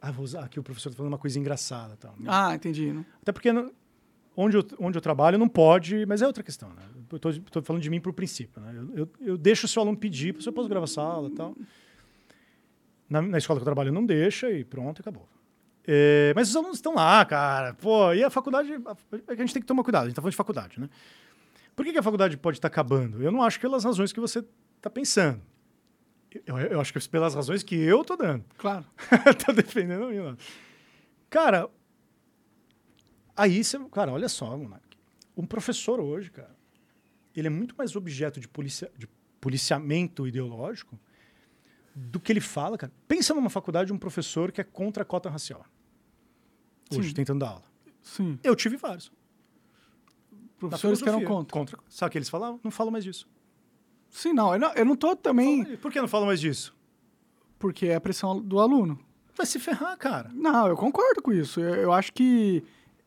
Ah, vou usar aqui o professor está falando uma coisa engraçada. Tal. Ah, entendi. Né? Até porque onde eu, onde eu trabalho não pode, mas é outra questão. Né? Eu estou falando de mim por princípio. Né? Eu, eu, eu deixo o seu aluno pedir, se eu posso gravar a sala e tal. Na, na, escola que eu trabalho não deixa e pronto, acabou. É, mas os alunos estão lá, cara. Pô, e a faculdade. A, a gente tem que tomar cuidado, a gente está falando de faculdade, né? Por que, que a faculdade pode estar tá acabando? Eu não acho pelas razões que você está pensando. Eu, eu, acho que é pelas razões que eu estou dando. Claro. Estou defendendo a mim. Cara, aí você. Cara, olha só. Um professor hoje, cara, ele é muito mais objeto de, policia, de policiamento ideológico do que ele fala, cara. Pensa numa faculdade de um professor que é contra a cota racial. Hoje, Sim. tentando dar aula. Sim. Eu tive vários. Professores que eram contra. contra. Sabe o que eles falavam? Não falo mais disso. Sim, não. Eu não, eu não tô também. Por que não falo mais disso? Porque é a pressão do aluno. Vai se ferrar, cara. Não, eu concordo com isso. Eu, eu acho que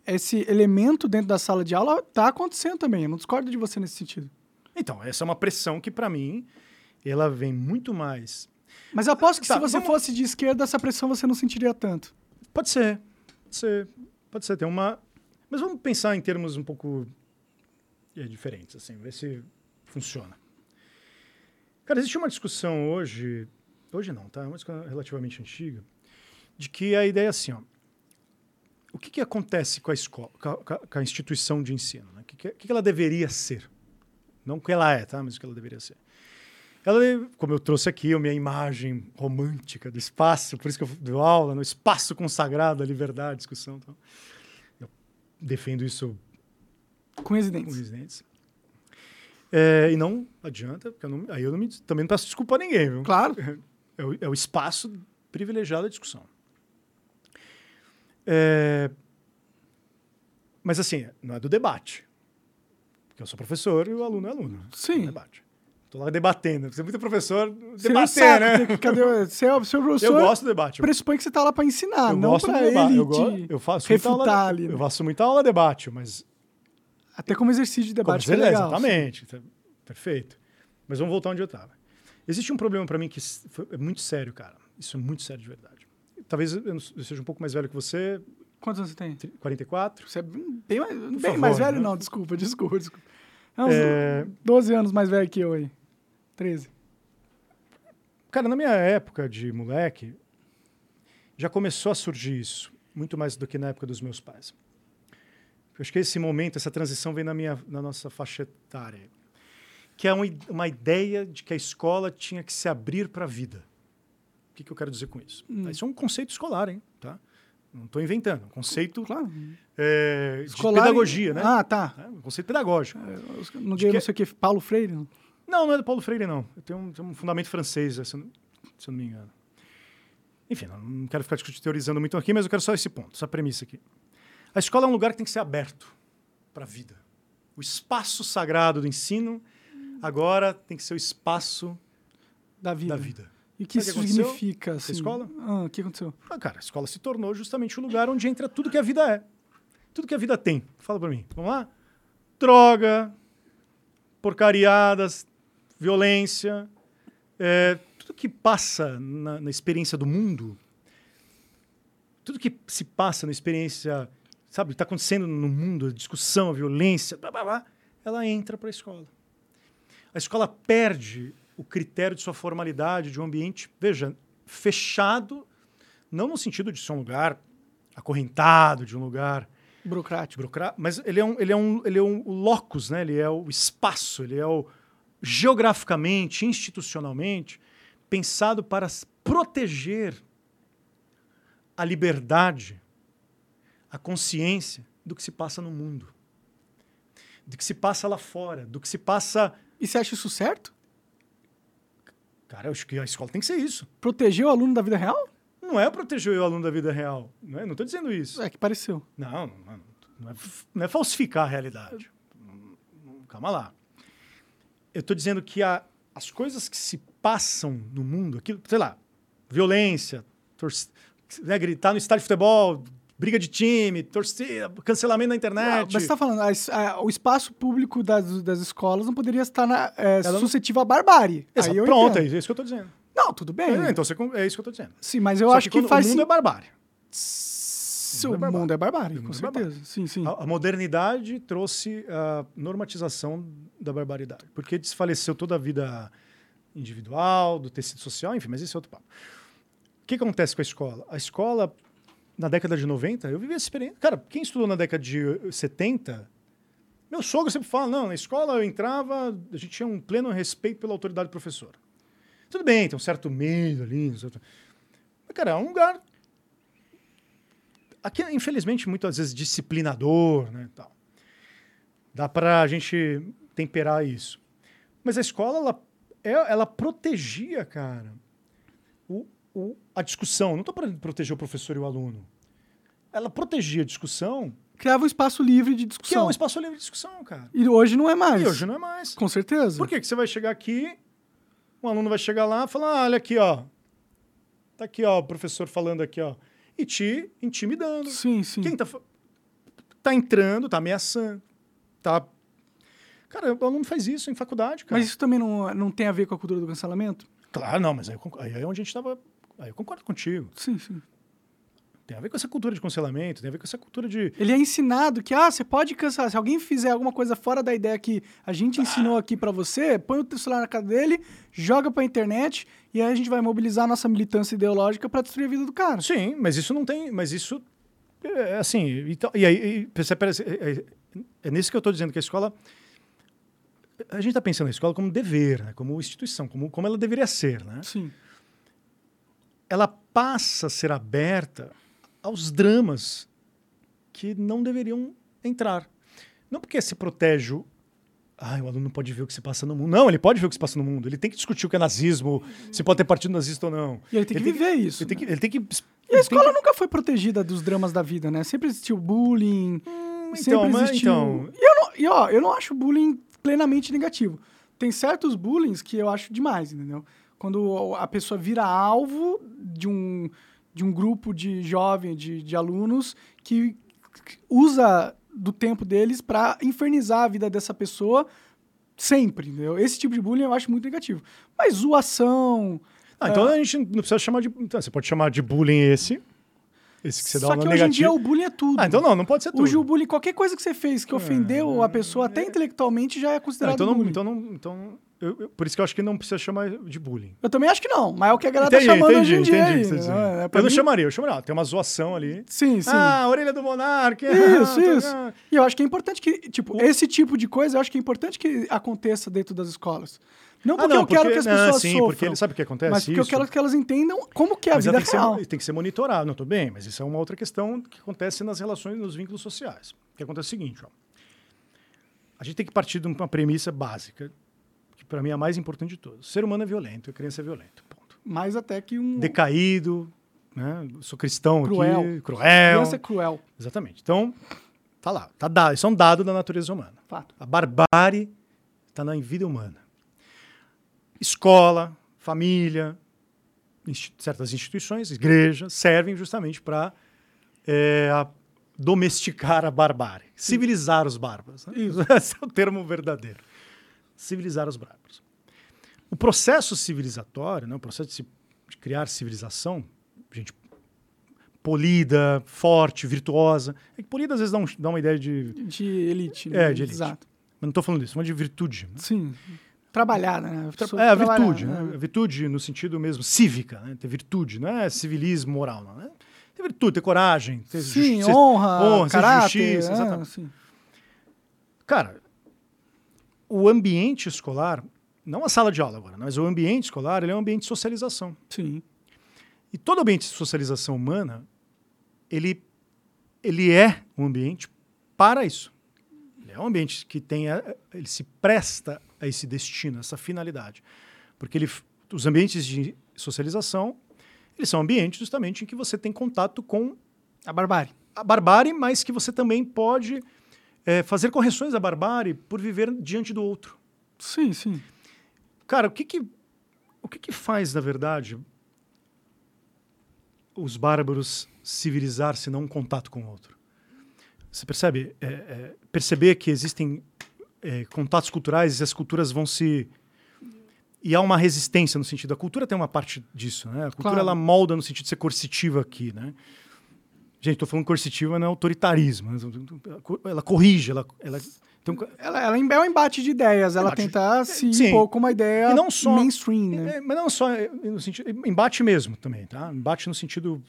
esse elemento dentro da sala de aula tá acontecendo também. Eu não discordo de você nesse sentido. Então, essa é uma pressão que, para mim, ela vem muito mais mas eu aposto que tá, se você vamos... fosse de esquerda, essa pressão você não sentiria tanto. Pode ser. Pode ser. Pode ser. Tem uma. Mas vamos pensar em termos um pouco é, diferentes, assim, ver se funciona. Cara, existe uma discussão hoje. Hoje não, tá? É uma discussão relativamente antiga. De que a ideia é assim, ó. O que, que acontece com a escola, com a, com a instituição de ensino? Né? O que, que, que ela deveria ser? Não o que ela é, tá? Mas o que ela deveria ser. Ela, como eu trouxe aqui a minha imagem romântica do espaço, por isso que eu dou aula no espaço consagrado à liberdade, discussão. Então, eu defendo isso com os dentes. Com os dentes. É, e não adianta, porque eu não, aí eu não me, também não peço desculpa a ninguém, viu? Claro. É, o, é o espaço privilegiado da discussão. É, mas assim, não é do debate. Porque eu sou professor e o aluno é aluno. Sim. É debate. Tô lá debatendo. Você é muito professor debater, né? Cadê, você é o seu professor. Eu gosto do debate. Pressupõe que você tá lá para ensinar, eu não para ele eu, te eu faço refutar aula, ali. Né? Eu faço muita aula debate, mas... Até como exercício de debate, como é legal. Exatamente. Sim. Perfeito. Mas vamos voltar onde eu estava. Existe um problema para mim que é muito sério, cara. Isso é muito sério de verdade. Talvez eu seja um pouco mais velho que você. Quantos anos você tem? 44. Você é bem mais, bem favor, mais velho, né? não. Desculpa, desculpa, desculpa. É uns é... 12 anos mais velho que eu aí. 13. Cara, na minha época de moleque, já começou a surgir isso, muito mais do que na época dos meus pais. Eu acho que esse momento, essa transição vem na, minha, na nossa faixa etária, que é uma, uma ideia de que a escola tinha que se abrir para a vida. O que, que, eu quero dizer com isso? Hum. Isso é um conceito escolar, hein? Tá? Não estou inventando. Um conceito claro. é, escolar de pedagogia, e... né? Ah, tá. É, um conceito pedagógico. É, não, que... não sei o que, Paulo Freire? Não? Não, não é do Paulo Freire, não. Eu tenho um, um fundamento francês, se eu, não, se eu não me engano. Enfim, não quero ficar teorizando muito aqui, mas eu quero só esse ponto, essa premissa aqui. A escola é um lugar que tem que ser aberto para a vida. O espaço sagrado do ensino agora tem que ser o espaço da vida. Da vida. E o que isso que significa? Assim? A escola? Ah, o que aconteceu? Ah, cara, a escola se tornou justamente o lugar onde entra tudo que a vida é. Tudo que a vida tem. Fala para mim. Vamos lá? Droga, porcariadas, violência, é, tudo que passa na, na, experiência do mundo, tudo que se passa na experiência, sabe, está acontecendo no mundo, a discussão, a violência, blá, blá, blá, ela entra para a escola. A escola perde o critério de sua formalidade, de um ambiente, veja, fechado, não no sentido de ser um lugar acorrentado, de um lugar burocrático, mas ele é um, ele é um, ele é um locus, né? Ele é o espaço, ele é o geograficamente, institucionalmente, pensado para proteger a liberdade, a consciência do que se passa no mundo. Do que se passa lá fora, do que se passa. E você acha isso certo? Cara, eu acho que a escola tem que ser isso. Proteger o aluno da vida real? Não é proteger o aluno da vida real. Não é? Não estou dizendo isso. É que pareceu. Não, não, não, é, não é falsificar a realidade. Calma lá. Eu estou dizendo que a, as coisas que se passam no mundo, aquilo, sei lá, violência, né, gritar no estádio de futebol, briga de time, torcida, cancelamento na internet. Não, mas você está falando, a, a, o espaço público das, das escolas não poderia estar na, é, suscetível à barbárie. Exato, pronto, entendo. é isso que eu estou dizendo. Não, tudo bem. É, então você, é isso que eu estou dizendo. Sim, mas eu Só acho que, que faz. O mundo é barbárie. O mundo é barbárie, mundo é barbárie com é certeza. Barbárie. Sim, sim. A, a, modernidade trouxe a normatização da barbaridade. Porque desfaleceu toda a vida individual, do tecido social, enfim, mas esse é outro papo. O que acontece com a escola? A escola na década de 90, eu vivi essa experiência. Cara, quem estudou na década de 70, meu sogro sempre fala: não, na escola eu entrava, a gente tinha um pleno respeito pela autoridade do professor. Tudo bem, tem um certo medo ali. Um certo... Mas, cara, é um lugar. Aqui, infelizmente, muitas vezes disciplinador, né? Tal. Dá para a gente temperar isso. Mas a escola, ela, é, ela protegia, cara, o, o, a discussão. Não estou para proteger o professor e o aluno. Ela protegia a discussão. Criava um espaço livre de discussão. Que é um espaço livre de discussão, cara. E hoje não é mais. E hoje não é mais. Com certeza. Por quê? que você vai chegar aqui, um aluno vai chegar lá e falar: ah, olha aqui, ó. Tá aqui, ó, o professor falando aqui, ó. E te intimidando. Sim, sim. Quem tá, tá entrando, tá ameaçando, tá Cara, o aluno faz isso em faculdade, cara. Mas isso também não, não tem a ver com a cultura do cancelamento? Claro, não, mas aí, aí é onde a gente estava Aí eu concordo contigo. Sim, sim. Tem a ver com essa cultura de cancelamento, tem a ver com essa cultura de. Ele é ensinado que, ah, você pode cancelar. Se alguém fizer alguma coisa fora da ideia que a gente ensinou aqui para você, põe o celular na cara dele, joga pra internet e aí a gente vai mobilizar a nossa militância ideológica para destruir a vida do cara. Sim, mas isso não tem. Mas isso. É assim. Então, e aí, parece, é, é, é nisso que eu estou dizendo, que a escola. A gente está pensando na escola como dever, né? como instituição, como, como ela deveria ser. Né? Sim ela passa a ser aberta aos dramas que não deveriam entrar. Não porque se protege. Ah, o aluno não pode ver o que se passa no mundo. Não, ele pode ver o que se passa no mundo. Ele tem que discutir o que é nazismo, se pode ter partido nazista ou não. E ele tem que ele viver tem isso. Ele, né? tem que, ele tem que. E a escola que... nunca foi protegida dos dramas da vida, né? Sempre existiu bullying. Hum, sempre então, existiu. Então... E, eu não, e ó, eu não acho bullying plenamente negativo. Tem certos bullying que eu acho demais, entendeu? quando a pessoa vira alvo de um, de um grupo de jovens, de, de alunos, que usa do tempo deles para infernizar a vida dessa pessoa sempre. Entendeu? Esse tipo de bullying eu acho muito negativo. Mas zoação. Ah, então é... a gente não precisa chamar de. Então, você pode chamar de bullying esse. Esse que você dá Só que hoje em dia o bullying é tudo. Ah, então não, não pode ser tudo. Hoje o bullying, qualquer coisa que você fez que ofendeu é, a pessoa, até intelectualmente, já é considerado então não, bullying. Então não, então eu, eu, por isso que eu acho que não precisa chamar de bullying. Eu também acho que não, mas é o que a galera tá entendi, tá chamando entendi, hoje em dia. Entendi, aí, né? é, eu não chamaria, eu chamaria. Tem uma zoação ali. Sim, sim. Ah, a orelha do monarca. Isso, ah, isso. Tá... E eu acho que é importante que, tipo, o... esse tipo de coisa, eu acho que é importante que aconteça dentro das escolas. Não porque ah, não, eu quero porque, que as pessoas não, sim, sofram. porque sabe o que acontece? Mas porque isso? eu quero que elas entendam como que é a mas vida tem real. Ser, tem que ser monitorado, não estou bem, mas isso é uma outra questão que acontece nas relações, nos vínculos sociais. O que acontece é o seguinte, ó. A gente tem que partir de uma premissa básica para mim é a mais importante de todas. O ser humano é violento, a criança é violenta. Ponto. Mais até que um. Decaído, né? sou cristão cruel. aqui. Cruel. Criança é cruel. Exatamente. Então, tá lá. Tá dado. Isso é um dado da natureza humana. Fato. A barbárie está na vida humana. Escola, família, certas instituições, igrejas, servem justamente para é, domesticar a barbárie, civilizar os bárbaros. Né? Esse é o termo verdadeiro civilizar os bárbaros. O processo civilizatório, né, o processo de, se, de criar civilização, gente polida, forte, virtuosa. É que polida às vezes dá, um, dá uma ideia de. De elite. Né? É, de elite. Exato. Mas não estou falando disso, falando de virtude. Né? Sim. Trabalhada, né? A é, a virtude. Né? A virtude no sentido mesmo cívica, né? Ter virtude, não é civilismo moral, não. Né? Ter virtude, ter coragem, ter sim, honra, honra caráter, justiça. É, exatamente. Cara, o ambiente escolar, não a sala de aula agora, mas o ambiente escolar, ele é um ambiente de socialização. Sim. E todo ambiente de socialização humana, ele, ele é um ambiente para isso. Ele é um ambiente que tem, ele se presta a esse destino, essa finalidade. Porque ele, os ambientes de socialização, eles são ambientes justamente em que você tem contato com a barbárie. A barbárie, mas que você também pode é, fazer correções à barbárie por viver diante do outro. Sim, sim. Cara, o que que, o que, que faz, na verdade, os bárbaros civilizar se não um contato com o outro? Você percebe? É, é, perceber que existem é, contatos culturais e as culturas vão se e há uma resistência no sentido a cultura tem uma parte disso né a cultura claro. ela molda no sentido de ser coercitiva aqui né gente estou falando coercitiva não é autoritarismo né? ela corrige ela ela, então, ela, ela é um embate de ideias ela tenta se sim. impor com uma ideia não só, mainstream né? É, mas não só no sentido embate mesmo também tá embate no sentido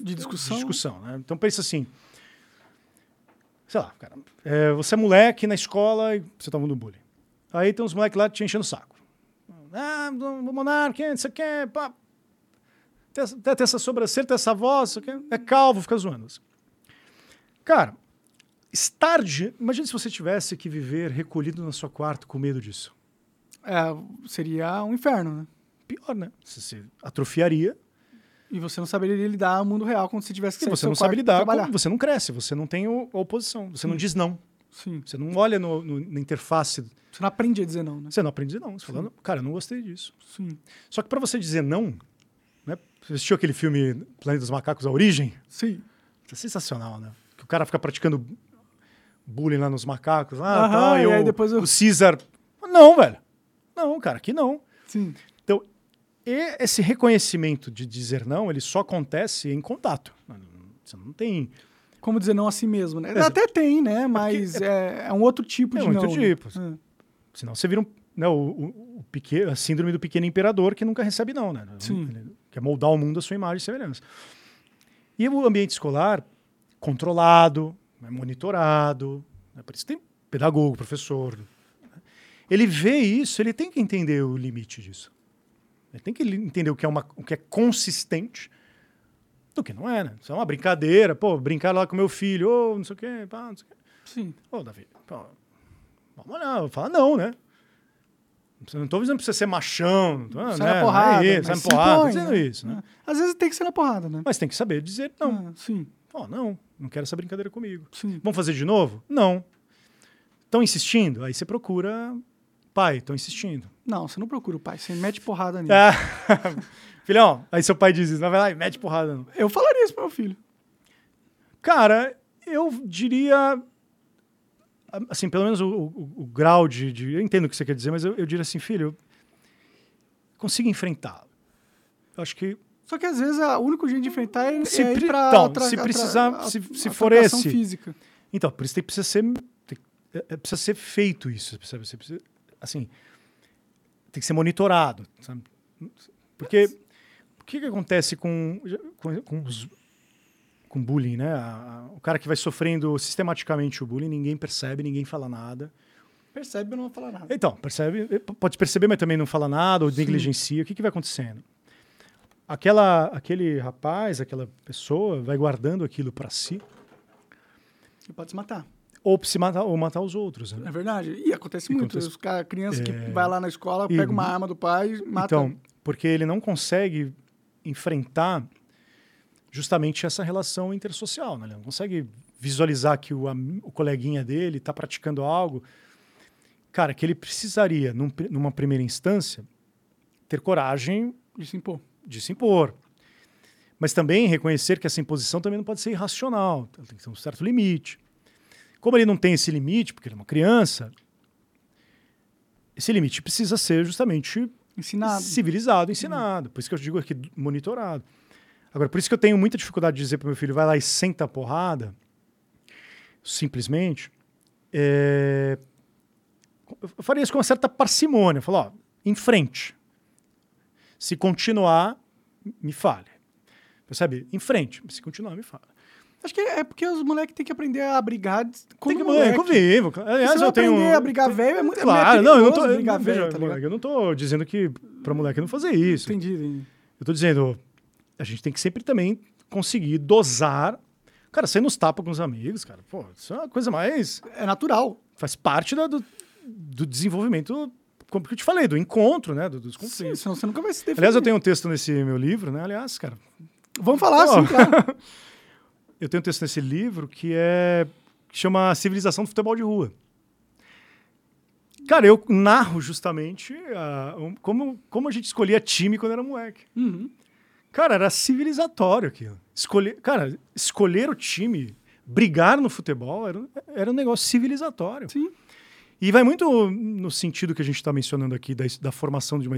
de discussão de discussão né? então pensa assim sei lá, cara, é, você é moleque na escola e você tava no bullying. Aí tem uns moleques lá te enchendo o saco. Ah, do monarca, não sei o que, pá. Tem, tem, tem essa sobrancelha, tem essa voz, é calvo, fica zoando. Cara, estar de... Imagina se você tivesse que viver recolhido na sua quarto com medo disso. É, seria um inferno, né? Pior, né? Você se atrofiaria e você não saberia lidar no mundo real quando você tivesse que sair Você não sabe lidar, você não cresce, você não tem oposição, você Sim. não diz não. Sim. Você não olha no, no, na interface. Você não aprende a dizer não, né? Você não aprende a dizer não. Você fala, cara, eu não gostei disso. Sim. Só que para você dizer não, né? Você assistiu aquele filme Planeta dos Macacos, A Origem? Sim. É sensacional, né? Que o cara fica praticando bullying lá nos macacos. Lá, Aham, tal, e, aí o, depois eu... o Caesar... Não, velho. Não, cara, aqui não. Sim. E esse reconhecimento de dizer não, ele só acontece em contato. Você não tem. Como dizer não a si mesmo, né? Até tem, né? É Mas é, é, é, um outro tipo é de um não. outro né? tipo. Né? Senão você vira um, né, o, o, o pequeno, a síndrome do pequeno imperador que nunca recebe não, né? Sim. Quer moldar o mundo à sua imagem e semelhança. E o ambiente escolar, controlado, né, monitorado, né? por isso tem pedagogo, professor. Né? Ele vê isso, ele tem que entender o limite disso. Ele tem que entender o que é, uma, o que é consistente do que não é, né? Isso é uma brincadeira. Pô, brincar lá com meu filho, ou oh, não sei o quê, pá, não sei o quê. Sim. Ô, oh, Davi, pô, vamos lá, fala não, né? Não estou dizendo pra você ser machão, sai né? na porrada. É isso, sai na porrada, tô dizendo né? isso, né? É. Às vezes tem que ser na porrada, né? Mas tem que saber dizer não. Ah, sim. Pô, não, não quero essa brincadeira comigo. Sim. Vamos fazer de novo? Não. Estão insistindo? Aí você procura pai, estão insistindo. Não, você não procura o pai, você mete porrada nele. É. Filhão, aí seu pai diz isso, não vai lá mete porrada. Não. Eu falaria isso pro meu filho. Cara, eu diria. Assim, pelo menos o, o, o grau de, de, Eu entendo o que você quer dizer, mas eu, eu diria assim, filho, consiga enfrentar. Eu acho que. Só que às vezes o único jeito de enfrentar é, se é ir pra então, outra, se precisar, outra, se, se for esse. física. Então, por isso tem, precisa ser. Tem, é, precisa ser feito isso. Precisa, você precisa, assim, tem que ser monitorado, sabe? Porque o que, que acontece com, com, com, os, com bullying, né? A, a, o cara que vai sofrendo sistematicamente o bullying, ninguém percebe, ninguém fala nada. Percebe, mas não fala nada. Então, percebe, eh, pode perceber, mas também não fala nada, ou Sim. negligencia. O que, que vai acontecendo? Aquela, aquele rapaz, aquela pessoa vai guardando aquilo para si. E pode se matar ou se matar, ou matar os outros. Né? É verdade. E acontece e muito. Acontece... Os cara, crianças é... que vai lá na escola, e... pega uma arma do pai e mata. Então, porque ele não consegue enfrentar justamente essa relação intersocial. Né? Ele não consegue visualizar que o, o coleguinha dele está praticando algo. Cara, que ele precisaria, num, numa primeira instância, ter coragem de se impor. De se impor. Mas também reconhecer que essa imposição também não pode ser irracional. Tem que ter um certo limite. Como ele não tem esse limite, porque ele é uma criança, esse limite precisa ser justamente ensinado. civilizado, ensinado. Por isso que eu digo aqui monitorado. Agora, por isso que eu tenho muita dificuldade de dizer para meu filho, vai lá e senta a porrada, simplesmente. É... Eu faria isso com uma certa parcimônia. Eu falo, ó, em frente. Se continuar, me fale. Percebe? Em frente. Se continuar, me fale. Acho que é porque os moleques têm que aprender a brigar com Tem que moleque. convivo. Aliás, eu tenho aprender a brigar velho é muito é Claro, é não, eu não tô brigar eu, velho, tá moleque, eu não tô dizendo que para moleque não fazer isso. Entendi, entendi. Eu tô dizendo, a gente tem que sempre também conseguir dosar Cara, sair nos tapas com os amigos, cara, pô, isso é uma coisa mais. É natural. Faz parte da, do, do desenvolvimento, como eu te falei, do encontro, né? Do, dos conflitos. Sim, senão você nunca vai se defender. Aliás, eu tenho um texto nesse meu livro, né? Aliás, cara. Vamos falar, sim, claro. eu tenho um texto nesse livro que é. que chama Civilização do Futebol de Rua. Cara, eu narro justamente uh, um, como, como a gente escolhia time quando era moleque. Uhum. Cara, era civilizatório aquilo. Escolher, cara, escolher o time, brigar no futebol, era, era um negócio civilizatório. Sim. E vai muito no sentido que a gente está mencionando aqui, da, da formação de uma.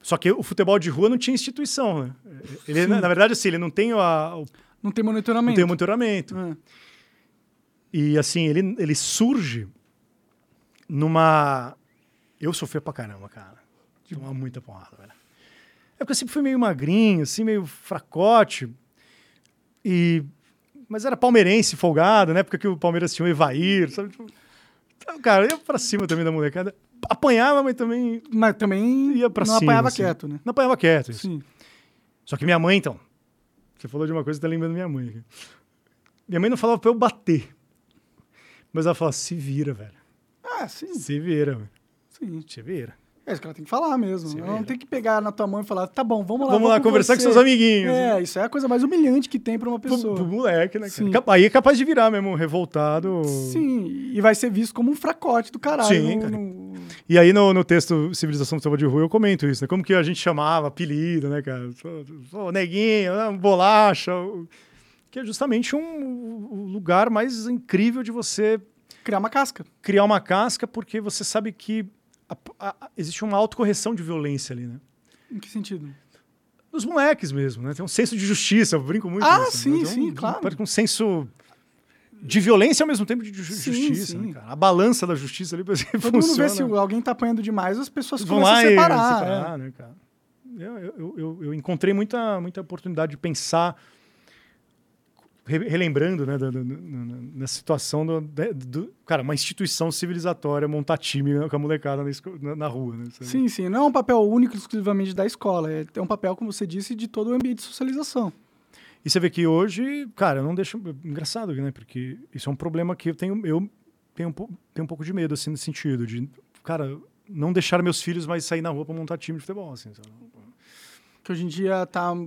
Só que o futebol de rua não tinha instituição, né? Ele, na, na, verdade, assim, ele não tem a, o... Não tem monitoramento. Não tem monitoramento. É. E, assim, ele, ele surge numa. Eu sofri pra caramba, cara. Tomava muita porrada, velho. É porque eu sempre fui meio magrinho, assim, meio fracote. E... Mas era palmeirense, folgado, né? Porque o Palmeiras tinha o Evair, sabe? Tipo... Então, cara, eu ia pra cima também da molecada. Apanhava, mas também. Mas também ia pra não cima. Não apanhava assim. quieto, né? Não apanhava quieto, isso. Sim. Só que minha mãe, então. Você falou de uma coisa, tá lembrando minha mãe. Minha mãe não falava pra eu bater. Mas ela falava, se vira, velho. Ah, sim. Se vira, velho. Sim. Se vira. É isso que ela tem que falar mesmo. ela não tem que pegar na tua mão e falar, tá bom, vamos lá. Vamos lá conversar com, com seus amiguinhos. É, isso é a coisa mais humilhante que tem pra uma pessoa. Pro, pro moleque, né? Sim. Aí é capaz de virar mesmo, revoltado. Sim, e vai ser visto como um fracote do caralho. Sim, no, cara. No... E aí no, no texto Civilização do Samba de Rua eu comento isso, né? Como que a gente chamava, apelido, né, cara? Pô, neguinho, né? bolacha. Que é justamente um lugar mais incrível de você criar uma casca. Criar uma casca porque você sabe que a, a, existe uma autocorreção de violência ali, né? Em que sentido? Dos moleques mesmo, né? Tem um senso de justiça, eu brinco muito. Ah, sim, né? um, sim, claro. Um, um senso de violência ao mesmo tempo de justiça. Sim, sim. Né, a balança da justiça ali, por exemplo, Todo funciona. mundo vê se alguém tá apanhando demais, as pessoas Vão começam lá a separar. separar é. né, cara? Eu, eu, eu, eu, encontrei muita, muita oportunidade de pensar relembrando, né, da, da, na situação do, do, Cara, uma instituição civilizatória montar time com a molecada na, na rua, né? Sim, sim. Não é um papel único exclusivamente da escola. É, é um papel, como você disse, de todo o ambiente de socialização. E você vê que hoje, cara, eu não deixo. Engraçado, né? Porque isso é um problema que eu tenho. Eu tenho um, tenho um pouco de medo, assim, nesse sentido. De, cara, não deixar meus filhos mais sair na rua para montar time de futebol, assim. Sabe? Que hoje em dia está uh,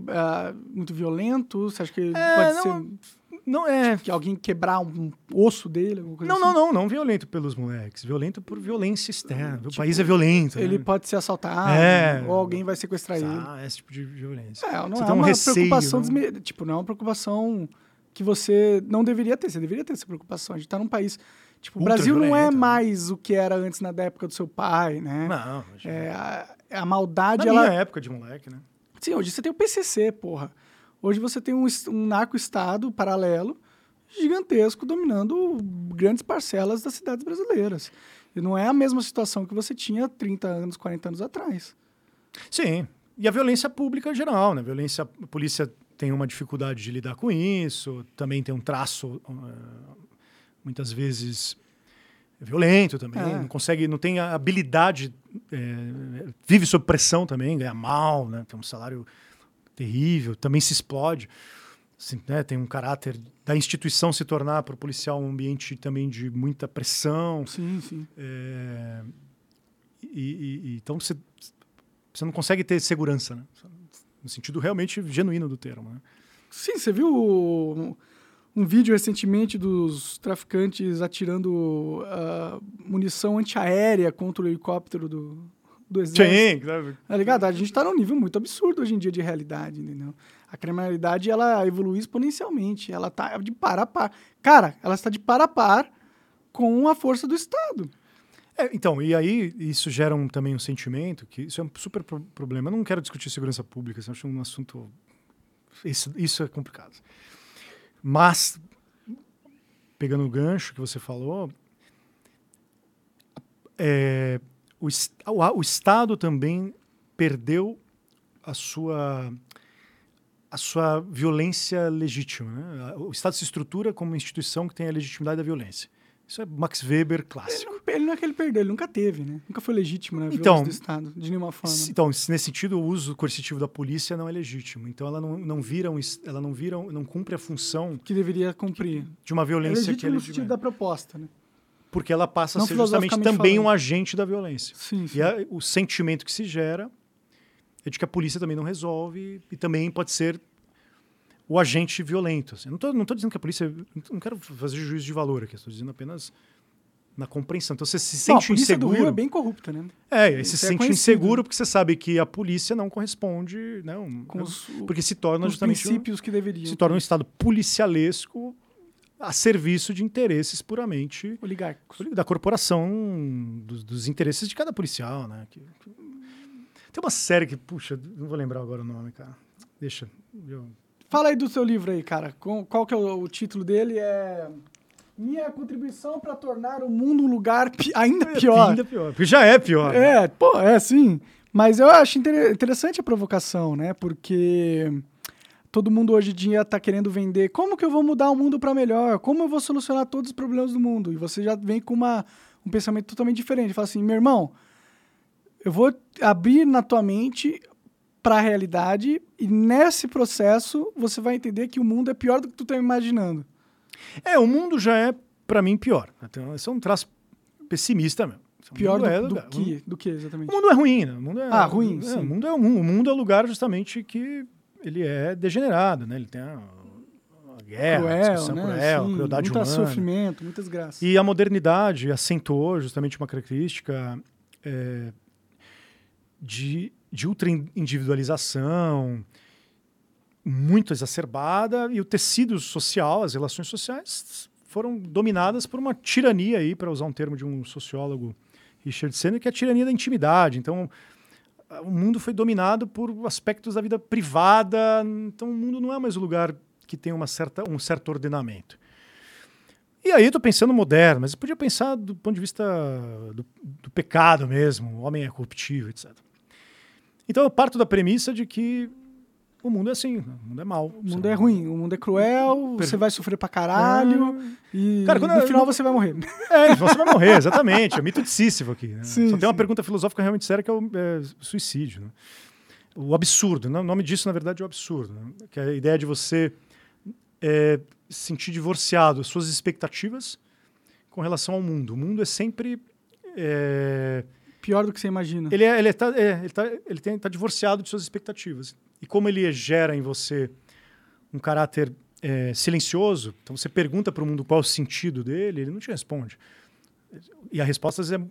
muito violento? Você acha que é, pode não, ser. Não é. Que alguém quebrar um osso dele? não, assim? não, não, não violento pelos moleques. Violento por violência externa. Tipo, o país é violento. Ele né? pode ser assaltado, é, ou alguém vai sequestrar ele. Ah, esse tipo de violência. É, não você é uma receio, preocupação. Né? Tipo, não é uma preocupação que você não deveria ter. Você deveria ter essa preocupação. A gente está num país. Tipo, o Brasil não é né? mais o que era antes na época do seu pai, né? Não, é, a, a maldade. Na ela... minha época de moleque, né? Sim, hoje você tem o PCC, porra. Hoje você tem um, um narco-estado paralelo gigantesco dominando grandes parcelas das cidades brasileiras. E não é a mesma situação que você tinha 30 anos, 40 anos atrás. Sim. E a violência pública em geral, né? Violência, a polícia tem uma dificuldade de lidar com isso, também tem um traço uh, muitas vezes violento também, é. não consegue, não tem a habilidade, é, vive sob pressão também, ganha mal, né? Tem um salário terrível, também se explode. Assim, né? Tem um caráter da instituição se tornar para o policial um ambiente também de muita pressão. Sim, sim. É, e, e, então você, você não consegue ter segurança, né? No sentido realmente genuíno do termo. Né? Sim, você viu um vídeo recentemente dos traficantes atirando uh, munição antiaérea contra o helicóptero do, do exército. Sim, tá ligado? A gente está num nível muito absurdo hoje em dia de realidade, entendeu? A criminalidade, ela evolui exponencialmente. Ela está de par a par. Cara, ela está de par a par com a força do Estado. É, então, e aí isso gera um, também um sentimento que isso é um super pro problema. Eu não quero discutir segurança pública, eu acho um assunto... Isso, isso é complicado. Mas, pegando o gancho que você falou, é, o, o Estado também perdeu a sua a sua violência legítima. Né? O Estado se estrutura como uma instituição que tem a legitimidade da violência. Isso é Max Weber clássico. Ele, ele não é que ele perdeu, ele nunca teve, né? Nunca foi legítimo, né? Então, do Estado, de nenhuma forma. Então, nesse sentido, o uso coercitivo da polícia não é legítimo. Então, ela não, não vira, um, ela não vira, não cumpre a função que deveria cumprir de uma violência é legítimo que é no sentido da proposta, né? Porque ela passa não a ser justamente também falando. um agente da violência. Sim, sim. E a, o sentimento que se gera é de que a polícia também não resolve e também pode ser o agente violento. Assim. Não estou não dizendo que a polícia. Não quero fazer juízo de valor aqui, estou dizendo apenas na compreensão. Então você se sente Bom, a inseguro. Do Rio é bem corrupta, né? É, você se é sente inseguro porque você sabe que a polícia não corresponde, não, né, com os, porque se torna justamente os princípios um, que deveriam. Se torna um estado policialesco a serviço de interesses puramente oligárquicos da corporação dos, dos interesses de cada policial, né? Que, que... Tem uma série que, puxa, não vou lembrar agora o nome, cara. Deixa. Eu... Fala aí do seu livro aí, cara. Qual que é o, o título dele? É minha contribuição para tornar o mundo um lugar pi ainda é, pior. Ainda pior, porque já é pior. É, né? pô, é sim. Mas eu acho inter interessante a provocação, né? Porque todo mundo hoje em dia está querendo vender como que eu vou mudar o mundo para melhor, como eu vou solucionar todos os problemas do mundo. E você já vem com uma, um pensamento totalmente diferente. Fala assim, meu irmão, eu vou abrir na tua mente para a realidade e nesse processo você vai entender que o mundo é pior do que tu está imaginando. É, o mundo já é, para mim, pior. Então, esse é um traço pessimista mesmo. Pior do, é do, que, do que exatamente? O mundo é ruim, né? O mundo é, ah, ruim, é. O mundo é, o mundo é o lugar justamente que ele é degenerado, né? Ele tem a, a guerra, cruel, a discussão né? cruel, sim, a crueldade muito humana. sofrimento, muitas graças. E a modernidade acentuou justamente uma característica é, de, de ultra individualização, muito exacerbada e o tecido social, as relações sociais foram dominadas por uma tirania aí, para usar um termo de um sociólogo Richard Sennett, que é a tirania da intimidade. Então, o mundo foi dominado por aspectos da vida privada. Então, o mundo não é mais o lugar que tem uma certa, um certo ordenamento. E aí, estou pensando moderno, mas podia pensar do ponto de vista do, do pecado mesmo. O homem é corruptível, etc. Então, eu parto da premissa de que o mundo é assim, o mundo é mal. O mundo é ruim, o mundo é cruel, você vai sofrer pra caralho é... e Cara, no final você vai morrer. É, você vai morrer, exatamente. É mito de Sísifo aqui. Né? Sim, Só tem uma pergunta filosófica realmente séria que é o é, suicídio. Né? O absurdo, né? o nome disso, na verdade, é o absurdo. Né? Que é a ideia de você é, sentir divorciado as suas expectativas com relação ao mundo. O mundo é sempre... É... Pior do que você imagina. Ele, é, ele, tá, é, ele, tá, ele tem, tá divorciado de suas expectativas. E como ele gera em você um caráter é, silencioso, então você pergunta para o mundo qual é o sentido dele, ele não te responde. E a resposta é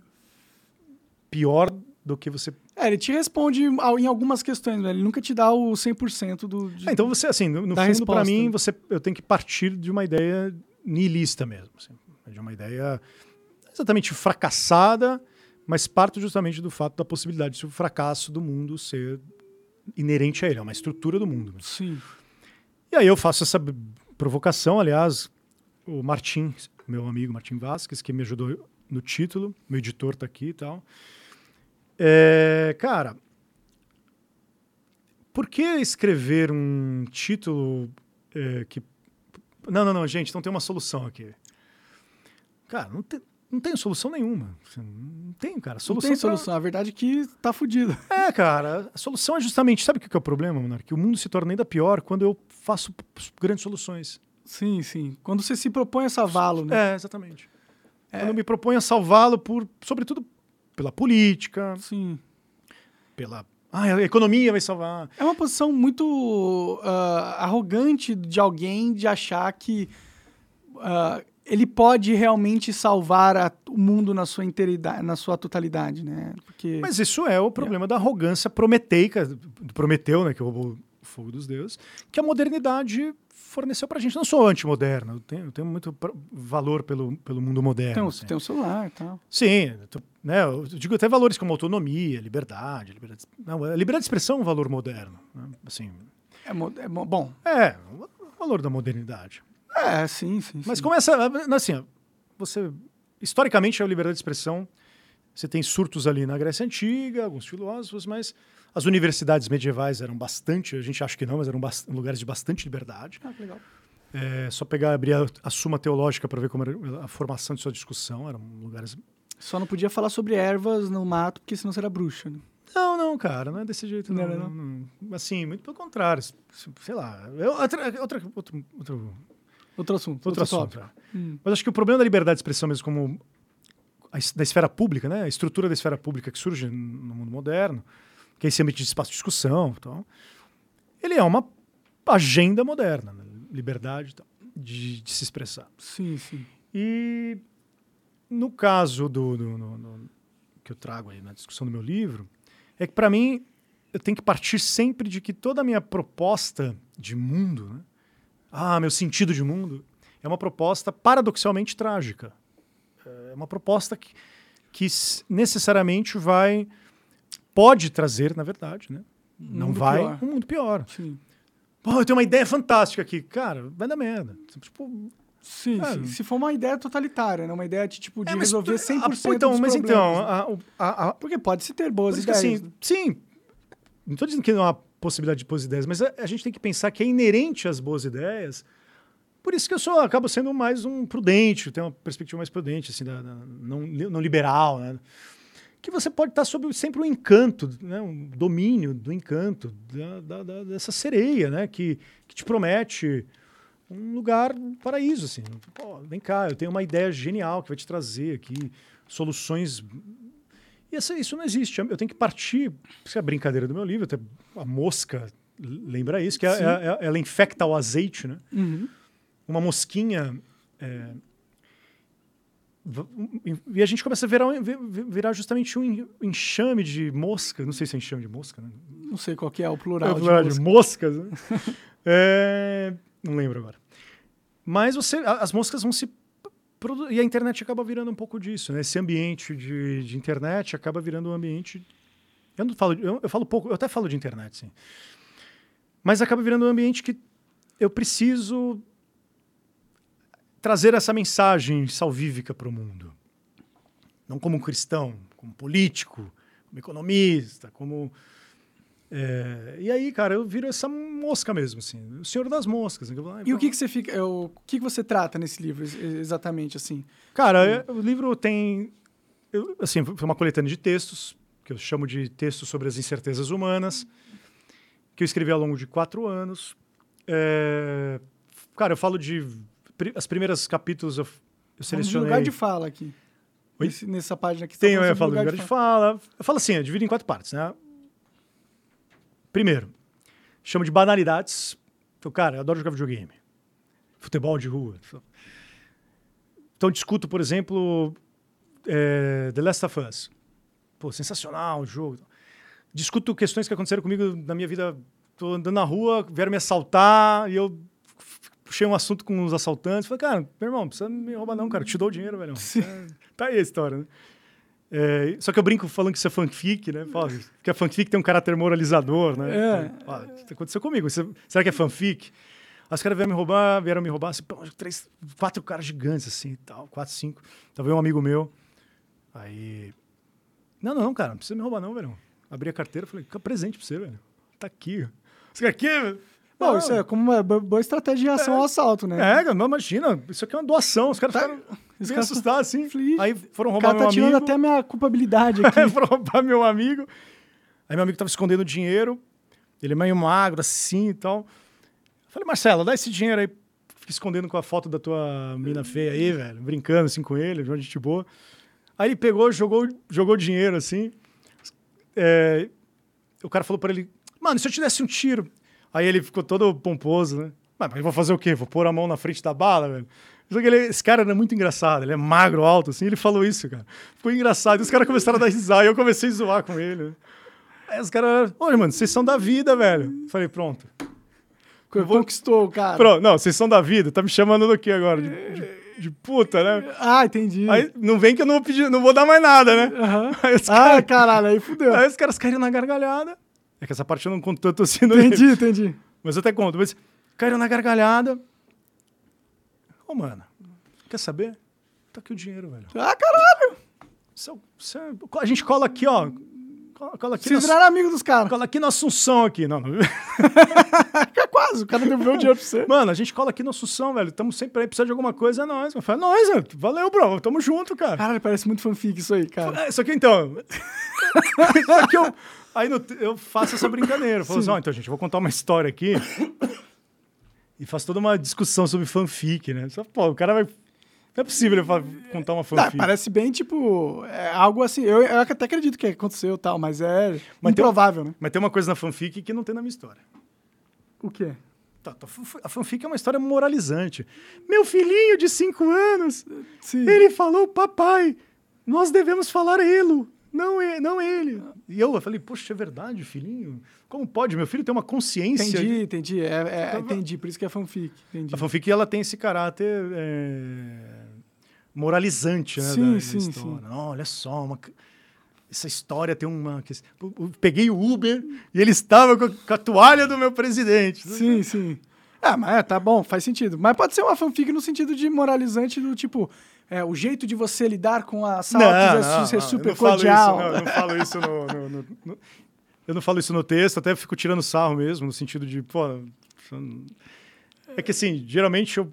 pior do que você. É, ele te responde em algumas questões, né? ele nunca te dá o 100% do. De, é, então você, assim, no, no fundo, para mim, você, eu tenho que partir de uma ideia nihilista mesmo. Assim, de uma ideia exatamente fracassada, mas parto justamente do fato da possibilidade de o fracasso do mundo ser inerente a ele, é uma estrutura do mundo. Né? Sim. E aí eu faço essa provocação, aliás, o Martim, meu amigo Martim Vasquez, que me ajudou no título, meu editor está aqui e tal. É, cara, por que escrever um título é, que. Não, não, não, gente, não tem uma solução aqui. Cara, não tem, não tem solução nenhuma. Não tem, cara. Solução não tem solução. Pra... A verdade é que tá fudido. É, cara. A solução é justamente. Sabe o que é o problema, Monark? Que o mundo se torna ainda pior quando eu faço grandes soluções. Sim, sim. Quando você se propõe a salvá-lo, né? É, exatamente. É. Quando eu me proponho a salvá-lo por, sobretudo, pela política. Sim. Pela ah, a economia vai salvar. É uma posição muito uh, arrogante de alguém de achar que uh, ele pode realmente salvar a, o mundo na sua inteiridade, na sua totalidade, né? Porque, Mas isso é o problema é. da arrogância prometeica, do Prometeu, né, que roubou o fogo dos deuses, que a modernidade forneceu pra gente. Não sou anti-moderno, eu tenho, eu tenho muito valor pelo, pelo mundo moderno. Tem, assim. tem um celular e tal. Sim, né, eu digo até valores como autonomia, liberdade. liberdade não, a liberdade de expressão é um valor moderno. Né? Assim, é, é bom. É, o valor da modernidade. É, sim, sim. Mas sim. começa, assim, você historicamente a liberdade de expressão, você tem surtos ali na Grécia antiga, alguns filósofos, mas as universidades medievais eram bastante, a gente acha que não, mas eram lugares de bastante liberdade. Ah, que legal. É só pegar, abrir a, a Suma Teológica para ver como era a formação de sua discussão. Eram lugares. Só não podia falar sobre ervas no mato, porque senão você era bruxa, né? Não, não, cara, não é desse jeito, não. não, não, não. Assim, muito pelo contrário. Sei lá. Outra, outra, outro, outro, outro assunto. Outro, outro assunto. Hum. Mas acho que o problema da liberdade de expressão, mesmo como a, da esfera pública, né? A estrutura da esfera pública que surge no mundo moderno, que é esse ambiente de espaço de discussão, então, ele é uma agenda moderna, né? liberdade de, de, se expressar. Sim, sim. E no caso do, do no, no, que eu trago aí na discussão do meu livro, é que para mim eu tenho que partir sempre de que toda a minha proposta de mundo, né? Ah, meu sentido de mundo, é uma proposta paradoxalmente trágica. É uma proposta que, que necessariamente vai pode trazer, na verdade, né? Um Não vai pior. um mundo pior. Sim. Pô, eu tenho uma ideia fantástica aqui. Cara, vai dar merda. Tipo, Sim, é. se for uma ideia totalitária, né? Uma ideia de, tipo, de é, resolver 100% a, então, dos Mas então, a, a, a, Porque pode se ter boas ideias. Assim, né? Sim, não estou dizendo que não há possibilidade de boas ideias, mas a, gente tem que pensar que é inerente às boas ideias. Por isso que eu sou, acabo sendo mais um prudente, tenho uma perspectiva mais prudente, assim, da, da não, não liberal, né? que você pode estar sob sempre o um encanto, né, um domínio do encanto da, da, dessa sereia, né, que, que te promete um lugar, um paraíso, assim. Pô, vem cá, eu tenho uma ideia genial que vai te trazer aqui soluções. E essa, isso não existe. Eu tenho que partir. Isso é a brincadeira do meu livro, até a mosca lembra isso, que é, é, é, ela infecta o azeite, né? Uhum. Uma mosquinha. É, e a gente começa a virar, virar justamente um enxame de mosca. Não sei se é enxame de mosca, né? Não sei qual que é o plural. É o plural de, moscas. Né? é, não lembro agora. Mas você, as moscas vão se e a internet acaba virando um pouco disso, né? Esse ambiente de, de internet acaba virando um ambiente. Eu não falo, eu, eu, falo pouco, eu até falo de internet, sim. Mas acaba virando um ambiente que eu preciso trazer essa mensagem salvífica para o mundo. Não como um cristão, como político, como economista, como é, e aí, cara, eu viro essa mosca mesmo, assim, o senhor das moscas. Né? E o que, que você fica, é, o que, que você trata nesse livro exatamente, assim? Cara, é, o livro tem, eu, assim, foi uma coletânea de textos que eu chamo de textos sobre as incertezas humanas, que eu escrevi ao longo de quatro anos. É, cara, eu falo de as primeiras capítulos eu, eu selecionei. lugar de fala aqui. Esse, nessa página aqui. Tem, eu falo lugar, lugar de, de fala. fala. Eu falo assim, eu divido em quatro partes, né? Primeiro, chamo de banalidades. Então, cara, eu adoro jogar videogame. Futebol de rua. Então, discuto, por exemplo, é, The Last of Us. Pô, sensacional o jogo. Discuto questões que aconteceram comigo na minha vida. Tô andando na rua, vieram me assaltar e eu puxei um assunto com os assaltantes. Falei, cara, meu irmão, não precisa me roubar não, cara. Eu te dou o dinheiro, velho. É, tá aí a história, né? É, só que eu brinco falando que isso é fanfic, né? Fala, porque a fanfic tem um caráter moralizador, né? É. Fala, isso aconteceu comigo. será que é fanfic? Os caras vieram me roubar, vieram me roubar, assim, três, quatro caras gigantes, assim, tal, quatro, cinco. Tava um amigo meu. Aí. Não, não, cara, não precisa me roubar, não, velho. Abri a carteira falei, fica presente pra você, velho. Tá aqui. Você quer aqui, Não, isso é como uma boa estratégia de reação é, ao assalto, né? É, não, imagina, isso aqui é uma doação. Os caras tá, ficaram bem assustados, assim. Aí foram roubar meu amigo. O cara tá tirando até a minha culpabilidade aqui. foram roubar meu amigo. Aí meu amigo tava escondendo dinheiro. Ele é meio magro, assim e tal. Eu falei, Marcelo, dá esse dinheiro aí. Fica escondendo com a foto da tua mina feia aí, velho. Brincando assim com ele, de gente boa. Aí ele pegou, jogou, jogou dinheiro assim. É, o cara falou para ele, mano, se eu te desse um tiro? Aí ele ficou todo pomposo, né? Mas eu vou fazer o quê? Vou pôr a mão na frente da bala, velho? Só que ele, esse cara era muito engraçado, ele é magro, alto, assim, ele falou isso, cara. Ficou engraçado. E os caras começaram a dar risada e eu comecei a zoar com ele. Né? Aí os caras, olha, mano, vocês são da vida, velho. Falei, pronto. Conquistou o cara. Pronto, não, vocês são da vida, tá me chamando do quê agora? De, de, de, puta, né? Ah, entendi. Aí não vem que eu não vou pedir, não vou dar mais nada, né? Uhum. Aí os cara, ah, caralho, aí fudeu. Aí os caras caíram na gargalhada. É que essa parte eu não conto tanto assim no Entendi, livro. entendi. Mas eu até conto. Mas caíram na gargalhada. Ô, oh, mano, quer saber? Tá aqui o dinheiro, velho. Ah, caralho! Isso, isso, a gente cola aqui, ó. Cola, cola aqui Vocês viraram amigo dos caras. Cola aqui na Assunção aqui. Não, não. é quase, o cara devolveu o dinheiro pra você. Mano, a gente cola aqui na Assunção, velho. Tamo sempre aí, precisa de alguma coisa, é nóis. Eu falo, nós, velho. Valeu, bro. Tamo junto, cara. Caralho, parece muito fanfic isso aí, cara. É, isso aqui então. isso aqui eu. Aí no, eu faço essa brincadeira. Eu falo assim, ó, oh, então, gente, eu vou contar uma história aqui. e faço toda uma discussão sobre fanfic, né? Só, pô, o cara vai não é possível eu contar uma fanfic. parece bem, tipo, é algo assim. Eu, eu até acredito que aconteceu tal, mas é mas improvável, tem, né? Mas tem uma coisa na fanfic que não tem na minha história. O quê? Tá, tá, a fanfic é uma história moralizante. Meu filhinho de cinco anos, Sim. ele falou, papai, nós devemos falar ele, não, ele, não ele. E eu, eu falei, poxa, é verdade, filhinho? Como pode? Meu filho tem uma consciência. Entendi, entendi. É, é, então, entendi, por isso que é fanfic. Entendi. A fanfic ela tem esse caráter é, moralizante, né? Sim, da, sim, da sim. Não, olha só, uma, essa história tem uma. Peguei o Uber e ele estava com a, com a toalha do meu presidente. Sim, sim. Ah, mas é, tá bom, faz sentido. Mas pode ser uma fanfic no sentido de moralizante do tipo. É, o jeito de você lidar com a sala não, é super cordial. Isso, não, eu não falo isso no, no, no, eu não falo isso no texto, até fico tirando sarro mesmo, no sentido de, pô. É que assim, geralmente eu.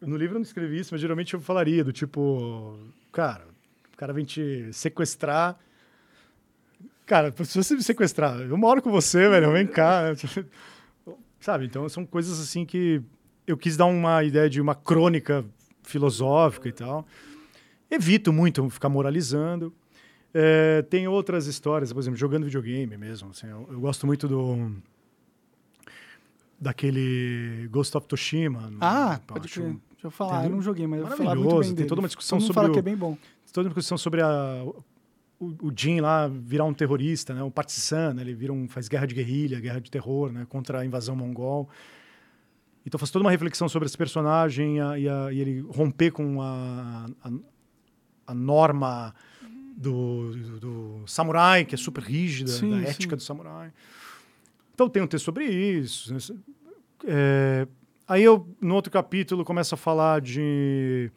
No livro eu não escrevi isso, mas geralmente eu falaria do tipo, cara, o cara vem te sequestrar. Cara, se você me sequestrar, eu moro com você, velho, vem cá. Sabe? Então são coisas assim que eu quis dar uma ideia de uma crônica filosófica e tal. Evito muito ficar moralizando. É, tem outras histórias, por exemplo, jogando videogame mesmo. Assim, eu, eu, gosto muito do. daquele Ghost of Tsushima. Ah, pode crer. Deixa eu falar, tem, eu não joguei, mas eu falar muito bem Tem toda uma discussão sobre. fala o, que é bem bom. Toda uma discussão sobre a, o, o Jin lá virar um terrorista, né? um partisan, né? ele vira um, faz guerra de guerrilha, guerra de terror né? contra a invasão mongol. Então faz toda uma reflexão sobre esse personagem a, e, a, e, ele romper com a, a norma do, do, do, samurai, que é super rígida, sim, da ética sim. do samurai. Então tem um texto sobre isso. Né? É, aí eu, no outro capítulo, começo a falar de...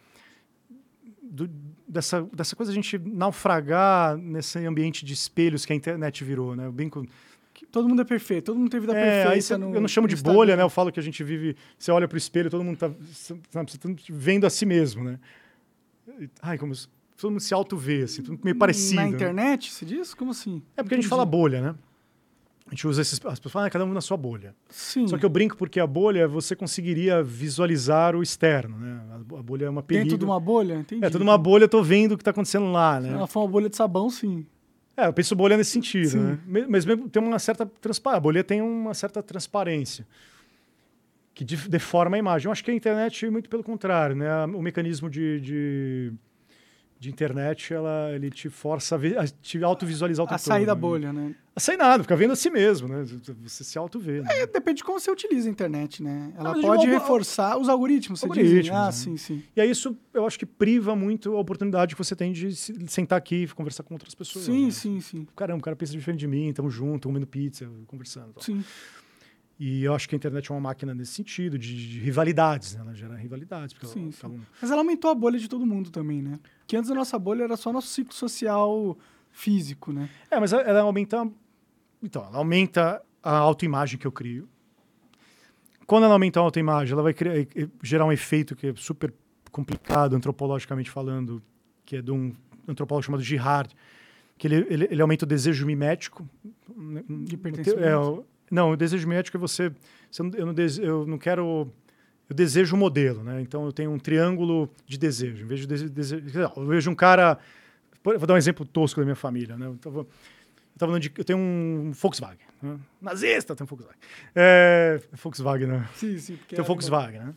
Do, dessa, dessa coisa a gente naufragar nesse ambiente de espelhos que a internet virou, né? Eu brinco... Todo mundo é perfeito, todo mundo tem vida é, perfeita. Cê, no, eu não chamo de bolha, né? Eu falo que a gente vive... Você olha para o espelho, todo mundo está tá vendo a si mesmo, né? Ai, como todo mundo se auto-vê, assim, tudo meio parecido. Na né? internet, se diz? Como assim? É porque a gente fala bolha, né? A gente usa esses. As pessoas falam, ah, cada um na sua bolha. Sim. Só que eu brinco porque a bolha você conseguiria visualizar o externo, né? A bolha é uma perigo. Dentro de uma bolha? Entendi. É, toda uma bolha eu tô vendo o que está acontecendo lá, né? Se ela for uma bolha de sabão, sim. É, eu penso bolha nesse sentido, sim. né? Mas mesmo tem uma certa transparência. A bolha tem uma certa transparência que deforma a imagem. Eu acho que a internet, muito pelo contrário, né? O mecanismo de, de de internet, ela, ele te força a, a te autovisualizar o tempo A sair da né? bolha, né? A sair nada, fica vendo a si mesmo, né? Você se auto-vê. Né? É, depende de como você utiliza a internet, né? Ela ah, pode reforçar os algoritmos, você algoritmos, diz. Ah, né? sim, sim. E aí isso, eu acho que priva muito a oportunidade que você tem de sentar aqui e conversar com outras pessoas. Sim, né? sim, sim. Caramba, o cara pensa diferente de mim, estamos juntos, comendo pizza, conversando. Sim. E eu acho que a internet é uma máquina nesse sentido, de, de rivalidades, né? Ela gera rivalidades. Sim, ela, sim. Mas ela aumentou a bolha de todo mundo também, né? Que antes a nossa bolha era só nosso ciclo social físico, né? É, mas ela aumenta... Então, ela aumenta a autoimagem que eu crio. Quando ela aumenta a autoimagem, ela vai criar, gerar um efeito que é super complicado, antropologicamente falando, que é de um antropólogo chamado Girard, que ele, ele, ele aumenta o desejo mimético. De pertencimento. É, não, o desejo médico é você. você eu, não dese, eu não quero. Eu desejo um modelo, né? Então eu tenho um triângulo de desejo. De desejo, eu vejo um cara. Vou dar um exemplo tosco da minha família, né? Eu tava, eu, tava de, eu tenho um Volkswagen. Né? Nazista tem um Volkswagen. É, Volkswagen, né? Sim, sim. Tem um Volkswagen, né?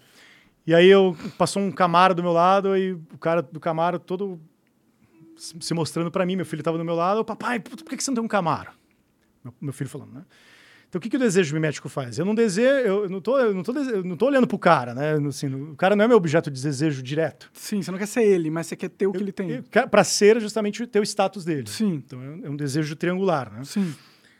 E aí eu passou um Camaro do meu lado e o cara do Camaro todo se mostrando para mim, meu filho estava do meu lado, papai, por que você não tem um Camaro? Meu, meu filho falando, né? Então, o que, que o desejo mimético faz? Eu não desejo, eu não tô, eu não tô, eu não tô olhando pro cara, né? Assim, o cara não é meu objeto de desejo direto. Sim, você não quer ser ele, mas você quer ter o que eu, ele tem. Para ser justamente ter o status dele. Sim. Então, é um desejo triangular, né? Sim.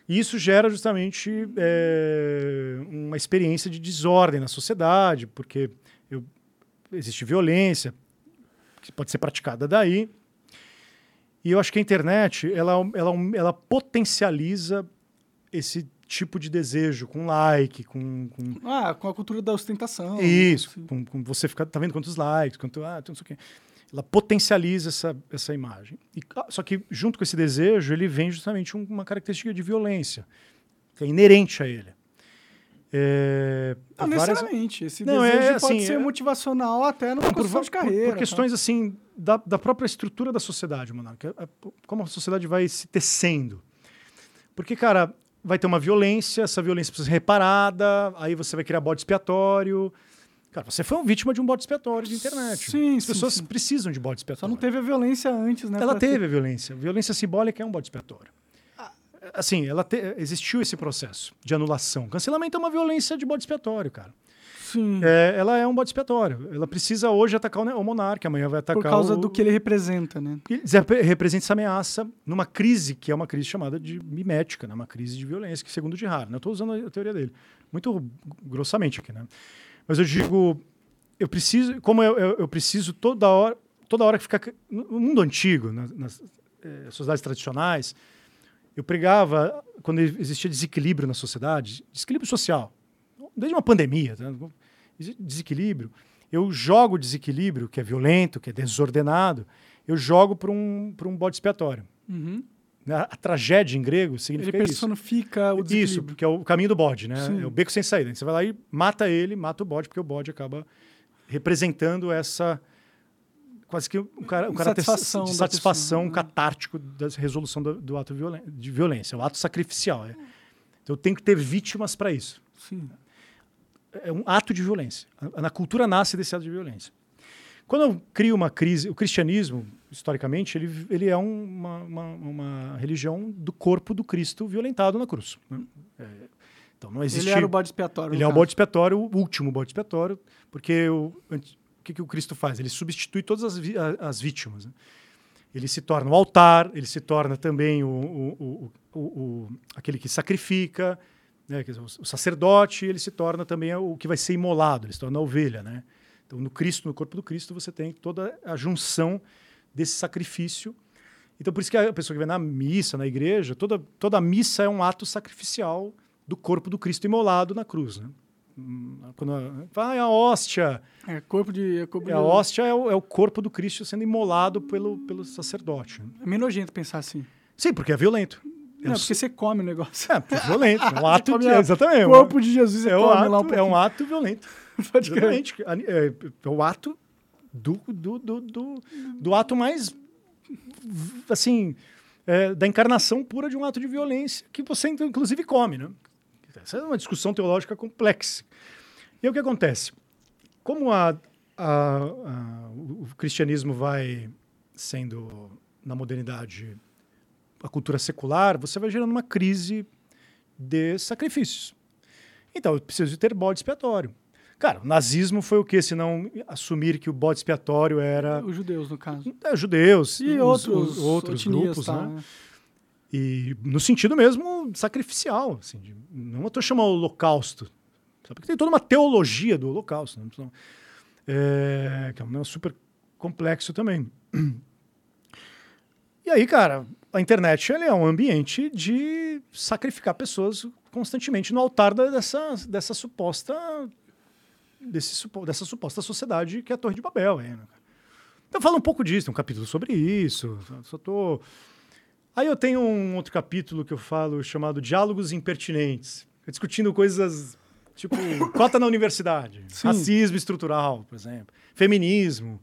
E isso gera justamente é, uma experiência de desordem na sociedade, porque eu, existe violência que pode ser praticada daí. E eu acho que a internet, ela, ela, ela potencializa esse tipo de desejo, com like, com, com... Ah, com a cultura da ostentação. Né, Isso, com, com, você ficar, tá vendo quantos likes, quanto, ah, não sei o quê. Ela potencializa essa, essa imagem. E, ah, só que junto com esse desejo, ele vem justamente um, uma característica de violência, que é inerente a ele. É, não várias... necessariamente. Esse não, desejo é, pode assim, ser é... motivacional até no por, de carreira. Por, por questões tá? assim da, da própria estrutura da sociedade, Monarca. É, como a sociedade vai se tecendo. Porque, cara, vai ter uma violência, essa violência precisa ser reparada, aí você vai criar bode expiatório. Cara, você foi uma vítima de um bode expiatório de internet. Sim, As sim, pessoas sim. precisam de bode expiatório. Só não teve a violência antes, né? Ela teve ter... a violência. Violência simbólica é um bode expiatório. Assim, ela te... existiu esse processo de anulação. Cancelamento é uma violência de bode expiatório, cara. Sim. É, ela é um bode expiatório. Ela precisa hoje atacar o monarca, amanhã vai atacar Por causa o... do que ele representa, né? Ele representa essa ameaça numa crise, que é uma crise chamada de mimética, né? uma crise de violência, que segundo o Girard, né? Eu estou usando a teoria dele. Muito grossamente aqui, né? Mas eu digo, eu preciso, como eu, eu, eu preciso toda hora, toda hora que ficar... No mundo antigo, nas, nas eh, sociedades tradicionais, eu pregava, quando existia desequilíbrio na sociedade, desequilíbrio social, desde uma pandemia, tá? Desequilíbrio, eu jogo o desequilíbrio, que é violento, que é desordenado, eu jogo para um, um bode expiatório. Uhum. A, a, tragédia em grego significa ele personifica isso. o desequilíbrio. Isso, porque é o caminho do bode, né? Sim. É o beco sem saída. Você vai lá e mata ele, mata o bode, porque o bode acaba representando essa quase que um, cara, caráter satisfação de satisfação pessoa, né? catártico da resolução do, do ato de violência, o ato sacrificial. É. Então tem que ter vítimas para isso. Sim é um ato de violência. Na cultura nasce desse ato de violência. Quando eu crio uma crise, o cristianismo, historicamente, ele, ele é uma, uma, uma religião do corpo do Cristo violentado na cruz. Né? É, então não existe. Ele era o bode expiatório. Ele é o bode expiatório, o último bode expiatório, porque o, o que, que o Cristo faz? Ele substitui todas as, as vítimas. Né? Ele se torna o altar, ele se torna também o, o, o, o aquele que sacrifica, né, o sacerdote ele se torna também o que vai ser imolado, ele se torna a ovelha, né? Então no Cristo, no corpo do Cristo, você tem toda a junção desse sacrifício. Então por isso que a pessoa que vai na missa, na igreja, toda toda a missa é um ato sacrificial do corpo do Cristo imolado na cruz, né? Quando vai a, a hóstia, é corpo de, é corpo é, a hóstia é o, é o, corpo do Cristo sendo imolado pelo pelo sacerdote. É meio nojento pensar assim. Sim, porque é violento. Não, porque você come o negócio. É, violento. É um ato de. Exatamente. O corpo de Jesus é, um ato, um É um ato violento. Pode exatamente. É, é o ato do, do, do, do, do ato mais. Assim. É, da encarnação pura de um ato de violência que você, inclusive, come, né? Essa é uma discussão teológica complexa. E o que acontece? Como a, a, a, o cristianismo vai sendo, na modernidade, a cultura secular, você vai gerando uma crise de sacrifícios. Então, eu preciso ter bode expiatório. Cara, o nazismo foi o que, se não assumir que o bode expiatório era... Os judeus, no caso. É, judeus. E os, outros, outros grupos, tá, né? E no sentido mesmo sacrificial, assim, de, não estou chamando holocausto, sabe? porque tem toda uma teologia do holocausto, né? é, que é um super complexo também. E aí, cara, a internet é um ambiente de sacrificar pessoas constantemente no altar dessa, dessa suposta desse, dessa suposta sociedade que é a Torre de Babel. Aí, né? Então fala um pouco disso, tem um capítulo sobre isso. Só tô... Aí eu tenho um outro capítulo que eu falo chamado Diálogos Impertinentes, discutindo coisas tipo cota na universidade, Sim. racismo estrutural, por exemplo, feminismo,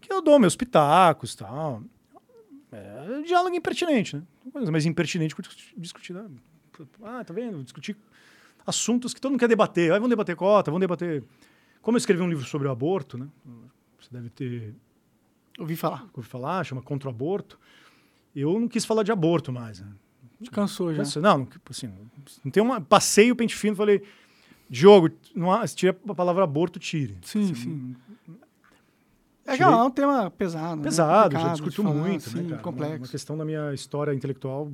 que eu dou meus pitacos tal. É diálogo impertinente, né? Coisa mais impertinente que discutir. Né? Ah, tá vendo? Discutir assuntos que todo mundo quer debater. Ah, vamos debater cota, vamos debater. Como eu escrevi um livro sobre o aborto, né? Você deve ter. Ouvi falar. Ouvi falar, chama Contra o Aborto. Eu não quis falar de aborto mais. Né? Cansou já. Não, não, assim, não tem uma. Passei o pente fino falei. Diogo, não se tira a palavra aborto, tire. Sim, assim, sim. É, é um tema pesado. Né? Pesado, né? já discuto falar, muito, sim, né, cara? complexo. Uma, uma, questão da minha história intelectual.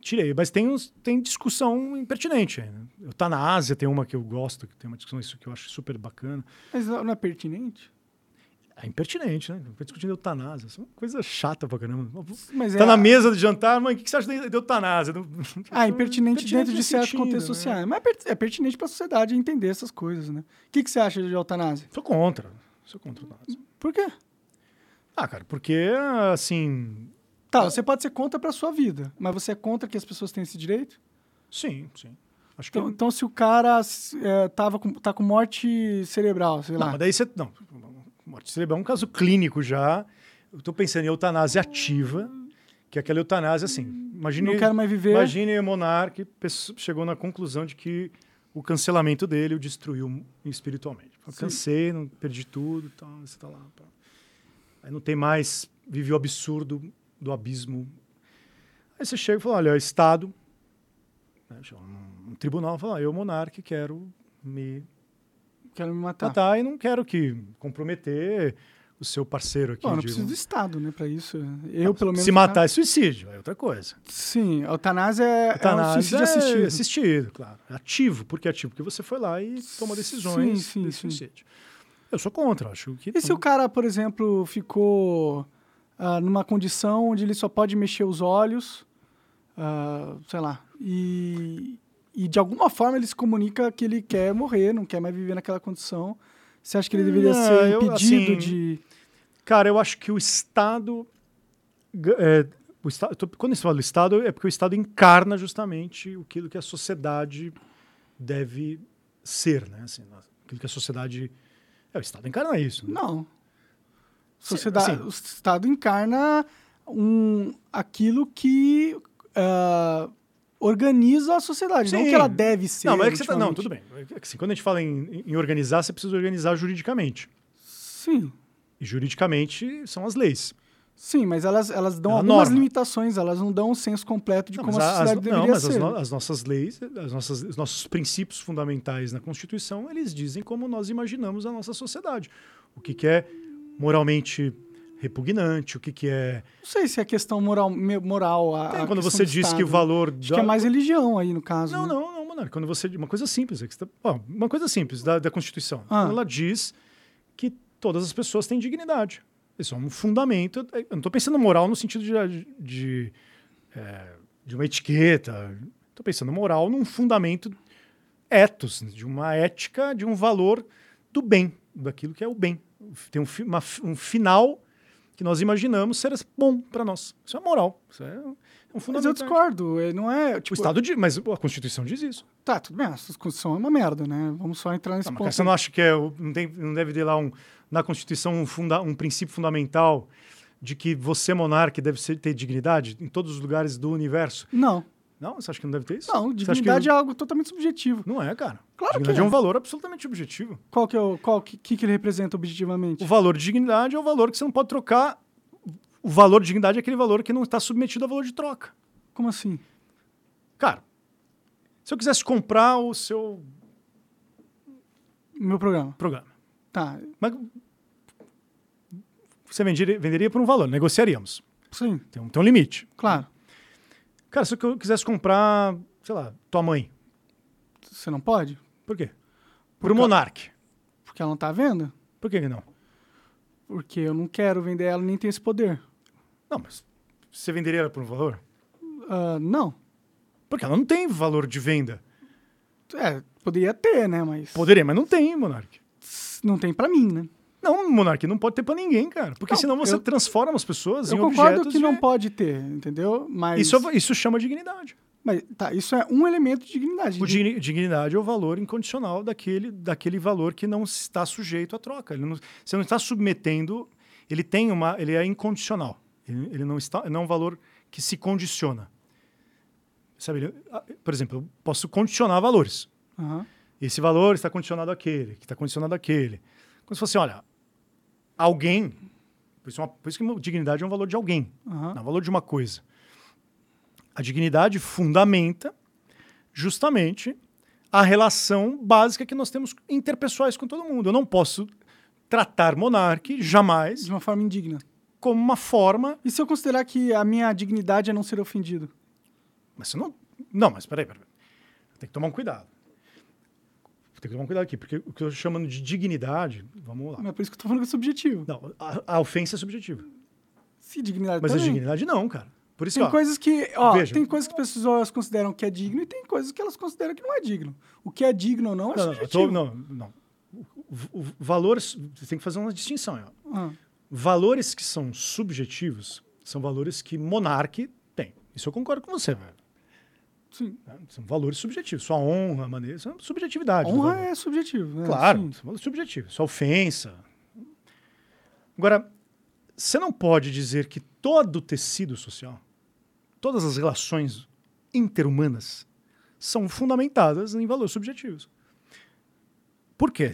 Tirei, mas tem, uns, tem discussão impertinente. Né? Eu tá na Ásia, tem uma que eu gosto, que tem uma discussão isso que eu acho super bacana. Mas não é pertinente? É impertinente, né? Fica discutindo eutanásia. Isso é uma coisa chata pra caramba. Mas tá é... na mesa de jantar, mãe, o que você acha de eutanásia? Ah, impertinente, impertinente dentro de certos contextos né? sociais. Mas é pertinente pra sociedade entender essas coisas, né? O que, que você acha de eutanásia? Sou contra. Sou contra a eutanásia. Por quê? Ah, cara, porque, assim... Tá, você pode ser contra pra sua vida, mas você é contra que as pessoas tenham esse direito? Sim, sim. Acho então, que... então, se o cara é, tava com, tá com morte cerebral, sei não, lá. Mas daí você... Não, morte cerebral é um caso clínico já. Eu estou pensando em eutanásia ativa, que é aquela eutanásia assim. Imagine, Não quero mais viver. Imagine o monarca chegou na conclusão de que o cancelamento dele o destruiu espiritualmente. Eu cansei, não perdi tudo, tal, você tá lá. Tá. Aí não tem mais, vive o absurdo do abismo. Aí você chega e fala, olha, o Estado, né, um, um tribunal, fala, eu, monarca, quero me quero me matar. Matar e não quero que comprometer o seu parceiro aqui. Bom, não digo. preciso do Estado, né, para isso. Eu, pelo menos. Se matar é suicídio, é outra coisa. Sim, a eutanásia é, eutanásia é um suicídio é assistido. assistido, claro. É ativo. Por que ativo? Porque você foi lá e tomou decisões sim, sim, de suicídio. Eu sou contra, acho que. E se o cara, por exemplo, ficou uh, numa condição onde ele só pode mexer os olhos, uh, sei lá, e, e de alguma forma ele se comunica que ele quer morrer, não quer mais viver naquela condição. Você acha que ele deveria não, ser impedido eu, assim, de. Cara, eu acho que o Estado. É, o Estado tô, quando se fala do Estado, é porque o Estado encarna justamente aquilo que a sociedade deve ser, né? Assim, aquilo que a sociedade. É, o Estado encarna isso. Né? Não. Sociedade, Sim, o Estado encarna um, aquilo que. Uh, organiza a sociedade, Sim. não que ela deve ser. Não, mas é que você tá, não, tudo bem. É assim, quando a gente fala em, em, organizar, você precisa organizar juridicamente. Sim. Juridicamente são as leis. Sim, mas elas, elas dão é algumas norma. limitações, elas não dão um senso completo de não, como a sociedade as, deveria não, mas ser. As, no, as nossas leis, as nossas, os nossos princípios fundamentais na Constituição, eles dizem como nós imaginamos a nossa sociedade. O que, que é moralmente repugnante, o que, que é. Não sei se é questão moral. moral a, Tem, quando você diz que o valor. Acho da... que é mais religião aí, no caso. Não, né? não, não, Monarca. Quando você. Uma coisa simples. É tá... uma coisa simples da, da Constituição. Ah. Ela diz que todas as pessoas têm dignidade. Isso é um fundamento. Eu não estou pensando moral no sentido de, de, é, de uma etiqueta. Estou pensando moral num fundamento ethos, de uma ética, de um valor do bem, daquilo que é o bem. Tem um, uma, um final que nós imaginamos ser bom para nós. Isso é moral. Isso é um fundamento. Mas eu discordo. Não é, tipo... O Estado diz, mas a Constituição diz isso. Tá, tudo bem. A Constituição é uma merda, né? Vamos só entrar nesse não, ponto. Você não acha que é, não, tem, não deve ter lá um, na Constituição um, funda, um princípio fundamental de que você, monarca, deve ser, ter dignidade em todos os lugares do universo? Não. Não? Você acha que não deve ter isso? Não, dignidade que... é algo totalmente subjetivo. Não é, cara. Claro dignidade que é. é um valor absolutamente objetivo. Qual que é o qual que, que ele representa objetivamente? O valor de dignidade é o valor que você não pode trocar o valor de dignidade é aquele valor que não está submetido a valor de troca. Como assim? Cara, se eu quisesse comprar o seu. Meu programa. Programa. Tá. Mas você venderia, venderia por um valor, negociaríamos. Sim. Tem um, tem um limite. Claro. Cara, se eu quisesse comprar, sei lá, tua mãe. Você não pode? Por quê? Por, um Monark. Porque ela não está vendo? Por que não? Porque eu não quero vender ela nem ter esse poder. Não, mas você venderia ela por um valor? Uh, não. Porque ela não tem valor de venda. É, poderia ter, né? Mas. Poderia, mas não tem, Monark. Não tem para mim, né? Não, Monark, não pode ter para ninguém, cara. Porque não, senão você eu, transforma as pessoas em objetos. Eu concordo que de... não pode ter, entendeu? Mas. Isso, isso chama dignidade. Mas tá, isso é um elemento de dignidade. O de... dignidade é o valor incondicional daquele, daquele valor que não está sujeito à troca. Não, você não está submetendo. Ele tem uma. Ele é incondicional. Ele, ele não está, não é um valor que se condiciona. Sabe, ah, por exemplo, eu posso condicionar valores. Uhum. Esse valor está condicionado àquele, que está condicionado àquele. Como se fosse, olha, alguém. Por isso, é uma, por isso que dignidade é um valor de alguém, uhum. não é um valor de uma coisa. A dignidade fundamenta justamente a relação básica que nós temos interpessoais com todo mundo. Eu não posso tratar monarque jamais de uma forma indigna como uma forma. E se eu considerar que a minha dignidade é não ser ofendido? Mas você não. Não, mas peraí, peraí. Tem que tomar um cuidado. Tem que tomar cuidado aqui, porque o que eu estou chamando de dignidade, vamos lá. Mas é por isso que eu estou falando que é subjetivo. Não, a, a ofensa é subjetiva. Se dignidade Mas também. a dignidade não, cara. Por isso Tem ó, coisas que, ó, veja. tem coisas que as pessoas consideram que é digno e tem coisas que elas consideram que não é digno. O que é digno ou não é não, não, subjetivo. tô- não, não. O, o, valores, você tem que fazer uma distinção. Ó. Ah, Valores que são subjetivos são valores que monarque tem. Isso eu concordo com você, velho. Sim. né? São valores subjetivos. Sua honra, maneira, são subjetividade. Honra é subjetivo. né? Claro, Sim. subjetivos. Sua ofensa. Agora, você não pode dizer que todo o tecido social, todas as relações interhumanas são fundamentadas em valores subjetivos. Por quê?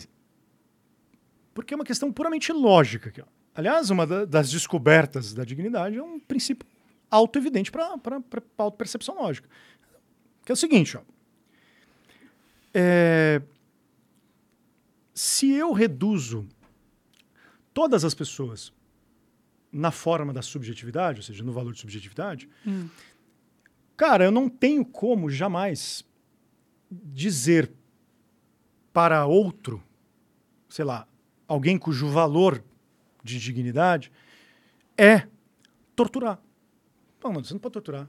Porque é uma questão puramente lógica. Aqui. Aliás, uma da- das descobertas da dignidade é um princípio auto-evidente para a auto-percepção lógica. Que é o seguinte, ó. É, se eu reduzo todas as pessoas na forma da subjetividade, ou seja, no valor de subjetividade, Hum. cara, eu não tenho como jamais dizer para outro, sei lá, alguém cujo valor de dignidade é torturar. Não, mano, você não pode torturar.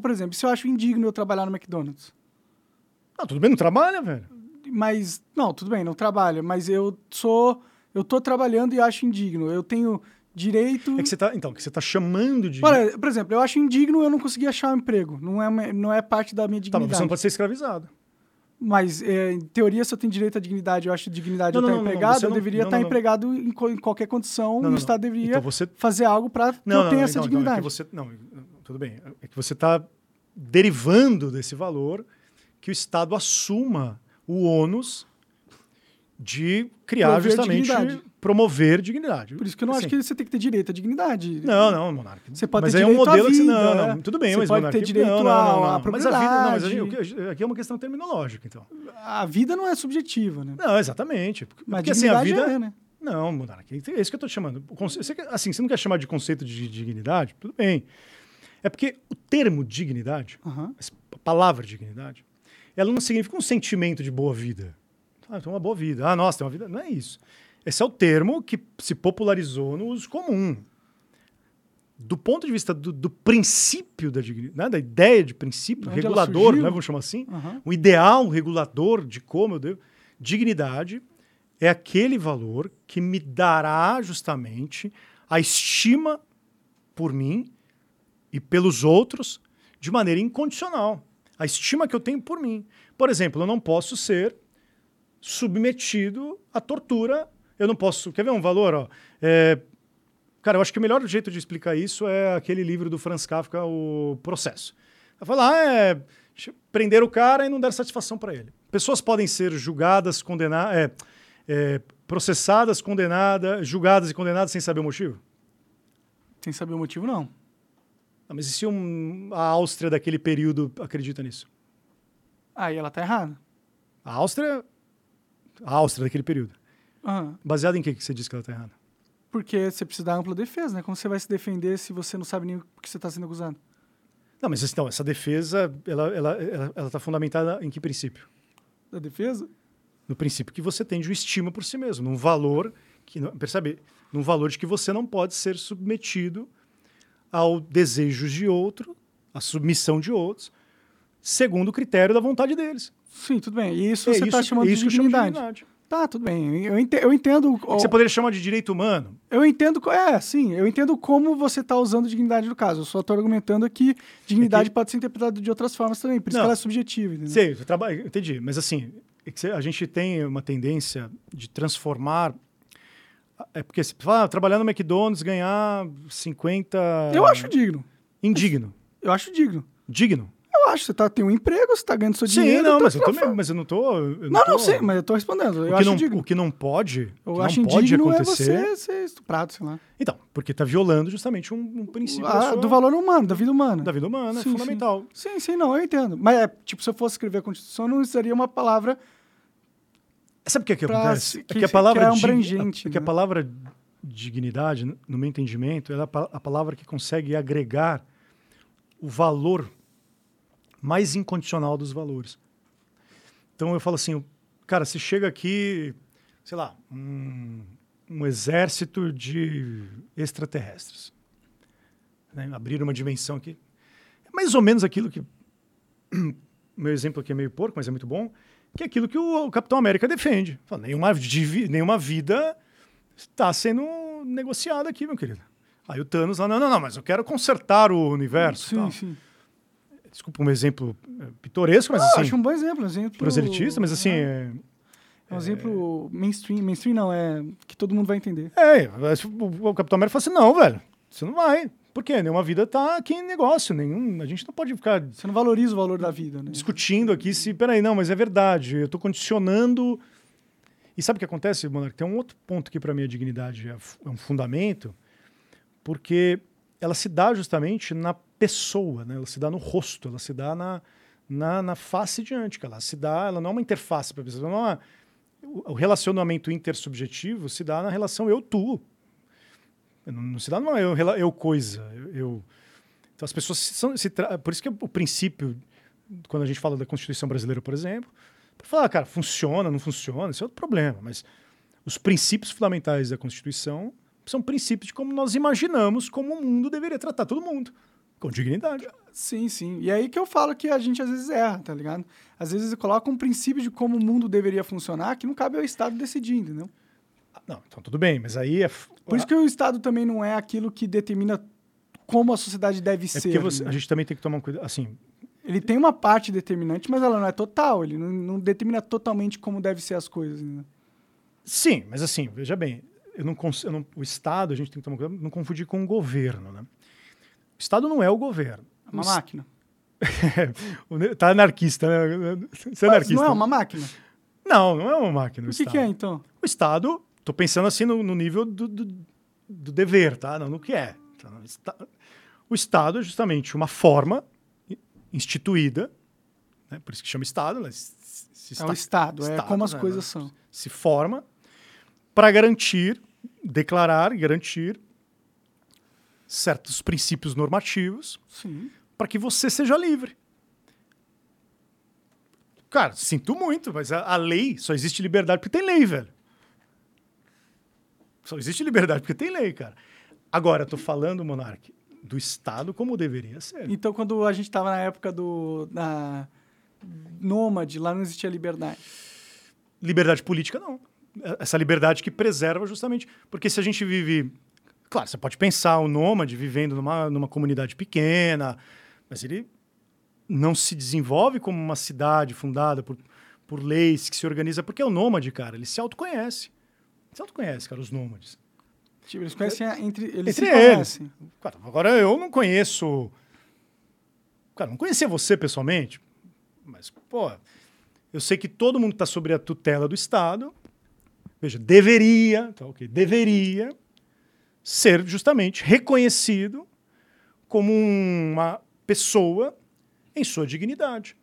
Por exemplo, se eu acho indigno eu trabalhar no McDonald's. Ah, tudo bem, não trabalha, velho. Mas, não, tudo bem, não trabalho, mas eu sou. Eu tô trabalhando e acho indigno. Eu tenho direito. É que você tá, então, que você tá chamando de Por, por exemplo, eu acho indigno eu não conseguir achar um emprego. Não é, uma- não é parte da minha Tá, mas dignidade. você não pode ser escravizado. Mas, é, em teoria, se eu tenho direito à dignidade, eu acho dignidade Não, eu não, estar não, não, empregado, eu não- deveria não, estar não, não. empregado em, em qualquer condição Não, não, o não. Estado deveria Então você fazer algo para que eu tenha essa então, dignidade. Então, é você, não, tudo bem. É que você está derivando desse valor que o Estado assuma o ônus de criar Promover justamente dignidade. promover dignidade. Por isso que eu não Assim, acho que você tem que ter direito à dignidade. Não, não, monarca. Você pode mas ter é um direito à modelo que você, vida, não, não, tudo bem, Você mas pode ter monarquia- direito não, não, não, não. à Mas a vida, não, mas propriedade. aí, aqui é uma questão terminológica, então. A vida não é subjetiva, né? Não, exatamente. Porque, Mas porque assim, a vida é, né? Não, monarca, é isso que eu estou chamando. Assim, você não quer chamar de conceito de dignidade? Tudo bem. É porque o termo dignidade, Aham. a palavra dignidade, ela não significa um sentimento de boa vida. Ah, tem uma boa vida. Ah, nossa, tem uma vida. Não é isso. Esse é o termo que se popularizou no uso comum. Do ponto de vista do, do princípio da dignidade, né, da ideia de princípio Onde regulador, né, vamos chamar assim, Aham. o ideal regulador de como eu devo. Dignidade é aquele valor que me dará justamente a estima por mim e pelos outros de maneira incondicional. A estima que eu tenho por mim. Por exemplo, eu não posso ser submetido à tortura. Eu não posso. Quer ver um valor? Ó? É, cara, eu acho que o melhor jeito de explicar isso é aquele livro do Franz Kafka, O Processo. Ela fala, ah, é, prender o cara e não dar satisfação para ele. Pessoas podem ser julgadas, condenadas, é, é, processadas, condenadas, julgadas e condenadas sem saber o motivo? Sem saber o motivo, não. Ah, mas e se um- a Áustria daquele período acredita nisso? Aí ela tá errada. A Áustria. A Áustria daquele período. Aham. Baseado em que, que você diz que ela está errada? Porque você precisa dar ampla defesa, né? Como você vai se defender se você não sabe nem o que você está sendo acusado? Não, mas então, essa defesa, ela está ela, ela, ela tá fundamentada em que princípio? Da defesa? No princípio que você tem de estima por si mesmo, num valor que, percebe, num valor de que você não pode ser submetido ao desejo de outro, à submissão de outros, segundo o critério da vontade deles. Sim, tudo bem. E isso É você está chamando é de isso chamo dignidade. Tá, tudo bem. Eu ente- eu entendo. Você poderia chamar de direito humano. Eu entendo. É, sim, eu entendo como você está usando dignidade no caso. Eu só estou argumentando que dignidade É que- pode ser interpretada de outras formas também. Por isso Não. que ela é subjetiva. entendeu? Sei, eu traba- eu entendi. Mas assim, é a gente tem uma tendência de transformar. É porque se fala, ah, trabalhar no McDonald's, ganhar 50. Eu acho digno. Indigno. Eu acho digno. Digno. Eu acho. Você tá, tem um emprego, você está ganhando seu Sim, dinheiro. não, então mas eu, tá tô, mas eu não tô. eu Não, tô- não sei, mas eu tô respondendo. O Eu que, acho não, digno. o que não pode. o Eu que acho não pode é acontecer. você ser estuprado, sei lá. Então, porque está violando justamente um, um princípio Ah, sua- do valor humano, da vida humana. da vida humana, Sim, é fundamental. Sim, sim, não, eu entendo. Mas, é, tipo, se eu fosse escrever a Constituição, não usaria uma palavra Sabe o que, é que Pra acontece? é que- que a palavra, que é abrangente, é que a né? palavra dignidade, no- meu entendimento, é a a palavra que consegue agregar o valor mais incondicional dos valores. Então eu falo assim, Cara, se chega aqui, sei lá, um, um exército de extraterrestres. Né? Abrir uma dimensão aqui. É mais ou menos aquilo que. Meu exemplo aqui é meio porco, mas é muito bom. Que é aquilo que o, o Capitão América defende. Fala, nenhuma, nenhuma vida está sendo negociada aqui, meu querido. Aí o Thanos lá, não, não, não, mas eu quero consertar o universo. Sim, tal. sim. Desculpa um exemplo é, pitoresco, mas ah, assim. Acho um bom exemplo, exemplo. Proselitistas, mas assim. É, é um exemplo mainstream. Mainstream não, é que todo mundo vai entender. É, o Capitão América fala assim: não, velho, você não vai. Por quê? Nenhuma vida tá aqui em negócio. Nenhum, a gente não pode ficar. Você não valoriza o valor da vida, né? Discutindo aqui se. Peraí, não, mas é verdade. Eu tô condicionando. E sabe o que acontece, Monark? Tem um outro ponto que para mim a dignidade é, é um fundamento, porque ela se dá justamente na pessoa, né? ela se dá no rosto, ela se dá na, na, na face diante, ela se dá, ela não é uma interface para a pessoa, não é o relacionamento intersubjetivo se dá na relação eu-tu. Não, não, se dá numa eu, eu coisa. Eu, eu, Então as pessoas se, se Por isso que o princípio, quando a gente fala da Constituição brasileira, por exemplo, para falar, cara, funciona, não funciona, isso é outro problema. Mas os princípios fundamentais da Constituição são princípios de como nós imaginamos como o mundo deveria tratar todo mundo. Com dignidade. Sim, sim. E aí que eu falo que a gente às vezes erra, tá ligado? Às vezes coloca um princípio de como o mundo deveria funcionar que não cabe ao Estado decidir, entendeu? Não, então tudo bem, mas aí é. Por isso que o Estado também não é aquilo que determina como a sociedade deve é ser. Você, né? A gente também tem que tomar um cuidado. Assim, ele tem uma parte determinante, mas ela não é total. Ele não, não determina totalmente como deve ser as coisas. Né? Sim, mas assim, veja bem, eu não, eu não, o Estado, a gente tem que tomar cuidado, não confundir com o governo. Né? O Estado não é o governo. É uma o máquina. tá anarquista, né? Você é anarquista. Não é uma máquina? Não, não é uma máquina. O, o que, que, é, então? O Estado, tô pensando assim no, no nível do, do, do, dever, tá? Não no que é. O Estado é justamente uma forma instituída, né? por isso que chama Estado. Né? Se, se é o Estado, Estado, é como as né? coisas são. Se forma para garantir, declarar e garantir certos princípios normativos para que você seja livre. Cara, sinto muito, mas a, a, lei só existe liberdade porque tem lei, velho. Só existe liberdade porque tem lei, cara. Agora, tô falando, Monark, do Estado como deveria ser. Então, quando a gente estava na época do na nômade, lá não existia liberdade. Liberdade política, não. Essa liberdade que preserva justamente. Porque se a gente vive Claro, você pode pensar o nômade vivendo numa, numa comunidade pequena, mas ele não se desenvolve como uma cidade fundada por, por leis que se organiza, porque é o nômade, cara, ele se autoconhece. Se autoconhece, cara, os nômades. Tipo, eles conhecem entre eles. Entre eles. Cara, agora eu não conheço. Cara, não conhecia você pessoalmente, mas, pô, eu sei que todo mundo está sobre a tutela do Estado. Veja, deveria, tá ok, deveria ser justamente reconhecido como uma pessoa em sua dignidade.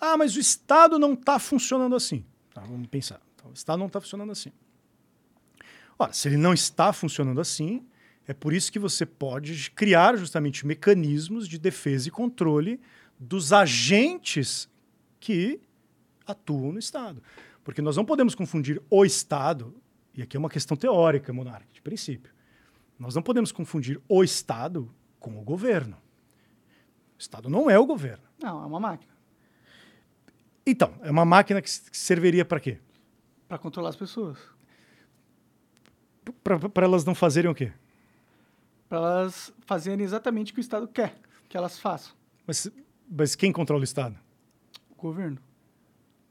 Ah, mas o Estado não está funcionando assim. Tá, vamos pensar. Então, o Estado não está funcionando assim. Ora, se ele não está funcionando assim, é por isso que você pode criar justamente mecanismos de defesa e controle dos agentes que atuam no Estado. Porque nós não podemos confundir o Estado, e aqui é uma questão teórica, monarca, de princípio. Nós não podemos confundir o Estado com o governo. O Estado não é o governo. Não, é uma máquina. Então, é uma máquina que serviria para quê? Para controlar as pessoas. Para elas não fazerem o quê? Para elas fazerem exatamente o que o Estado quer que elas façam. Mas, mas quem controla o Estado? O governo.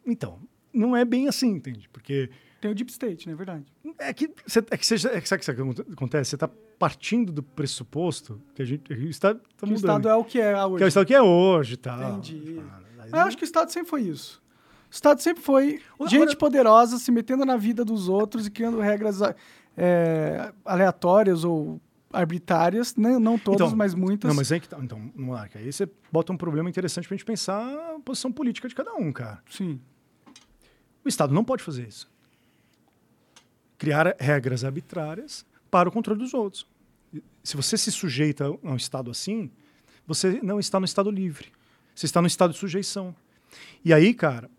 Então, não é bem assim, entende? Porque tem o deep state, não é verdade? É que, cê, é que você, é que sabe o que acontece? Você está partindo do pressuposto que a gente está tá mudando. o Estado é o que é hoje. Que é o Estado que é hoje tal. Entendi. Ah, Mas eu acho que o Estado sempre foi isso. O Estado sempre foi gente poderosa se metendo na vida dos outros e criando regras é, aleatórias ou arbitrárias, né? não todas, então, mas muitas. Não, mas é que tá. Então, Monarca, aí você bota um problema interessante para a gente pensar a posição política de cada um, cara. Sim. O Estado não pode fazer isso criar regras arbitrárias para o controle dos outros. Se você se sujeita a um Estado assim, você não está no Estado livre. Você está no estado de sujeição. E aí, cara.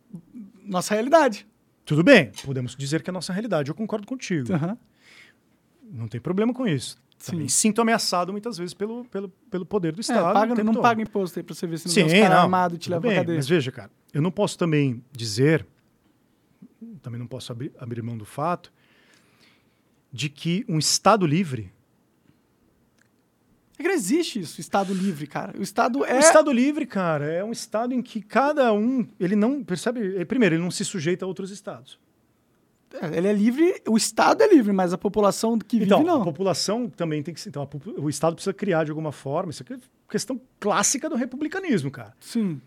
Nossa realidade. Tudo bem, podemos dizer que é a nossa realidade, eu concordo contigo. Uhum. Não tem problema com isso. Também Sim. sinto ameaçado muitas vezes pelo, pelo, pelo poder do É, Estado. paga, o tempo não todo. paga imposto aí pra você ver se não Sim, vem uns armados e te leva bem, cadeia. Mas veja, cara, eu não posso também dizer, também não posso abrir, abrir mão do fato, de que um Estado livre. É que não existe isso, Estado livre, cara. O Estado é. Um Estado livre, cara, é um Estado em que cada um. Ele não. Percebe? Primeiro, ele não se sujeita a outros Estados. É, Ele é livre, o Estado é livre, mas a população que vive Então, não. a população também tem que ser. Então, a o Estado precisa criar de alguma forma. Isso aqui é questão clássica do republicanismo, cara. Sim.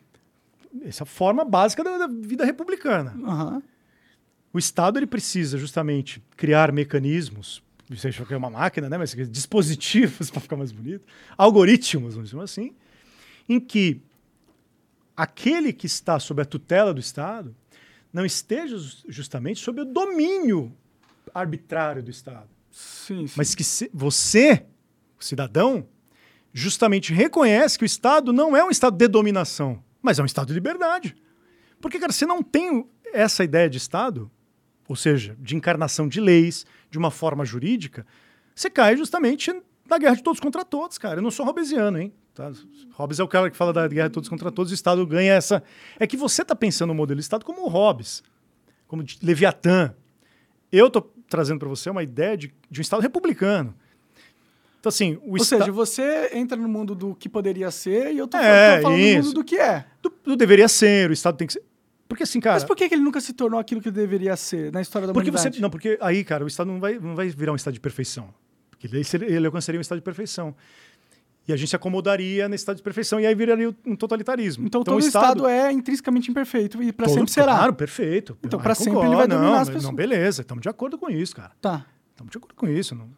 Essa é a forma básica da, da vida republicana. Aham. O Estado ele precisa justamente criar mecanismos, seja que é uma máquina, né, mas dispositivos para ficar mais bonito, algoritmos, vamos dizer assim, em que aquele que está sob a tutela do Estado não esteja jus- justamente sob o domínio arbitrário do Estado, Sim, sim. mas que se- você, cidadão, justamente reconhece que o Estado não é um Estado de dominação, mas é um Estado de liberdade. Porque, cara, você não tem essa ideia de Estado, ou seja, de encarnação de leis, de uma forma jurídica, você cai justamente na guerra de todos contra todos, cara. Eu não sou hobbesiano, hein? Tá? Hobbes é o cara que fala da guerra de todos contra todos, o Estado ganha essa. É que você está pensando no modelo Estado como o Hobbes, como Leviatã. Eu estou trazendo para você uma ideia de, de um Estado republicano. Então, assim, o Ou Estado. seja, você entra no mundo do que poderia ser e eu tô, É, falando no isso. mundo do que é. do, do deveria ser, o Estado tem que ser. Porque assim, cara. Mas por que, que ele nunca se tornou aquilo que deveria ser na história da Porque você. humanidade? Não, porque aí, cara, o Estado não vai, não vai virar um Estado de perfeição. Porque seria- ele alcançaria um Estado de perfeição. E a gente se acomodaria nesse Estado de perfeição e aí viraria um totalitarismo. Então, todo o Estado, é intrinsecamente imperfeito e todo- sempre será. Claro, perfeito. Então, Ah, eu sempre ele vai dominar não, as mas- pessoas. Não, beleza, estamos de acordo com isso, cara. Tá. Estamos de acordo com isso. Não...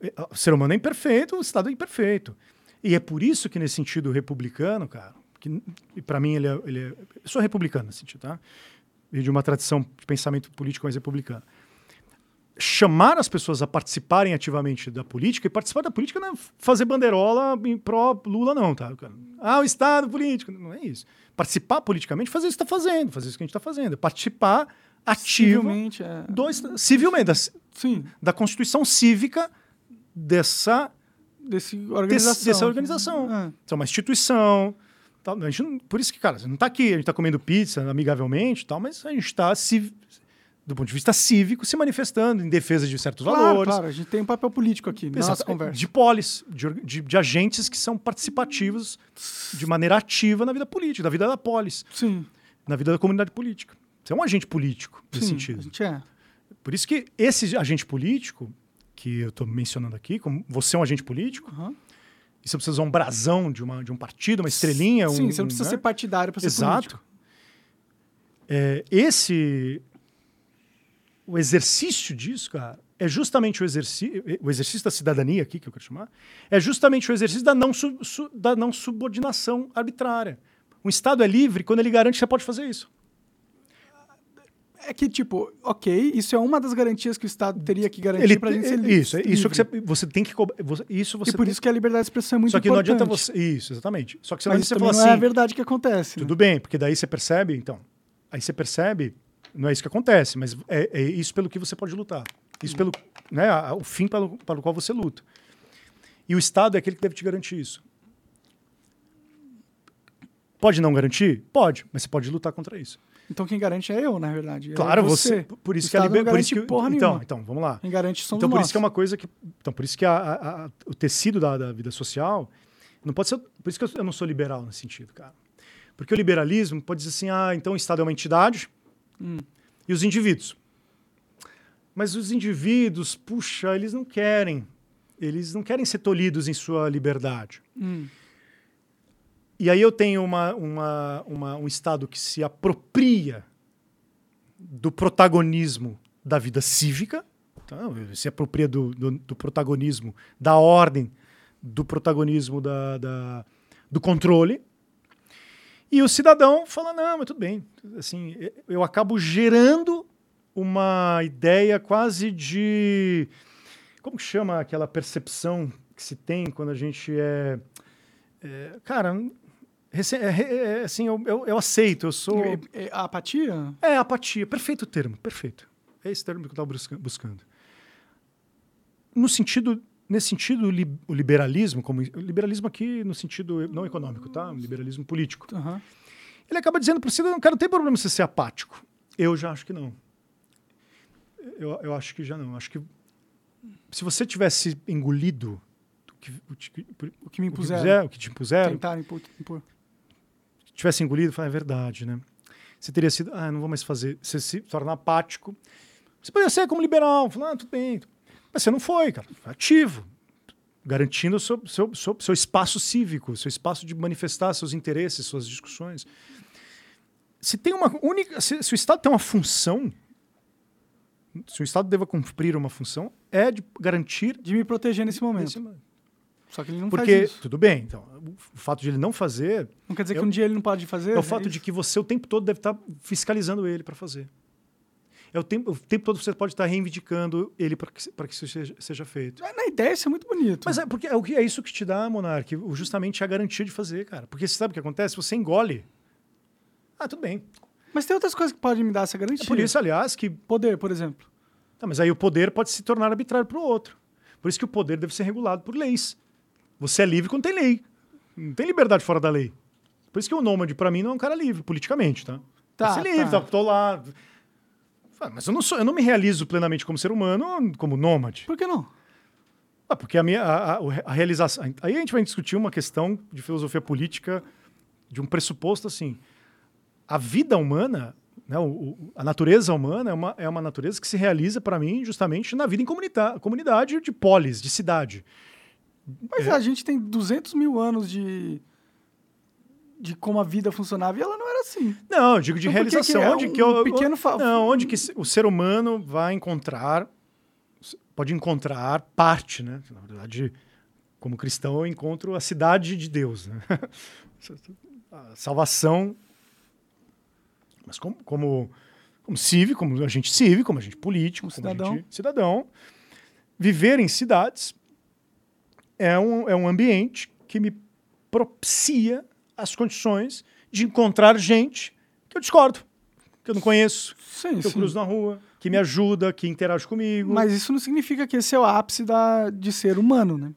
É, O ser humano é imperfeito, o Estado é imperfeito. E é por isso que, nesse sentido republicano, cara, que para mim ele é, ele é. Eu sou republicano nesse sentido, tá? E de uma tradição de pensamento político mais republicano. Chamar as pessoas a participarem ativamente da política, e participar da política não é fazer bandeirola em pró-Lula, não, tá? Ah, o Estado político. Não é isso. Participar politicamente, fazer isso que está fazendo, fazer isso que a gente está fazendo. Participar ativo Civilmente, é. do, civilmente, da, Sim, da constituição cívica dessa, desse desse- organização. dessa organização. É. Isso é uma instituição. Tal. A gente não- por isso que, cara, você não está aqui, a gente está comendo pizza amigavelmente, tal, mas a gente está, do ponto de vista cívico, se manifestando em defesa de certos Claro, valores. claro, a gente tem um papel político aqui na nossa Exato, conversa. De polis, de, de- de agentes que são participativos de maneira ativa na vida política, da vida da polis, Sim, na vida da comunidade política. Você é um agente político nesse sim, sentido. a gente é. Por isso que esse agente político, que eu estou mencionando aqui, como você é um agente político, Aham. e você precisa usar um brasão de, uma, de um partido, uma estrelinha. Sim, um, você não precisa né? ser partidário para ser Exato. político. É, esse. O exercício disso, cara, é justamente o exercício, o exercício da cidadania aqui, que eu quero chamar, é justamente o exercício da não, su- su- da não subordinação arbitrária. Um Estado é livre quando ele garante que você pode fazer isso. É que, tipo, ok, isso é uma das garantias que o Estado teria que garantir Ele, pra gente ser é- livre. isso, é isso que você, você tem que. você- Isso você E por tem- isso que a liberdade de expressão é muito Só que não importante. adianta você. Isso, exatamente. Só que você não Mas adianta isso você falar não é a assim. verdade que acontece. né? Tudo bem, porque daí você percebe, então. Aí você percebe, não é isso que acontece, mas é, é isso pelo que você pode lutar. Isso pelo. Né, a- o fim pelo, para o qual você luta. E o Estado é aquele que deve te garantir isso. Pode não garantir? Pode, mas você pode lutar contra isso. Então quem garante é eu, na verdade. É Claro, você. Por isso O que a Estado não liber- por isso garante que porra então, nenhuma. então, vamos lá. Quem garante somos Então, por nós. isso que é uma coisa que. Então, por isso que a- a- a- o tecido da, da vida social não pode ser. Por isso que eu não sou liberal nesse sentido, cara. Porque o liberalismo pode dizer assim: ah, então o Estado é uma entidade Hum. e os indivíduos. Mas os indivíduos, puxa, eles não querem. Eles não querem ser tolhidos em sua liberdade. Hum. E aí eu tenho uma, uma, uma- um Estado que se apropria do protagonismo da vida cívica, então, se apropria do, do, do protagonismo da ordem, do protagonismo da, da- do controle. E o cidadão fala, não, mas tudo bem. Assim, eu acabo gerando uma ideia quase de... Como que chama aquela percepção que se tem quando a gente é... é cara, É, é, assim, eu, eu, eu, aceito, eu sou... É, é, apatia? É, apatia. Perfeito termo, perfeito. É esse termo que eu estava buscando. No sentido, nesse sentido, o liberalismo, como o liberalismo aqui no sentido não econômico, tá? O liberalismo político. Uhum. Ele acaba dizendo para o cidadão, cara, não tem problema você ser apático. Eu já acho que não. Eu, eu acho que já não. Acho que se você tivesse engolido o que, o, o que me impuseram, o que te impuseram, tentaram impor, impor. tivesse engolido, é verdade, né? Você teria sido, ah, não vou mais fazer. Você se torna apático. Você poderia ser como liberal, falar, ah, tudo bem. Mas você não foi, cara. Ativo. Garantindo o seu, seu, seu, seu espaço cívico, seu espaço de manifestar seus interesses, suas discussões. Se tem uma única. Se, se o Estado tem uma função, se o Estado deva cumprir uma função, é de garantir. De me proteger nesse momento. Nesse momento. Só que ele não Porque, faz isso. tudo bem, então, o fato de ele não fazer. Não quer dizer é, que um dia ele não pode fazer? É o fato é de que você o tempo todo deve estar fiscalizando ele para fazer. É o tempo, o tempo todo você pode estar reivindicando ele para que, que isso seja, seja feito. Na ideia, isso é muito bonito. Mas é, porque é, o que, é isso que te dá, Monark, justamente a garantia de fazer, cara. Porque você sabe o que acontece? Você engole. Ah, tudo bem. Mas tem outras coisas que podem me dar essa garantia. É por isso, aliás, que. Poder, por exemplo. Tá, mas aí o poder pode se tornar arbitrário para o outro. Por isso que o poder deve ser regulado por leis. Você é livre quando tem lei. Não tem liberdade fora da lei. Por isso que o nômade, para mim, não é um cara livre, politicamente, tá? Tá. Você é livre, tá. tá tô lá. Mas eu não, sou, eu não me realizo plenamente como ser humano, como nômade. Por que não? Ah, porque a minha a, a, a, realização. Aí a gente vai discutir uma questão de filosofia política, de um pressuposto assim. A vida humana, né, o, o, a natureza humana é uma, é uma natureza que se realiza, para mim, justamente na vida em comunidade, comunidade de polis, de cidade. Mas é. a gente tem 200 mil anos de, de como a vida funcionava e ela não era assim. Não, eu digo de então, realização. Que é onde um, que eu, pequeno fa... Não, onde que o ser humano vai encontrar, pode encontrar parte, né? Na verdade, como cristão, eu encontro a cidade de Deus, né? a salvação. Mas como, como, como cívico, como agente cívico, como agente político, como, como cidadão. cidadão, viver em cidades é um, é um ambiente que me propicia as condições de encontrar gente que eu discordo, que eu não conheço, sim, que eu cruzo na rua, que me ajuda, que interage comigo. Mas isso não significa que esse é o ápice da, de ser humano, né?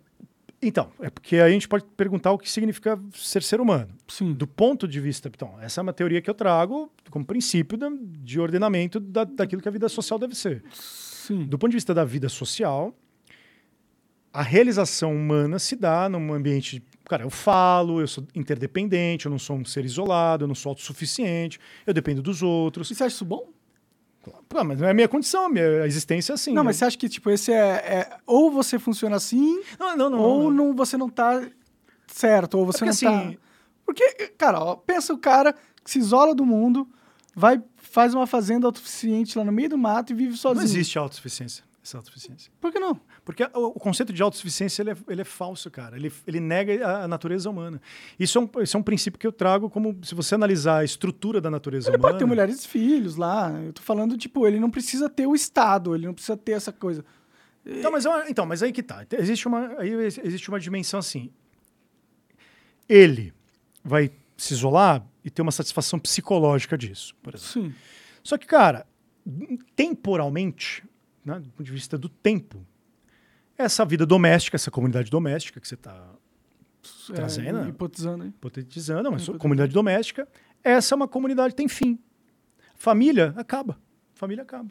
Então, é porque aí a gente pode perguntar o que significa ser ser humano. Sim. Do ponto de vista. Então, essa é uma teoria que eu trago como princípio de ordenamento da, daquilo que a vida social deve ser. Sim. Do ponto de vista da vida social, a realização humana se dá num ambiente. Cara, eu falo, eu sou interdependente, eu não sou um ser isolado, eu não sou autossuficiente, eu dependo dos outros. E você acha isso bom? Claro, mas não é a minha condição, a minha existência é assim. Não, né? mas você acha que, tipo, esse é, é, Ou você funciona assim, não, não, não, ou não, você não tá certo, ou você é não tá. Assim... Porque, cara, ó, pensa o cara que se isola do mundo, vai, faz uma fazenda autossuficiente lá no meio do mato e vive sozinho. Não existe autossuficiência. Essa autossuficiência. Por que não? Porque o, conceito de autossuficiência ele é, ele é falso, cara. Ele, ele nega a, natureza humana. Isso é, um, isso é um princípio que eu trago como, se você analisar a estrutura da natureza ele humana... Ele pode ter mulheres e filhos lá. Eu tô falando, tipo, ele não precisa ter o Estado, ele não precisa ter essa coisa. Então, mas, então, mas aí que tá. Existe uma, aí existe uma dimensão assim. Ele vai se isolar e ter uma satisfação psicológica disso, por exemplo. Sim. Só que, cara, temporalmente, né, do ponto de vista do tempo, essa vida doméstica, essa comunidade doméstica que você está é, trazendo. Né? Hipotetizando, hein? Hipotetizando, mas comunidade doméstica, essa é uma comunidade que tem fim. Família acaba. Família acaba.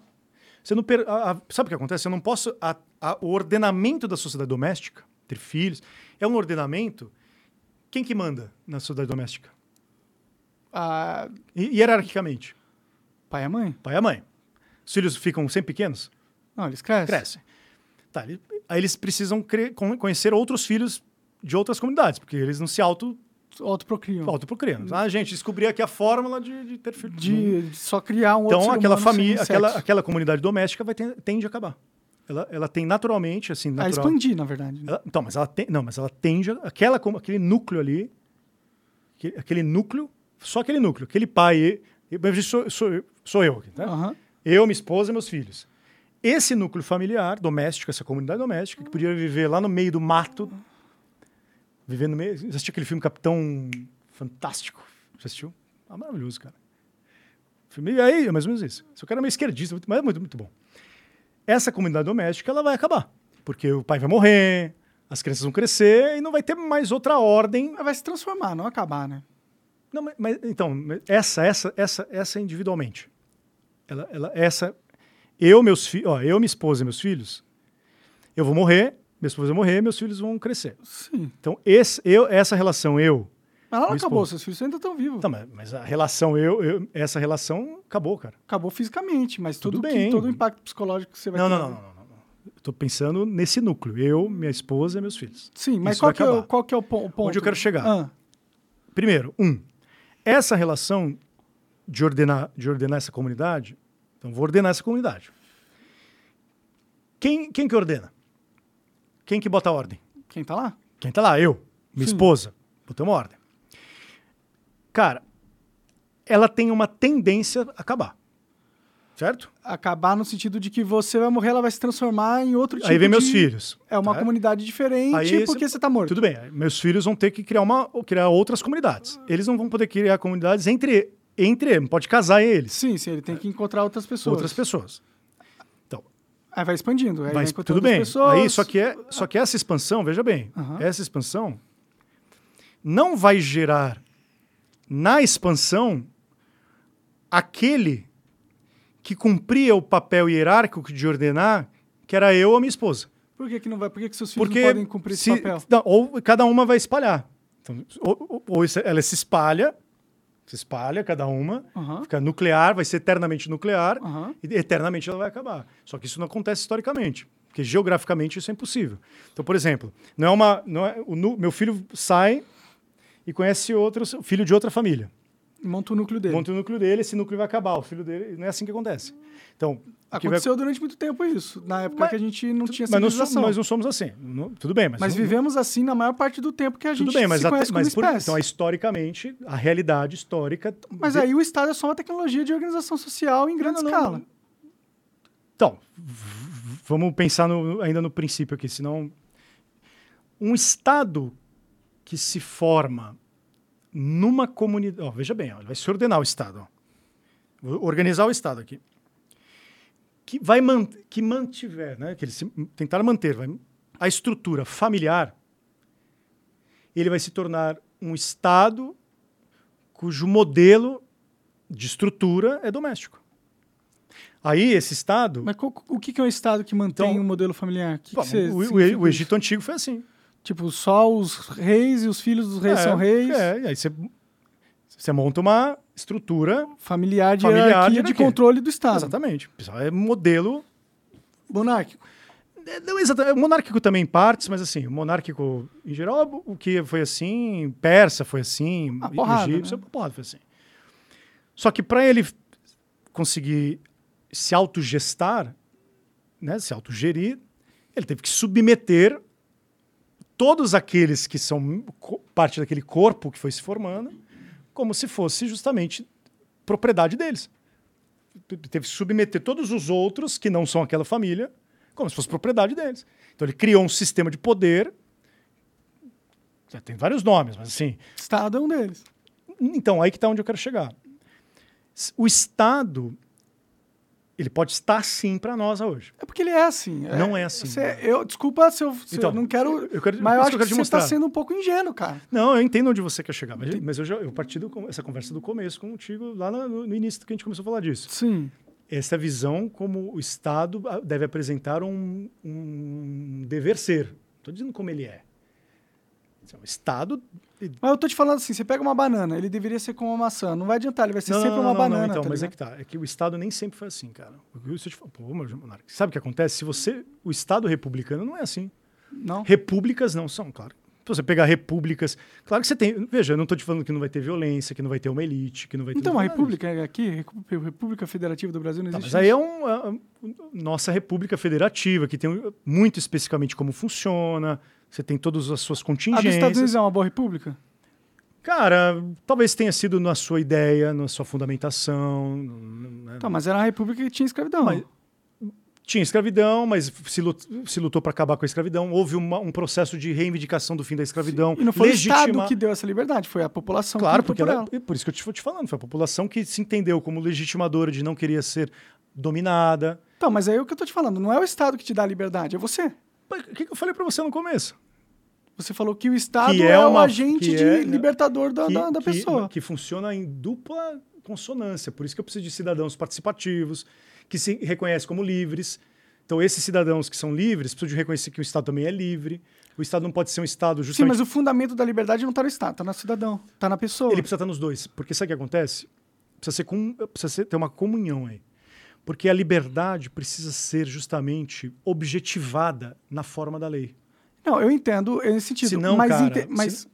Você não per... a, a, sabe o que acontece? Eu não posso. A, o ordenamento da sociedade doméstica, ter filhos, é um ordenamento. Quem que manda na sociedade doméstica? A... Hierarquicamente. Pai e mãe? Pai e a mãe. Os filhos ficam sempre pequenos? Não, eles crescem. Crescem. Tá, ele, aí eles precisam conhecer outros filhos de outras comunidades, porque eles não se auto autoprocriam. Autoprocriam. Ah, gente, descobri aqui a fórmula de, de ter filho. De, de, só criar um então, outro Então, aquela família, aquela, aquela comunidade doméstica vai ter, tende a acabar. Ela, ela tem naturalmente, assim, natural... A expandir, na verdade. Ela, então, mas ela tem, não, mas ela tende a, aquela aquele núcleo ali, aquele, aquele núcleo, só aquele núcleo, aquele pai, sou, sou, sou eu, tá? Uhum. Eu, minha esposa e meus filhos. Esse núcleo familiar, doméstico, essa comunidade doméstica, que podia viver lá no meio do mato, vivendo no meio. Assistiu aquele filme Capitão fantástico. Já assistiu? Ah, maravilhoso, cara. Filme, e aí, é mais ou menos isso. Se o cara é meio esquerdista, mas é muito, muito bom. Essa comunidade doméstica, ela vai acabar. Porque o pai vai morrer, as crianças vão crescer e não vai ter mais outra ordem. Vai se transformar, não acabar, né? Não, mas, mas então, essa, essa, essa, essa individualmente. Ela, ela, essa, eu, meus filhos, ó, eu, minha esposa e meus filhos, eu vou morrer, minha esposa vai morrer, meus filhos vão crescer. Sim. Então, esse, eu, essa relação eu. Mas ela acabou, esposa, seus filhos ainda estão vivos. Tá, mas, mas, a relação eu, eu, essa relação acabou, cara. Acabou fisicamente, mas tudo, tudo bem. Que, todo o impacto psicológico que você vai não, ter. Não, não, não, não. Estou pensando nesse núcleo. Eu, minha esposa e meus filhos. Sim, mas qual que, é, qual que, é, o ponto? Onde eu quero chegar? Ah. Primeiro, um, essa relação de ordenar, de ordenar essa comunidade, então vou ordenar essa comunidade. Quem, quem que ordena? Quem que bota a ordem? Quem está lá? Quem está lá? Eu, minha Sim. esposa. Botamos ordem. Cara, ela tem uma tendência a acabar. Certo? Acabar no sentido de que você vai morrer, ela vai se transformar em outro tipo Aí vem de... meus filhos. É uma tá? comunidade diferente Aí porque você está morto. Tudo bem. Meus filhos vão ter que criar, uma, criar outras comunidades. Eles não vão poder criar comunidades entre, entre eles. Não pode casar eles. Sim, sim. Ele tem que encontrar outras pessoas. Outras pessoas. Então, Aí vai expandindo. Aí vai, tudo bem. Pessoas. Aí, só que, é, só que essa expansão, veja bem, uhum. essa expansão não vai gerar na expansão aquele que cumpria o papel hierárquico de ordenar, que era eu ou minha esposa. Por que, que não vai? Por que, que seus filhos Porque não podem cumprir se, esse papel? Não, ou cada uma vai espalhar. Então, ou, ou, ou, ela se espalha, se espalha cada uma, uhum. fica nuclear, vai ser eternamente nuclear, uhum. e eternamente ela vai acabar. Só que isso não acontece historicamente, porque geograficamente isso é impossível. Então, por exemplo, não é uma, não é, o, meu filho sai e conhece outro filho de outra família. Monta o núcleo dele. Monta o núcleo dele, esse núcleo vai acabar. O filho dele, não é assim que acontece. Então, Aconteceu vai... durante muito tempo isso, na época mas, que a gente não tinha civilização. Mas não somos assim. Não, tudo bem, mas... Mas não, vivemos assim na maior parte do tempo que a gente tudo bem, mas se conhece mas por, Então, historicamente, a realidade histórica... Mas de... aí o Estado é só uma tecnologia de organização social em grande não, escala. Então, vamos pensar no, ainda no princípio aqui, senão... Um Estado que se forma numa comunidade. veja bem, ó, ele vai se ordenar o Estado. Ó. Vou organizar o Estado aqui. Que, vai man que mantiver, né, que eles tentaram manter vai, a estrutura familiar, ele vai se tornar um Estado cujo modelo de estrutura é doméstico. Aí, esse Estado. Mas o que é um Estado que mantém então, o modelo familiar? Que bom, que o, o, o, Egito Antigo foi assim. Tipo, só os reis e os filhos dos reis é, são reis. É, e aí você, você monta uma estrutura familiar de, familiar hierarquia de, de controle do Estado. Exatamente. É modelo monárquico. É, não, exatamente. Monárquico também em partes, mas assim, monárquico em geral, o que foi assim, persa foi assim, a porrada, egípcio, né? porrada foi assim. Só que para ele conseguir se autogestar, né, se autogerir, ele teve que submeter todos aqueles que são parte daquele corpo que foi se formando, como se fosse justamente propriedade deles. Teve que submeter todos os outros que não são aquela família, como se fosse propriedade deles. Então ele criou um sistema de poder. Tem vários nomes, mas assim. Estado é um deles. Então, aí que está onde eu quero chegar. O Estado ele pode estar sim para nós hoje. É porque ele é assim. É, não é assim. Você, eu, desculpa se eu, se então, eu não quero. Eu quero mas eu acho que, que você está sendo um pouco ingênuo, cara. Não, eu entendo onde você quer chegar. Mas, mas eu, já, eu parti do, essa conversa do começo contigo, lá no, no, início que a gente começou a falar disso. Sim. Essa visão como o Estado deve apresentar um, um dever ser. Estou dizendo como ele é. O Estado mas eu tô te falando assim, você pega uma banana, ele deveria ser como uma maçã. Não vai adiantar, ele vai ser não, sempre não, uma não, banana. Não, então, tá mas ligado? é que tá. É que o Estado nem sempre foi assim, cara. Você te fala, pô, Monarque, sabe o que acontece? Se você. O Estado republicano não é assim. Não. Repúblicas não são, claro. Se você pegar repúblicas. Claro que você tem. Veja, eu não estou te falando que não vai ter violência, que não vai ter uma elite, que não vai ter. Então, a república é aqui, República Federativa do Brasil, não tá, existe. Mas aí é, um, é, é nossa República Federativa, que tem muito especificamente como funciona. Você tem todas as suas contingências. A dos Estados Unidos é uma boa república? Cara, talvez tenha sido na sua ideia, na sua fundamentação. Né? Tá, mas era uma república que tinha escravidão. Mas, tinha escravidão, mas se, lutou, se lutou para acabar com a escravidão. Houve uma, um processo de reivindicação do fim da escravidão. Sim. E não foi legitima... o Estado que deu essa liberdade, foi a população claro, que porque por, ela, por isso que eu estou te, te falando, foi a população que se entendeu como legitimadora de não querer ser dominada. Então, mas é o que eu estou te falando, não é o Estado que te dá a liberdade, é você. O que, que eu falei para você no começo? Você falou que o Estado que é, é uma, o agente de é, libertador da, que, da, da pessoa. Que, que funciona em dupla consonância. Por isso que eu preciso de cidadãos participativos, que se reconhecem como livres, então, esses cidadãos que são livres precisam de reconhecer que o Estado também é livre. O Estado não pode ser um Estado justamente... Sim, mas o fundamento da liberdade não está no Estado, está no cidadão, está na pessoa. Ele precisa estar nos dois. Porque sabe o que acontece? Precisa, ser com... precisa ser... ter uma comunhão aí. Porque a liberdade precisa ser justamente objetivada na forma da lei. Não, eu entendo nesse sentido. Senão, mas cara, mas... Se...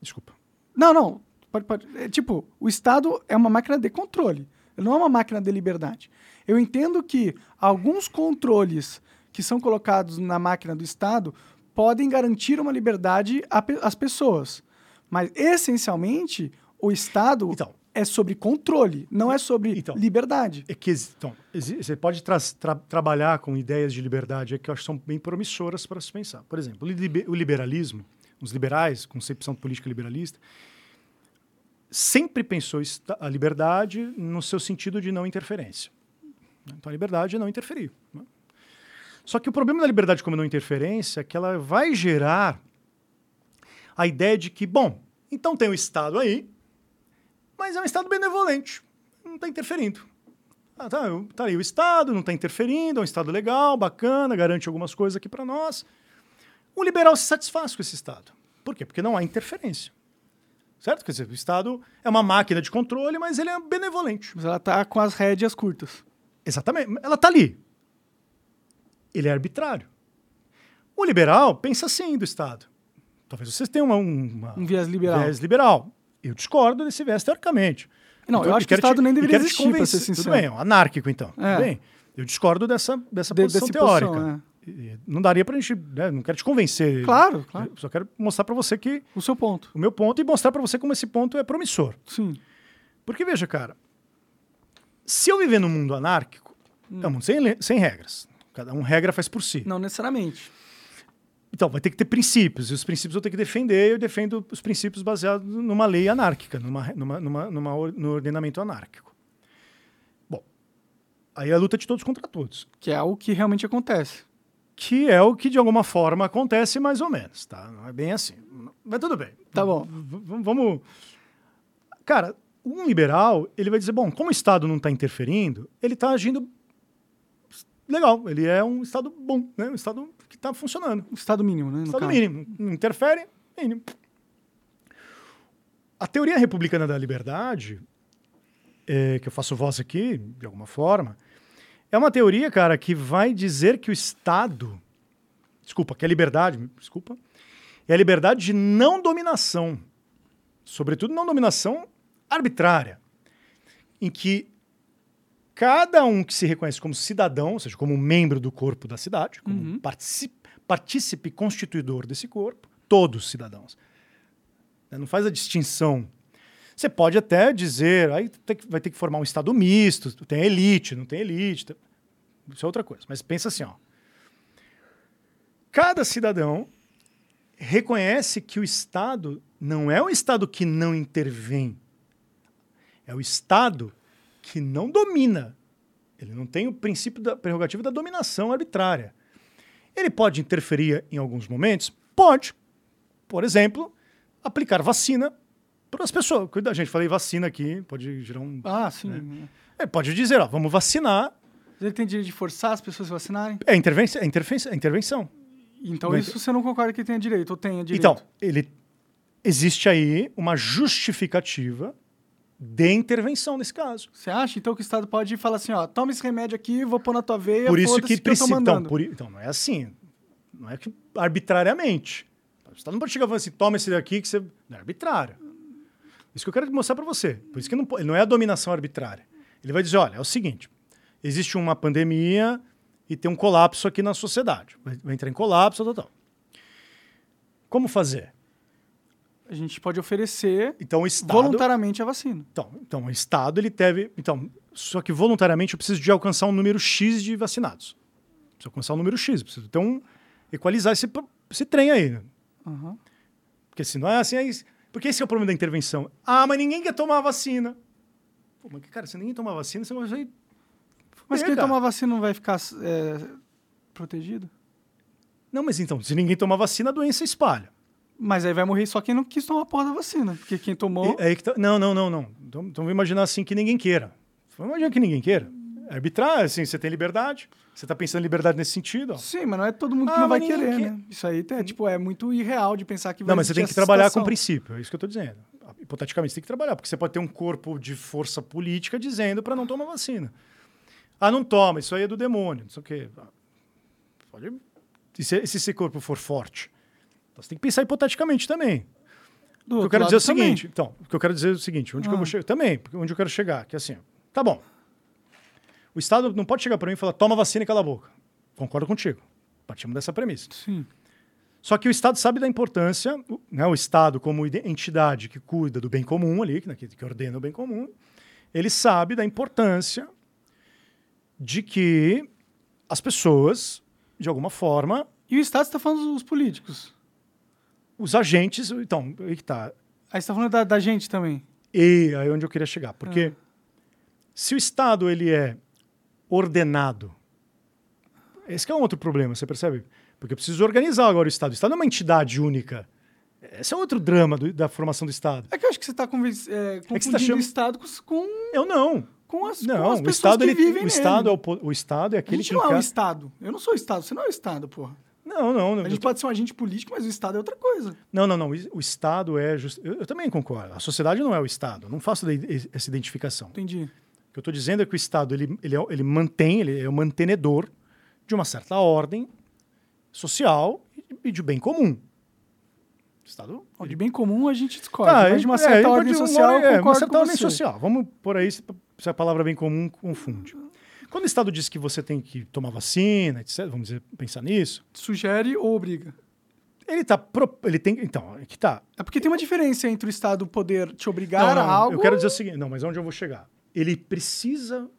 Desculpa. Não, não. Pode, pode. É, tipo, o Estado é uma máquina de controle. Ele não é uma máquina de liberdade. Eu entendo que alguns controles que são colocados na máquina do Estado podem garantir uma liberdade às pessoas. Mas, essencialmente, o Estado então, é sobre controle, não é sobre então, liberdade. É que, então, você pode tra tra trabalhar com ideias de liberdade que eu acho que são bem promissoras para se pensar. Por exemplo, o liberalismo, os liberais, concepção política liberalista, sempre pensou a liberdade no seu sentido de não interferência. Então a liberdade é não interferir. Né? Só que o problema da liberdade como não interferência é que ela vai gerar a ideia de que, bom, então tem o Estado aí, mas é um Estado benevolente, não está interferindo. Ah, tá, tá aí o Estado, não está interferindo, é um Estado legal, bacana, garante algumas coisas aqui para nós. O liberal se satisfaz com esse Estado. Por quê? Porque não há interferência. Certo? Quer dizer, o Estado é uma máquina de controle, mas ele é benevolente. Mas ela está com as rédeas curtas. Exatamente. Ela está ali. Ele é arbitrário. O liberal pensa assim do Estado. Talvez vocês tenham uma, uma, um viés liberal. viés liberal. Eu discordo desse viés teoricamente. Não, então, eu acho que o Estado te, nem deveria existir, para ser sincero. Tudo bem, é anárquico, então. É. Tudo bem. Eu discordo dessa, dessa de, posição teórica. Posição, é. Não daria para a gente... Né, não quero te convencer. Claro, claro. Eu só quero mostrar para você que... O seu ponto. O meu ponto e mostrar para você como esse ponto é promissor. Sim. Porque, veja, cara, se eu viver num mundo anárquico, hum. é um mundo sem, sem regras. Cada um regra faz por si. Não necessariamente. Então, vai ter que ter princípios, e os princípios eu tenho que defender, eu defendo os princípios baseados numa lei anárquica, numa, numa, numa, numa, no ordenamento anárquico. Bom, aí é a luta de todos contra todos. Que é o que realmente acontece. Que é o que, de alguma forma, acontece mais ou menos, tá? Não é bem assim. Mas tudo bem. Tá bom. V vamos... Cara, um liberal, ele vai dizer, bom, como o Estado não está interferindo, ele está agindo legal, ele é um Estado bom, né? um Estado que está funcionando. Estado mínimo, né? Estado caso. mínimo, não interfere, mínimo. A teoria republicana da liberdade, é, que eu faço voz aqui, de alguma forma, é uma teoria, cara, que vai dizer que o Estado, desculpa, que a liberdade, desculpa, é a liberdade de não dominação, sobretudo não dominação arbitrária, em que cada um que se reconhece como cidadão, ou seja, como membro do corpo da cidade, como uhum. partícipe constituidor desse corpo, todos cidadãos. Né, não faz a distinção. Você pode até dizer, aí vai ter que formar um Estado misto, tem elite, não tem elite. Isso é outra coisa. Mas pensa assim, ó. Cada cidadão reconhece que o Estado não é um Estado que não intervém, é o Estado que não domina. Ele não tem o princípio da prerrogativa da dominação arbitrária. Ele pode interferir em alguns momentos? Pode. Por exemplo, aplicar vacina para as pessoas. Cuida, gente, falei vacina aqui, pode gerar um. Ah, sim. Né? Ele pode dizer, ó, vamos vacinar. Ele tem direito de forçar as pessoas a vacinarem? É intervenção. É intervenção. É intervenção. Então, isso você não concorda que tenha direito, ou tenha direito? Então, ele existe aí uma justificativa de intervenção nesse caso. Você acha então que o Estado pode falar assim, ó, toma esse remédio aqui, vou pôr na tua veia, por isso que, que precisa. Então, por, então, não é assim. Não é que arbitrariamente. O Estado não pode chegar falar assim, toma esse daqui que você. Não é arbitrário. Isso que eu quero mostrar para você. Por isso que não, não é a dominação arbitrária. Ele vai dizer, olha, é o seguinte, existe uma pandemia e tem um colapso aqui na sociedade. Vai, vai entrar em colapso, tal, tal. Como fazer? A gente pode oferecer então, o Estado, voluntariamente a vacina. Então, então, o Estado ele deve. Então, só que voluntariamente eu preciso de alcançar um número X de vacinados. Precisa alcançar o número X. Precisa ter um. equalizar esse, esse trem aí. Né? Uhum. Porque se não é assim, é isso. Porque esse é o problema da intervenção. Ah, mas ninguém quer tomar vacina. Pô, mas, cara, se ninguém tomar vacina, você vai. Mas quem tomar vacina não vai ficar é, protegido? Não, mas então, se ninguém tomar vacina, a doença espalha. Mas aí vai morrer só quem não quis tomar a porra da vacina. Porque quem tomou. E, tá... Não, não, não, não. Então, então vamos imaginar assim que ninguém queira. Vamos imaginar que ninguém queira. É arbitrar, assim, você tem liberdade. Você está pensando em liberdade nesse sentido? Ó. Sim, mas não é todo mundo que ah, não vai querer, quer. né? Isso aí é, tipo, é muito irreal de pensar que vai Não, mas você tem que trabalhar situação. com princípio, é isso que eu estou dizendo. Hipoteticamente, você tem que trabalhar, porque você pode ter um corpo de força política dizendo para não tomar vacina. Ah, não toma, isso aí é do demônio, não sei o quê. Pode... E se, se esse corpo for forte? Então, você tem que pensar hipoteticamente também. Do o que eu quero dizer é o seguinte, também. então, o que eu quero dizer é o seguinte, onde ah. eu vou ah. chegar? Também, onde eu quero chegar, que é assim, tá bom, o Estado não pode chegar para mim e falar, toma vacina e cala a boca. Concordo contigo. Partimos dessa premissa. Sim. Só que o Estado sabe da importância, né, o Estado como entidade que cuida do bem comum ali, né, que, que ordena o bem comum, ele sabe da importância de que as pessoas, de alguma forma... E o Estado está falando dos políticos? Os agentes, então, aí que tá. Aí você está falando da, da, gente também? E aí é onde eu queria chegar. Porque ah. se o Estado ele é ordenado. Esse é um outro problema, você percebe? Porque eu preciso organizar agora o Estado. O Estado é uma entidade única. Esse é outro drama do, da formação do Estado. É que eu acho que você está é, confundindo é tá chamando... o Estado com... Eu não. Com as, não, com as o Estado, que ele, vivem o Estado, é o, o, Estado é aquele a gente que... não é o Estado. Eu não sou o Estado. Você não é o Estado, porra. Não, não. A gente pode ser um agente político, mas o Estado é outra coisa. Não, não, não. O Estado é... Just... Eu, eu também concordo. A sociedade não é o Estado. não faço essa identificação. Entendi. O que eu estou dizendo é que o Estado ele, ele, é, ele mantém, ele é o mantenedor de uma certa ordem social e de bem comum. Estado. Ele... De bem comum a gente discorda, ah, mas de uma é, certa é, ordem social, uma, é, uma certa ordem social. Vamos por aí se a palavra bem comum confunde. Quando o Estado diz que você tem que tomar vacina, etc., vamos dizer, pensar nisso. Sugere ou obriga? Ele tá. Pro, ele tem. Então, é que tá. É porque tem uma diferença entre o Estado poder te obrigar não, não, a algo. Eu quero dizer o seguinte, não, mas onde eu vou chegar? ele precisa,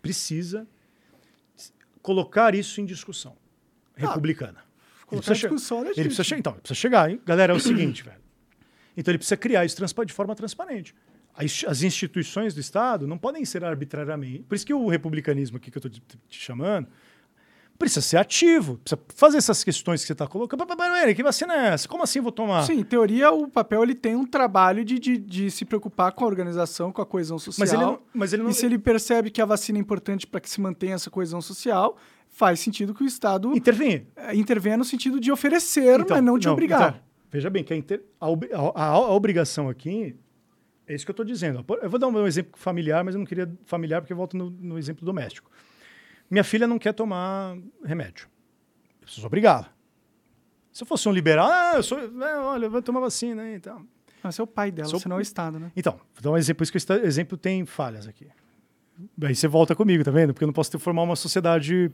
precisa colocar isso em discussão ah, republicana. Ele precisa, discussão, ele precisa chegar. Então, ele precisa chegar, hein? Galera, é o seguinte, velho. Então ele precisa criar isso de forma transparente. As instituições do Estado não podem ser arbitrariamente. Por isso que o republicanismo aqui que eu estou te chamando precisa ser ativo, precisa fazer essas questões que você está colocando. Peraí, que vacina é essa? Como assim vou tomar? Sim, em teoria, o papel ele tem um trabalho de, de, de se preocupar com a organização, com a coesão social. Mas ele não, mas ele não... E se ele percebe que a vacina é importante para que se mantenha essa coesão social, faz sentido que o Estado... Intervenha. Intervenha no sentido de oferecer, então, mas não de não, obrigar. Então, veja bem, que a, inter... a, a, a, obrigação aqui é isso que eu estou dizendo. Eu vou dar um exemplo familiar, mas eu não queria familiar porque eu volto no, no exemplo doméstico. Minha filha não quer tomar remédio. Eu preciso obrigá-la. Se eu fosse um liberal, ah, eu sou, é, olha, vai tomar vacina aí então. Mas é o pai dela, Sou... você não é o Estado, né? Então, vou dar um exemplo, isso que o exemplo tem falhas aqui. Aí você volta comigo, tá vendo? Porque eu não posso ter, formar uma sociedade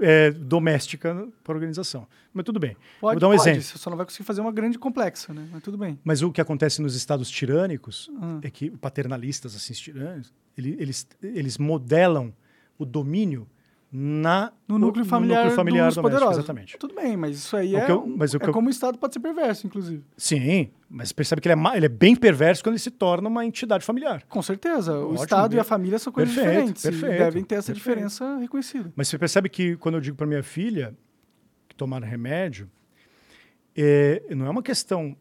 é, doméstica para a organização. Mas tudo bem. Pode, Vou dar um pode, exemplo. Você só não vai conseguir fazer uma grande complexa, né? Mas tudo bem. Mas o que acontece nos estados tirânicos ah. é que paternalistas, assim, tirânicos, eles, eles modelam o domínio na, no núcleo familiar, no núcleo familiar dos poderosos. Exatamente. Tudo bem, mas isso aí é, eu, mas é eu, como o Estado pode ser perverso, inclusive. Sim, mas percebe que ele é, ele é bem perverso quando ele se torna uma entidade familiar. Com certeza. O Estado e a família são coisas perfeito, diferentes. Perfeito, devem ter essa perfeito. diferença reconhecida. Mas você percebe que quando eu digo para minha filha que tomar remédio, é, não é uma questão...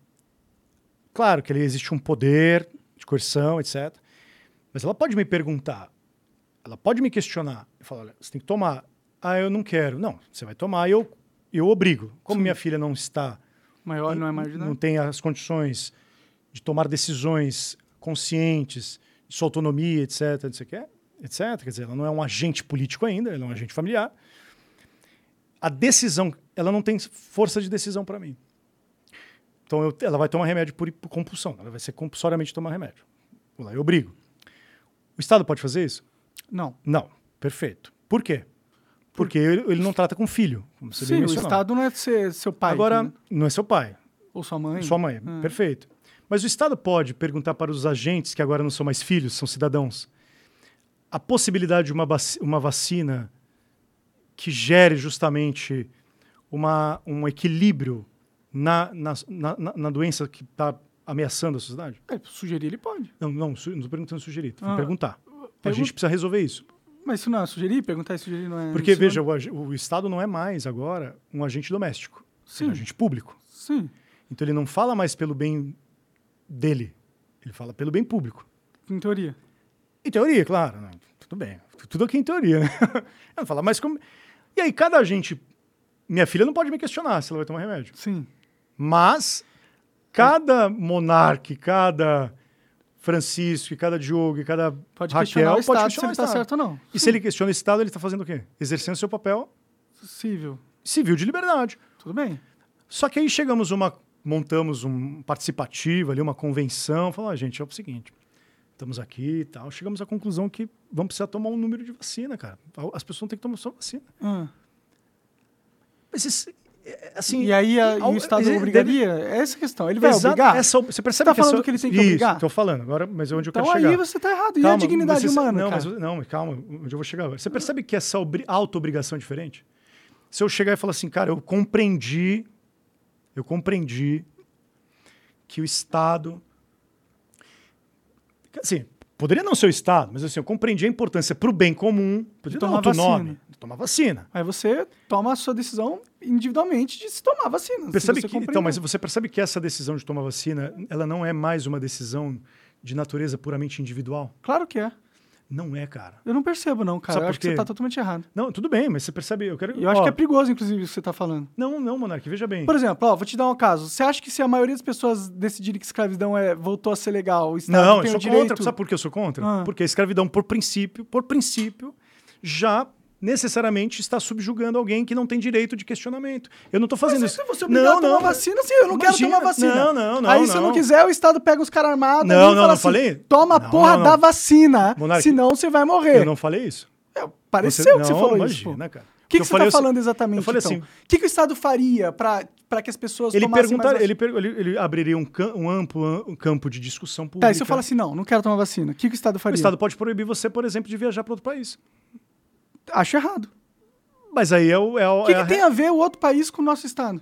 Claro que existe um poder de coerção, etc. Mas ela pode me perguntar, ela pode me questionar e falar: olha, você tem que tomar. Ah, eu não quero. Não, você vai tomar e eu, eu obrigo. Como Sim. minha filha não está. Maior não é marginal. Não tem as condições de tomar decisões conscientes, de sua autonomia, etc, etc, etc. Quer dizer, ela não é um agente político ainda, ela é um agente familiar. A decisão, ela não tem força de decisão para mim. Então, eu, ela vai tomar remédio por, por compulsão. Ela vai ser compulsoriamente tomar remédio. Eu obrigo. O Estado pode fazer isso? Não. Não, perfeito. Por quê? Porque ele, ele não trata com filho. Como você Sim, o Estado não é ser, seu pai. Agora, né? não é seu pai. Ou sua mãe. Sua mãe, é. perfeito. Mas o Estado pode perguntar para os agentes, que agora não são mais filhos, são cidadãos, a possibilidade de uma, uma vacina que gere justamente uma, um equilíbrio na, na, na, na doença que está ameaçando a sociedade? É, sugerir ele pode. Não, não, não estou perguntando sugerir, ah, perguntar. A gente precisa resolver isso. Mas isso não é sugerir? Perguntar e sugerir não é. Porque, veja, o, o, Estado não é mais agora um agente doméstico. Sim. É um agente público. Sim. Então ele não fala mais pelo bem dele. Ele fala pelo bem público. Em teoria. Em teoria, claro. Né? Tudo bem. Tudo aqui em teoria, né? Ela fala, mas como. E aí, cada agente. Minha filha não pode me questionar se ela vai tomar remédio. Sim. Mas cada monarca, cada Francisco, cada Diogo, cada pode Raquel questionar o pode Estado questionar se ele está certo ou não. E se ele questiona o Estado, ele está fazendo o quê? Exercendo seu papel civil. Civil de liberdade. Tudo bem. Só que aí chegamos uma montamos um participativo ali, uma convenção, falou, ah, gente, é o seguinte, estamos aqui e tal, chegamos à conclusão que vamos precisar tomar um número de vacina, cara. As pessoas têm que tomar sua vacina. Hum. Mas é, assim, e aí a, ao, o Estado obrigaria? Deve... É essa questão. Ele vai Exato, obrigar? Essa, você percebe você tá falando essa... que ele tem que obrigar? Estou falando. Agora, mas é onde eu então quero chegar. Então aí você está errado. Calma, e a dignidade você, humana, não? Mas, não, calma. Onde eu vou chegar agora. Você percebe que essa auto-obrigação é diferente? Se eu chegar e falar assim, cara, eu compreendi, eu compreendi que o Estado. Assim, poderia não ser o Estado, mas assim, eu compreendi a importância para o bem comum, podia tomar outro vacina. nome, tomar vacina. Aí você toma a sua decisão individualmente de se tomar vacina. Percebe que, então, mas você percebe que essa decisão de tomar vacina, ela não é mais uma decisão de natureza puramente individual? Claro que é. Não é, cara. Eu não percebo, não, cara. Eu acho que você tá totalmente errado. Não, tudo bem, mas você percebe. Eu, quero... eu acho que é perigoso, inclusive, isso que você tá falando. Não, não, Monark, veja bem. Por exemplo, ó, vou te dar um caso. Você acha que se a maioria das pessoas decidirem que escravidão é, voltou a ser legal, o Estado não, tem eu sou o direito... contra. Sabe por que eu sou contra? Ah. Porque a escravidão, por princípio, por princípio, já necessariamente está subjugando alguém que não tem direito de questionamento. Eu não estou fazendo Mas isso. Se você obrigado não, a tomar não, vacina, sim, eu não imagina, quero tomar vacina. Não, não, não. Aí, não. se não quiser, o Estado pega os caras armados não, e não, fala não assim, falei? toma a porra da vacina, Monarque, senão você vai morrer. Eu não falei isso. É, pareceu você, que você falou imagina, isso. Cara. O que, que você está falando exatamente, eu falei então? assim, O que, que o Estado faria para que as pessoas ele perguntar, ele, ele, ele, abriria um, um amplo um campo de discussão pública. Tá, e se eu falar assim, não, não quero tomar vacina, o que o Estado faria? O Estado pode proibir você, por exemplo, de viajar para outro país. Acho errado. Mas aí é o. É o que, é que a... tem a ver o outro país com o nosso Estado?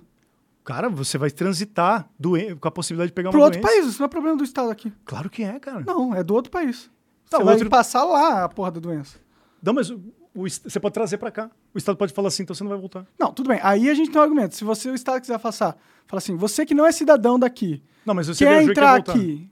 Cara, você vai transitar doen... com a possibilidade de pegar Pro uma outro país, isso não é problema do Estado aqui. Claro que é, cara. Não, é do outro país. Tá, você vai outro... passar lá a porra da doença. Não, mas o, o, você pode trazer para cá. O Estado pode falar assim, então você não vai voltar. Não, tudo bem. Aí a gente tem um argumento. Se você, o Estado quiser passar, fala assim, você que não é cidadão daqui, não, mas você quer entrar quer aqui,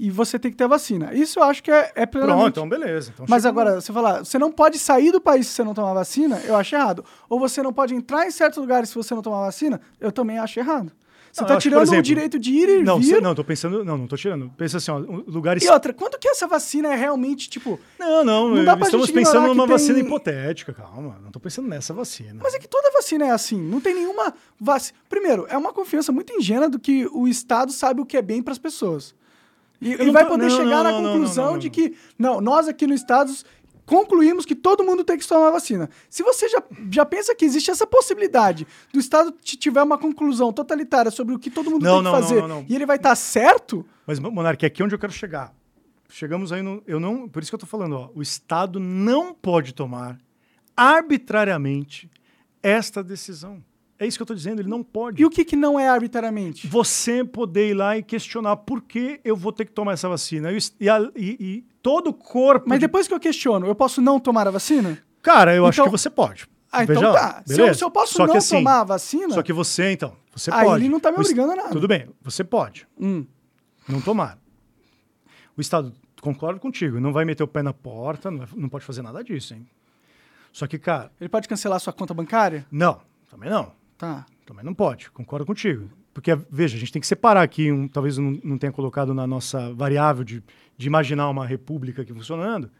e você tem que ter vacina. Isso eu acho que é, é plenamente... Pronto, então beleza. Então Mas agora, você falar, você não pode sair do país se você não tomar vacina, eu acho errado. Ou você não pode entrar em certos lugares se você não tomar vacina, eu também acho errado. Você está tirando exemplo, o direito de ir e não, vir. Não, tô pensando. Não, não tô tirando. Pensa assim, ó, lugares. E outra, quando que essa vacina é realmente, tipo. Não, não, não dá pra estamos pensando numa vacina tem... hipotética, calma. Não tô pensando nessa vacina. Mas é que toda vacina é assim. Não tem nenhuma vacina. Primeiro, é uma confiança muito ingênua do que o Estado sabe o que é bem para as pessoas. E, e vai tô... poder não, chegar não, na conclusão de que, não, nós aqui no Estados concluímos que todo mundo tem que tomar vacina. Se você já, já pensa que existe essa possibilidade do Estado tiver uma conclusão totalitária sobre o que todo mundo não, tem que fazer e ele vai estar tá certo... Mas, Monarque, é aqui onde eu quero chegar. Chegamos aí no... Eu não, por isso que eu estou falando, ó, o Estado não pode tomar arbitrariamente esta decisão. É isso que eu estou dizendo, ele não pode. E o que, que não é arbitrariamente? Você poder ir lá e questionar por que eu vou ter que tomar essa vacina. E, e, e todo o corpo. Mas de... depois que eu questiono, eu posso não tomar a vacina? Cara, eu então... acho que você pode. Ah, então Veja tá. Se eu, se eu, posso só não assim, tomar a vacina. Só que você, então, você aí pode. ele não está me obrigando a nada. Tudo bem, você pode. Hum. Não tomar. O Estado, concordo contigo, não vai meter o pé na porta, não, não pode fazer nada disso, hein? Só que, cara. Ele pode cancelar sua conta bancária? Não, também não. Tá. Também não pode, concordo contigo. Porque, veja, a gente tem que separar aqui, um, talvez não, não tenha colocado na nossa variável de, de imaginar uma república aqui funcionando.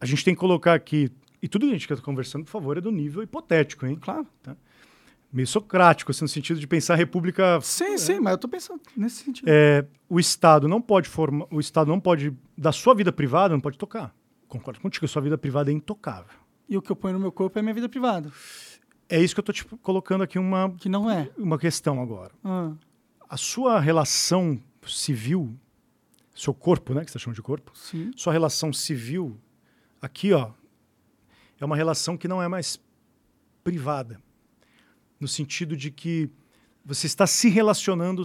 A gente tem que colocar aqui, e tudo que a gente está conversando, por favor, é do nível hipotético, hein? Claro. Tá? Meio socrático, assim, no sentido de pensar a república. Sim, é, sim, mas eu estou pensando nesse sentido. É, o Estado não pode formar, o Estado não pode, da sua vida privada, não pode tocar. Concordo contigo, a sua vida privada é intocável. E o que eu ponho no meu corpo é minha vida privada. É isso que eu estou tipo, colocando aqui uma que não é uma questão agora. Ah. A sua relação civil, seu corpo, né, que você tá chamando de corpo, Sim. sua relação civil, aqui, ó, é uma relação que não é mais privada, no sentido de que você está se relacionando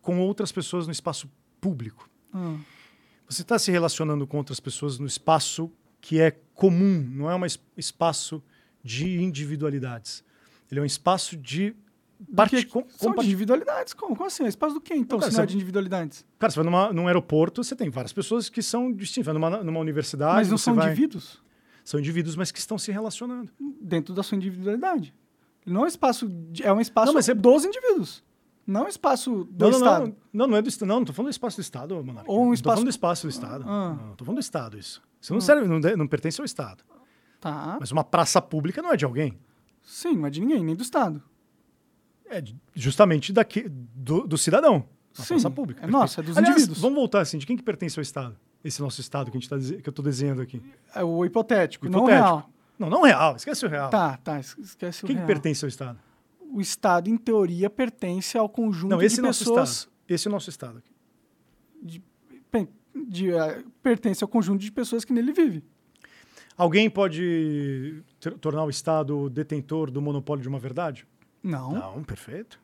com outras pessoas no espaço público. Hum. Você está se relacionando com outras pessoas no espaço que é comum, não é um espaço de individualidades. Ele é um espaço de parte com, são de individualidades. Como? Como assim? É espaço do quê, então, cara, se não é de individualidades? Cara, você vai numa, num aeroporto, você tem várias pessoas que são distintas. Vai numa, numa universidade. Mas não são vai... indivíduos? São indivíduos, mas que estão se relacionando. Dentro da sua individualidade. Não é espaço. De, é um espaço não, é... dos indivíduos. Não é um espaço do não, Estado. Não, não, não, é do Estado. Não, não tô falando do espaço do Estado, Monarca. Ou um espaço. Não tô falando do espaço do Estado. Ah. Não, tô falando do Estado, isso. Isso não, ah. serve, não, não pertence ao Estado. Tá. Mas uma praça pública não é de alguém. Sim, não é de ninguém, nem do Estado. É justamente daqui, do, do cidadão. Sim, praça pública. É nossa, é dos Aliás, indivíduos. Vamos voltar assim, de quem que pertence ao Estado? Esse nosso Estado que, a gente tá, que eu estou desenhando aqui. É o hipotético, o hipotético. não o real. Não, não real, esquece o real. Tá, tá, esquece o quem real. Quem que pertence ao Estado? O Estado, em teoria, pertence ao conjunto não, esse de pessoas... Estado. Esse é o nosso Estado aqui. De, de, uh, pertence ao conjunto de pessoas que nele vive. Alguém pode tornar o Estado detentor do monopólio de uma verdade? Não. Não, perfeito.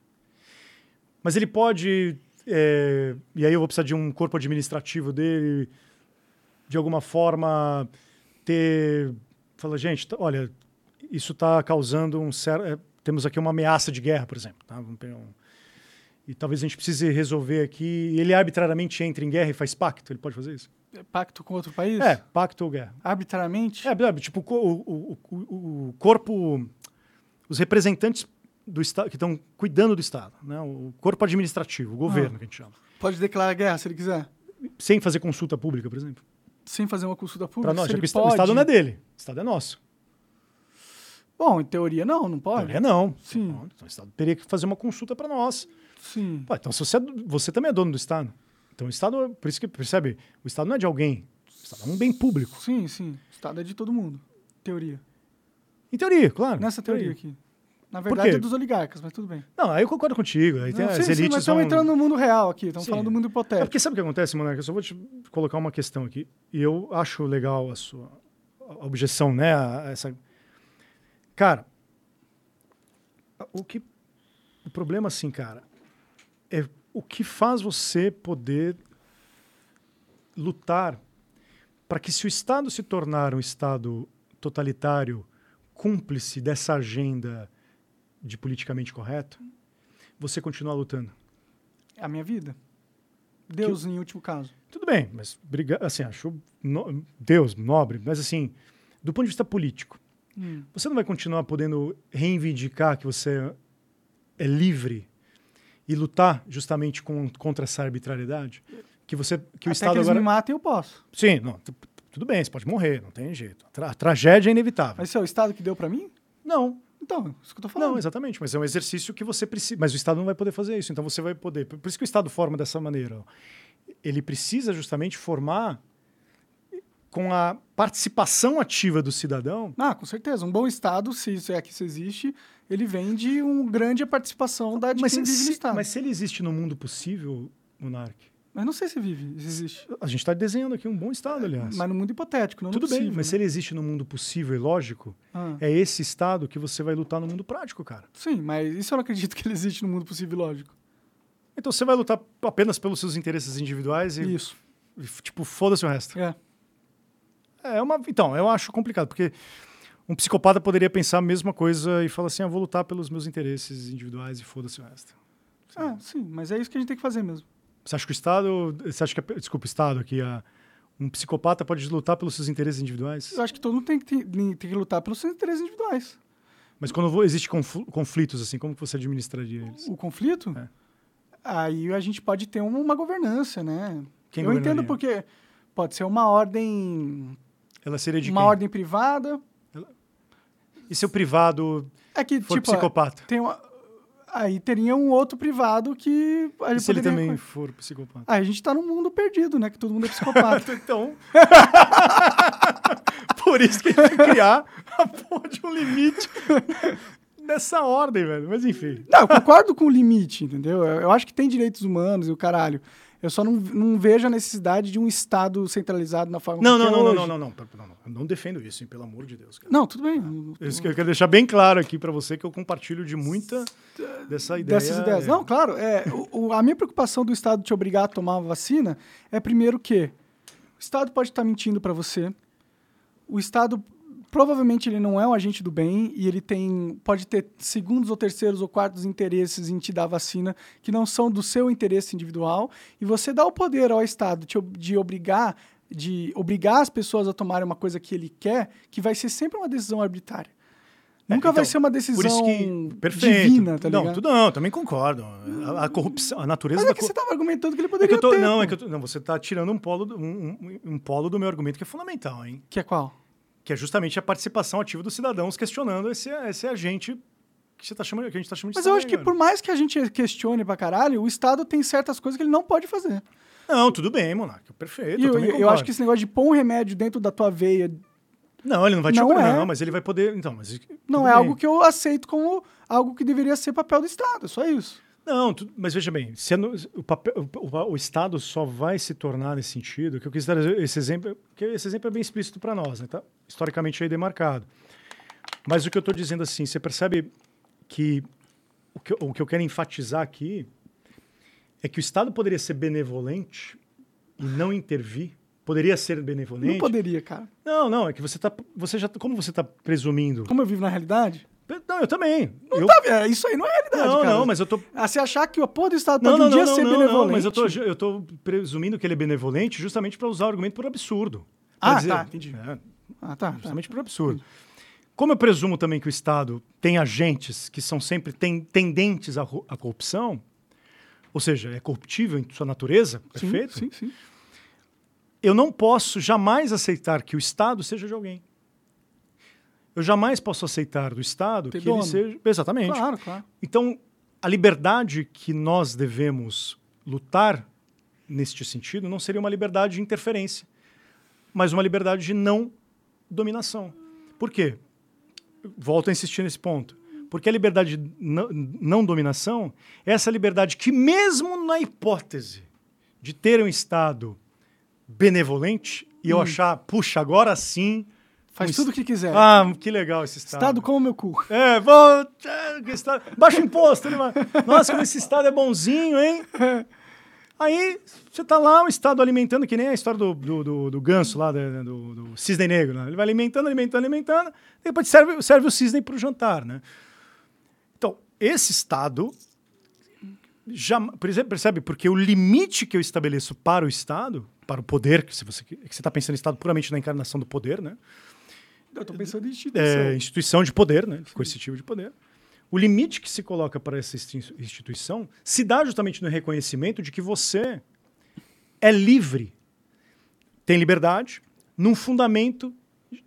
Mas ele pode. É, e aí eu vou precisar de um corpo administrativo dele, de alguma forma, ter. Fala, gente, olha, isso está causando um certo. É, temos aqui uma ameaça de guerra, por exemplo. Tá? Um, e talvez a gente precise resolver aqui. Ele arbitrariamente entra em guerra e faz pacto? Ele pode fazer isso? É pacto com outro país? É, pacto ou guerra. Arbitrariamente? É, tipo, o, o, o, o corpo. Os representantes do Estado que estão cuidando do Estado, né? o corpo administrativo, o governo, ah, que a gente chama. Pode declarar guerra se ele quiser. Sem fazer consulta pública, por exemplo. Sem fazer uma consulta pública? Para nós, já que pode... o Estado não é dele, o Estado é nosso. Bom, em teoria não, não pode. Em teoria não. Sim. Então, o Estado teria que fazer uma consulta para nós. Sim. Pô, então você, é, você também é dono do Estado. Então o Estado, por isso que percebe, o Estado não é de alguém. O Estado é um bem público. Sim, sim. O Estado é de todo mundo. Teoria. Em teoria, claro. Nessa teoria, teoria. aqui. Na verdade é dos oligarcas, mas tudo bem. Não, aí eu concordo contigo. Aí tem não, as sim, elites sim, mas estamos entrando no mundo real aqui, estamos falando do mundo hipotético. É porque sabe o que acontece, Monarca? Eu só vou te colocar uma questão aqui. E eu acho legal a sua a objeção, né? A, essa... Cara, o que. O problema, assim, cara, é o que faz você poder lutar para que, se o Estado se tornar um Estado totalitário, cúmplice dessa agenda de politicamente correto, você continua lutando? É a minha vida. Deus, que... em último caso. Tudo bem, mas briga, assim, acho no... Deus nobre, mas assim, do ponto de vista político, hum. você não vai continuar podendo reivindicar que você é livre e lutar justamente com, contra essa arbitrariedade? Que você que o Até Estado que eles agora me matem, eu posso. Sim, não, tudo bem, você pode morrer, não tem jeito. A, tra a tragédia é inevitável. Mas isso é o Estado que deu para mim? Não. Então, isso que eu tô falando. Não, exatamente, mas é um exercício que você precisa. Mas o Estado não vai poder fazer isso, então você vai poder. Por isso que o Estado forma dessa maneira. Ele precisa justamente formar com a participação ativa do cidadão. Ah, com certeza. Um bom Estado, se isso é que isso existe, ele vem de uma grande participação da de mas quem se, vive no Estado. Mas se ele existe no mundo possível, Monarque, mas não sei se vive, se existe. A gente está desenhando aqui um bom estado, aliás. Mas no mundo hipotético, não Tudo possível, bem, mas né? se ele existe no mundo possível e lógico, ah. é esse estado que você vai lutar no mundo prático, cara. Sim, mas isso eu não acredito que ele existe no mundo possível e lógico. Então você vai lutar apenas pelos seus interesses individuais e. Isso. E, tipo, foda-se o resto. É. É uma. Então, eu acho complicado, porque um psicopata poderia pensar a mesma coisa e falar assim: eu ah, vou lutar pelos meus interesses individuais e foda-se o resto. Sim. Ah, sim, mas é isso que a gente tem que fazer mesmo. Você acha que o Estado. Você acha que. Desculpa, o Estado aqui. A, um psicopata pode lutar pelos seus interesses individuais? Eu acho que todo mundo tem que, tem, tem que lutar pelos seus interesses individuais. Mas quando existe conflitos, assim, como você administraria eles? O conflito? É. Aí a gente pode ter uma, governança, né? Quem Eu entendo porque pode ser uma ordem. Ela seria de Uma quem? ordem privada. Ela... E se o privado é que, for tipo, psicopata? Tem uma, Aí teria um outro privado que. A gente e se ele também for psicopata? Aí a gente tá num mundo perdido, né? Que todo mundo é psicopata. então. Por isso que a gente criar a porra de um limite nessa ordem, velho. Mas enfim. Não, eu concordo com o limite, entendeu? Eu acho que tem direitos humanos e o caralho. Eu só não, não vejo a necessidade de um Estado centralizado na forma não, é não, hoje. não, não, não, não, não, não. Eu não defendo isso, hein, pelo amor de Deus. Cara. Não, tudo bem. Isso que eu quero deixar bem claro aqui para você que eu compartilho de muita dessa ideia. Dessas ideias. Não, claro. É, o, o- a minha preocupação do Estado te obrigar a tomar a vacina é, primeiro, que o Estado pode estar mentindo para você. O Estado, provavelmente, ele não é um agente do bem e ele tem pode ter segundos ou terceiros ou quartos interesses em te dar vacina que não são do seu interesse individual. E você dá o poder ao Estado de, de obrigar de obrigar as pessoas a tomarem uma coisa que ele quer, que vai ser sempre uma decisão arbitrária. Nunca É, vai então, ser uma Por decisão isso que. Perfeito. divina, tá não, ligado? tudo não, também concordo. A, a corrupção, a natureza Mas é que você estava argumentando que ele É poderia que eu tô, ter. não, é que eu tô, não, você está tirando um polo, do- um, um- um polo do meu argumento que é fundamental, hein? Que é qual? Que é justamente a participação ativa dos cidadãos questionando esse, esse agente que, você tá chamando, que a gente está chamando de Mas eu acho que por mais que a gente questione pra caralho, o Estado tem certas coisas que ele não pode fazer. Não, tudo bem, Monarca. Perfeito. E eu, eu, eu acho que esse negócio de pôr um remédio dentro da tua veia Não, ele não vai te Não obrigar, é. não, mas ele vai poder. Então, mas. não é bem. algo que eu aceito como algo que deveria ser papel do Estado. É só isso. Não, tu- mas veja bem, se é o, papel- o- o Estado só vai se tornar nesse sentido, que eu quis dar esse exemplo, que esse exemplo é bem explícito para nós, né? Tá historicamente aí demarcado. Mas o que eu estou dizendo assim, você percebe que o, que eu- o que eu quero enfatizar aqui é que o Estado poderia ser benevolente e não intervir, poderia ser benevolente. Não poderia, cara. Não, não, é que você tá, você já, como você está presumindo? Como eu vivo na realidade, Não, eu também. eu, tá, é, isso aí não é realidade, não, cara. não, mas eu tô Ah, você achar que o porra do Estado Não, pode não, um não, dia não, ser não, benevolente... não, mas eu tô, eu tô presumindo que ele é benevolente justamente para usar o argumento por absurdo. Pra Ah, tá, entendi. É, Ah, tá. justamente por absurdo. Como eu presumo também que o Estado tem agentes que são sempre ten- tendentes à, à corrupção, ou seja, é corruptível em sua natureza, Sim, perfeito? Sim, sim. Eu não posso jamais aceitar que o Estado seja de alguém. Eu jamais posso aceitar do Estado Ter que ele dono. seja. Exatamente. Claro, claro. Então, a liberdade que nós devemos lutar neste sentido não seria uma liberdade de interferência, mas uma liberdade de não dominação. Por quê? Volto a insistir nesse ponto. Porque a liberdade de não, não dominação é essa liberdade que, mesmo na hipótese de ter um Estado benevolente, e eu achar, puxa, agora sim. Faz um tudo o que quiser. Ah, que legal esse Estado. Estado como meu cu. É, vou. é, estado- Baixa o imposto, né? Nossa, como esse estado é bonzinho, hein? Aí você tá lá, o estado alimentando, que nem a história do, do, do- do ganso lá, da- do, do cisne negro. Né? Ele vai alimentando, alimentando, alimentando, depois serve, serve o cisne para o jantar, né? Então, esse estado. Já, percebe? Porque o limite que eu estabeleço para o Estado, para o poder, que se você que você está pensando em Estado puramente na encarnação do poder, né? Eu tô pensando em instituição. é, instituição de poder, né? coercitivo de poder. O limite que se coloca para essa insti- instituição se dá justamente no reconhecimento de que você é livre, tem liberdade, num fundamento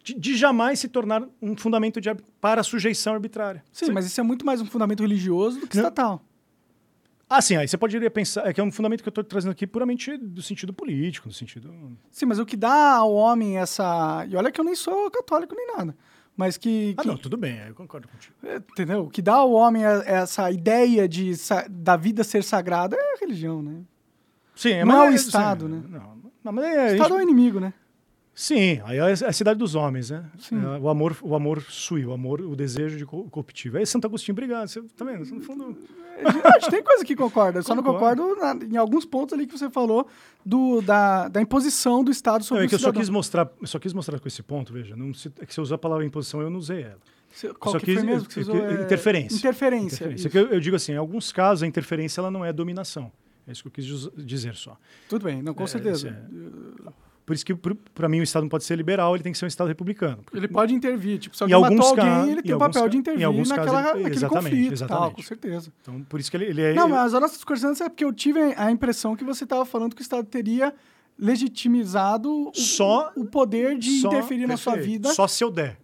de, de jamais se tornar um fundamento de, ar- para a sujeição arbitrária. Sim, mas isso é muito mais um fundamento religioso do que Não. estatal. Ah, sim, aí você poderia pensar, é que é um fundamento que eu estou trazendo aqui puramente do sentido político, no sentido... Sim, mas o que dá ao homem essa. E olha que eu nem sou católico nem nada. Mas que. Ah, que- não, tudo bem, eu concordo contigo. é, Entendeu? O que dá ao homem a- essa ideia de, da vida ser sagrada é a religião, né? Sim, é Não é o sim, Estado, né? Não, não, mas é, Estado gente- é o inimigo, né? Sim, aí é a cidade dos homens, né? É, o amor, o amor sui, o amor, o desejo de co- corruptivo. Aí Santo Agostinho, obrigado. Você tá vendo? No fundo, A gente tem coisa que concorda. Eu só não Concordo. na- em alguns pontos ali que você falou do, da, da imposição do Estado sobre não, é o que eu só quis mostrar, só quis mostrar com esse ponto, veja, não se, é que eu usar a palavra imposição, eu não usei ela. Você- Qual só que foi mesmo que você usou? É, interferência. Interferência. Interferência. isso. Que eu, eu digo assim, em alguns casos a interferência ela não é dominação. É isso que eu quis dizer só. Tudo bem, não, com É, certeza. isso Por isso que para mim o Estado não pode ser liberal, ele tem que ser um Estado republicano. Ele pode intervir. Tipo, se Em alguém matou alguém, ca- ele em tem o papel ca- de em intervir alguns naquela, casos ele- naquele exatamente, conflito. Tal, exatamente. com certeza. Então, por isso que ele, ele é. Não, ele- mas a nossa discordância é porque eu tive a impressão que você estava falando que o Estado teria legitimizado o, Só- o poder de só- interferir na sua vida. Só se eu der.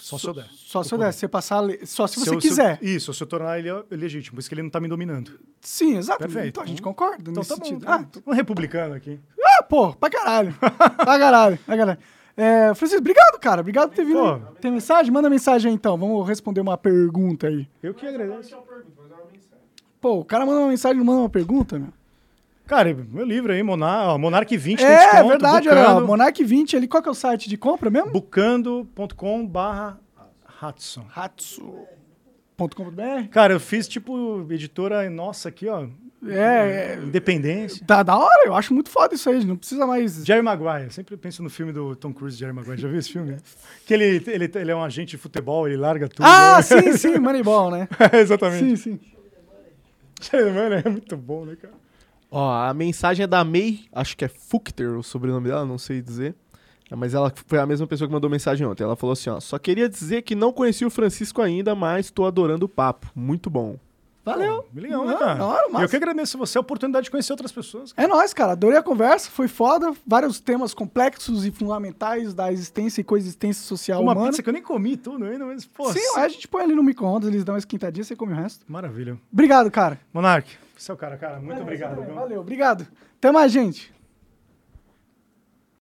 Só se eu der. Só se eu der, você passar só se você eu- quiser. eu- isso, se eu tornar ele legítimo, por isso que ele não está me dominando. Sim, exato. Perfeito. Então a gente concorda Então nesse tá bom. sentido. Tá Ah, bom. um republicano aqui. ah, pô, pra caralho. pra caralho, pra caralho. É, Francisco, obrigado, cara. Obrigado por ter vindo. Pô. Tem mensagem? Manda mensagem aí, então. Vamos responder uma pergunta aí. Eu que agradeço. Pô, o cara manda uma mensagem e não manda uma pergunta, meu. Cara, meu livro aí, Monar, Monark 20 É, é verdade, olha, Monark 20, ali, qual que é o site de compra mesmo? bucando.com barra Hatsu. Hatsu.com.br? Cara, eu fiz tipo editora nossa aqui, ó. É, é, Independência. Tá da hora, eu acho muito foda isso aí, não precisa mais. Jerry Maguire, sempre penso no filme do Tom Cruise, Jerry Maguire. Já viu esse filme? Que ele, ele, ele é um agente de futebol, ele larga tudo. Ah, sim, sim, Moneyball, né? Exatamente. Sim, sim. Jerry Maguire é muito bom, né, cara? Ó, a mensagem é da May, acho que é Fuchter o sobrenome dela, não sei dizer. Mas ela foi a mesma pessoa que mandou mensagem ontem. Ela falou assim, ó, só queria dizer que não conheci o Francisco ainda, mas tô adorando o papo. Muito bom. Valeu. Pô, legal, né, cara? hora, eu que agradeço você a oportunidade de conhecer outras pessoas. Cara. É nóis, cara. Adorei a conversa, foi foda. Vários temas complexos e fundamentais da existência e coexistência social Uma humana. pizza que eu nem comi tudo ainda, mas, pô. Sim, a gente põe ali no micro-ondas, eles dão uma esquentadinha, você come o resto. Maravilha. Obrigado, cara. Monark, o cara, cara. Muito obrigado. Valeu, obrigado. Até mais, gente.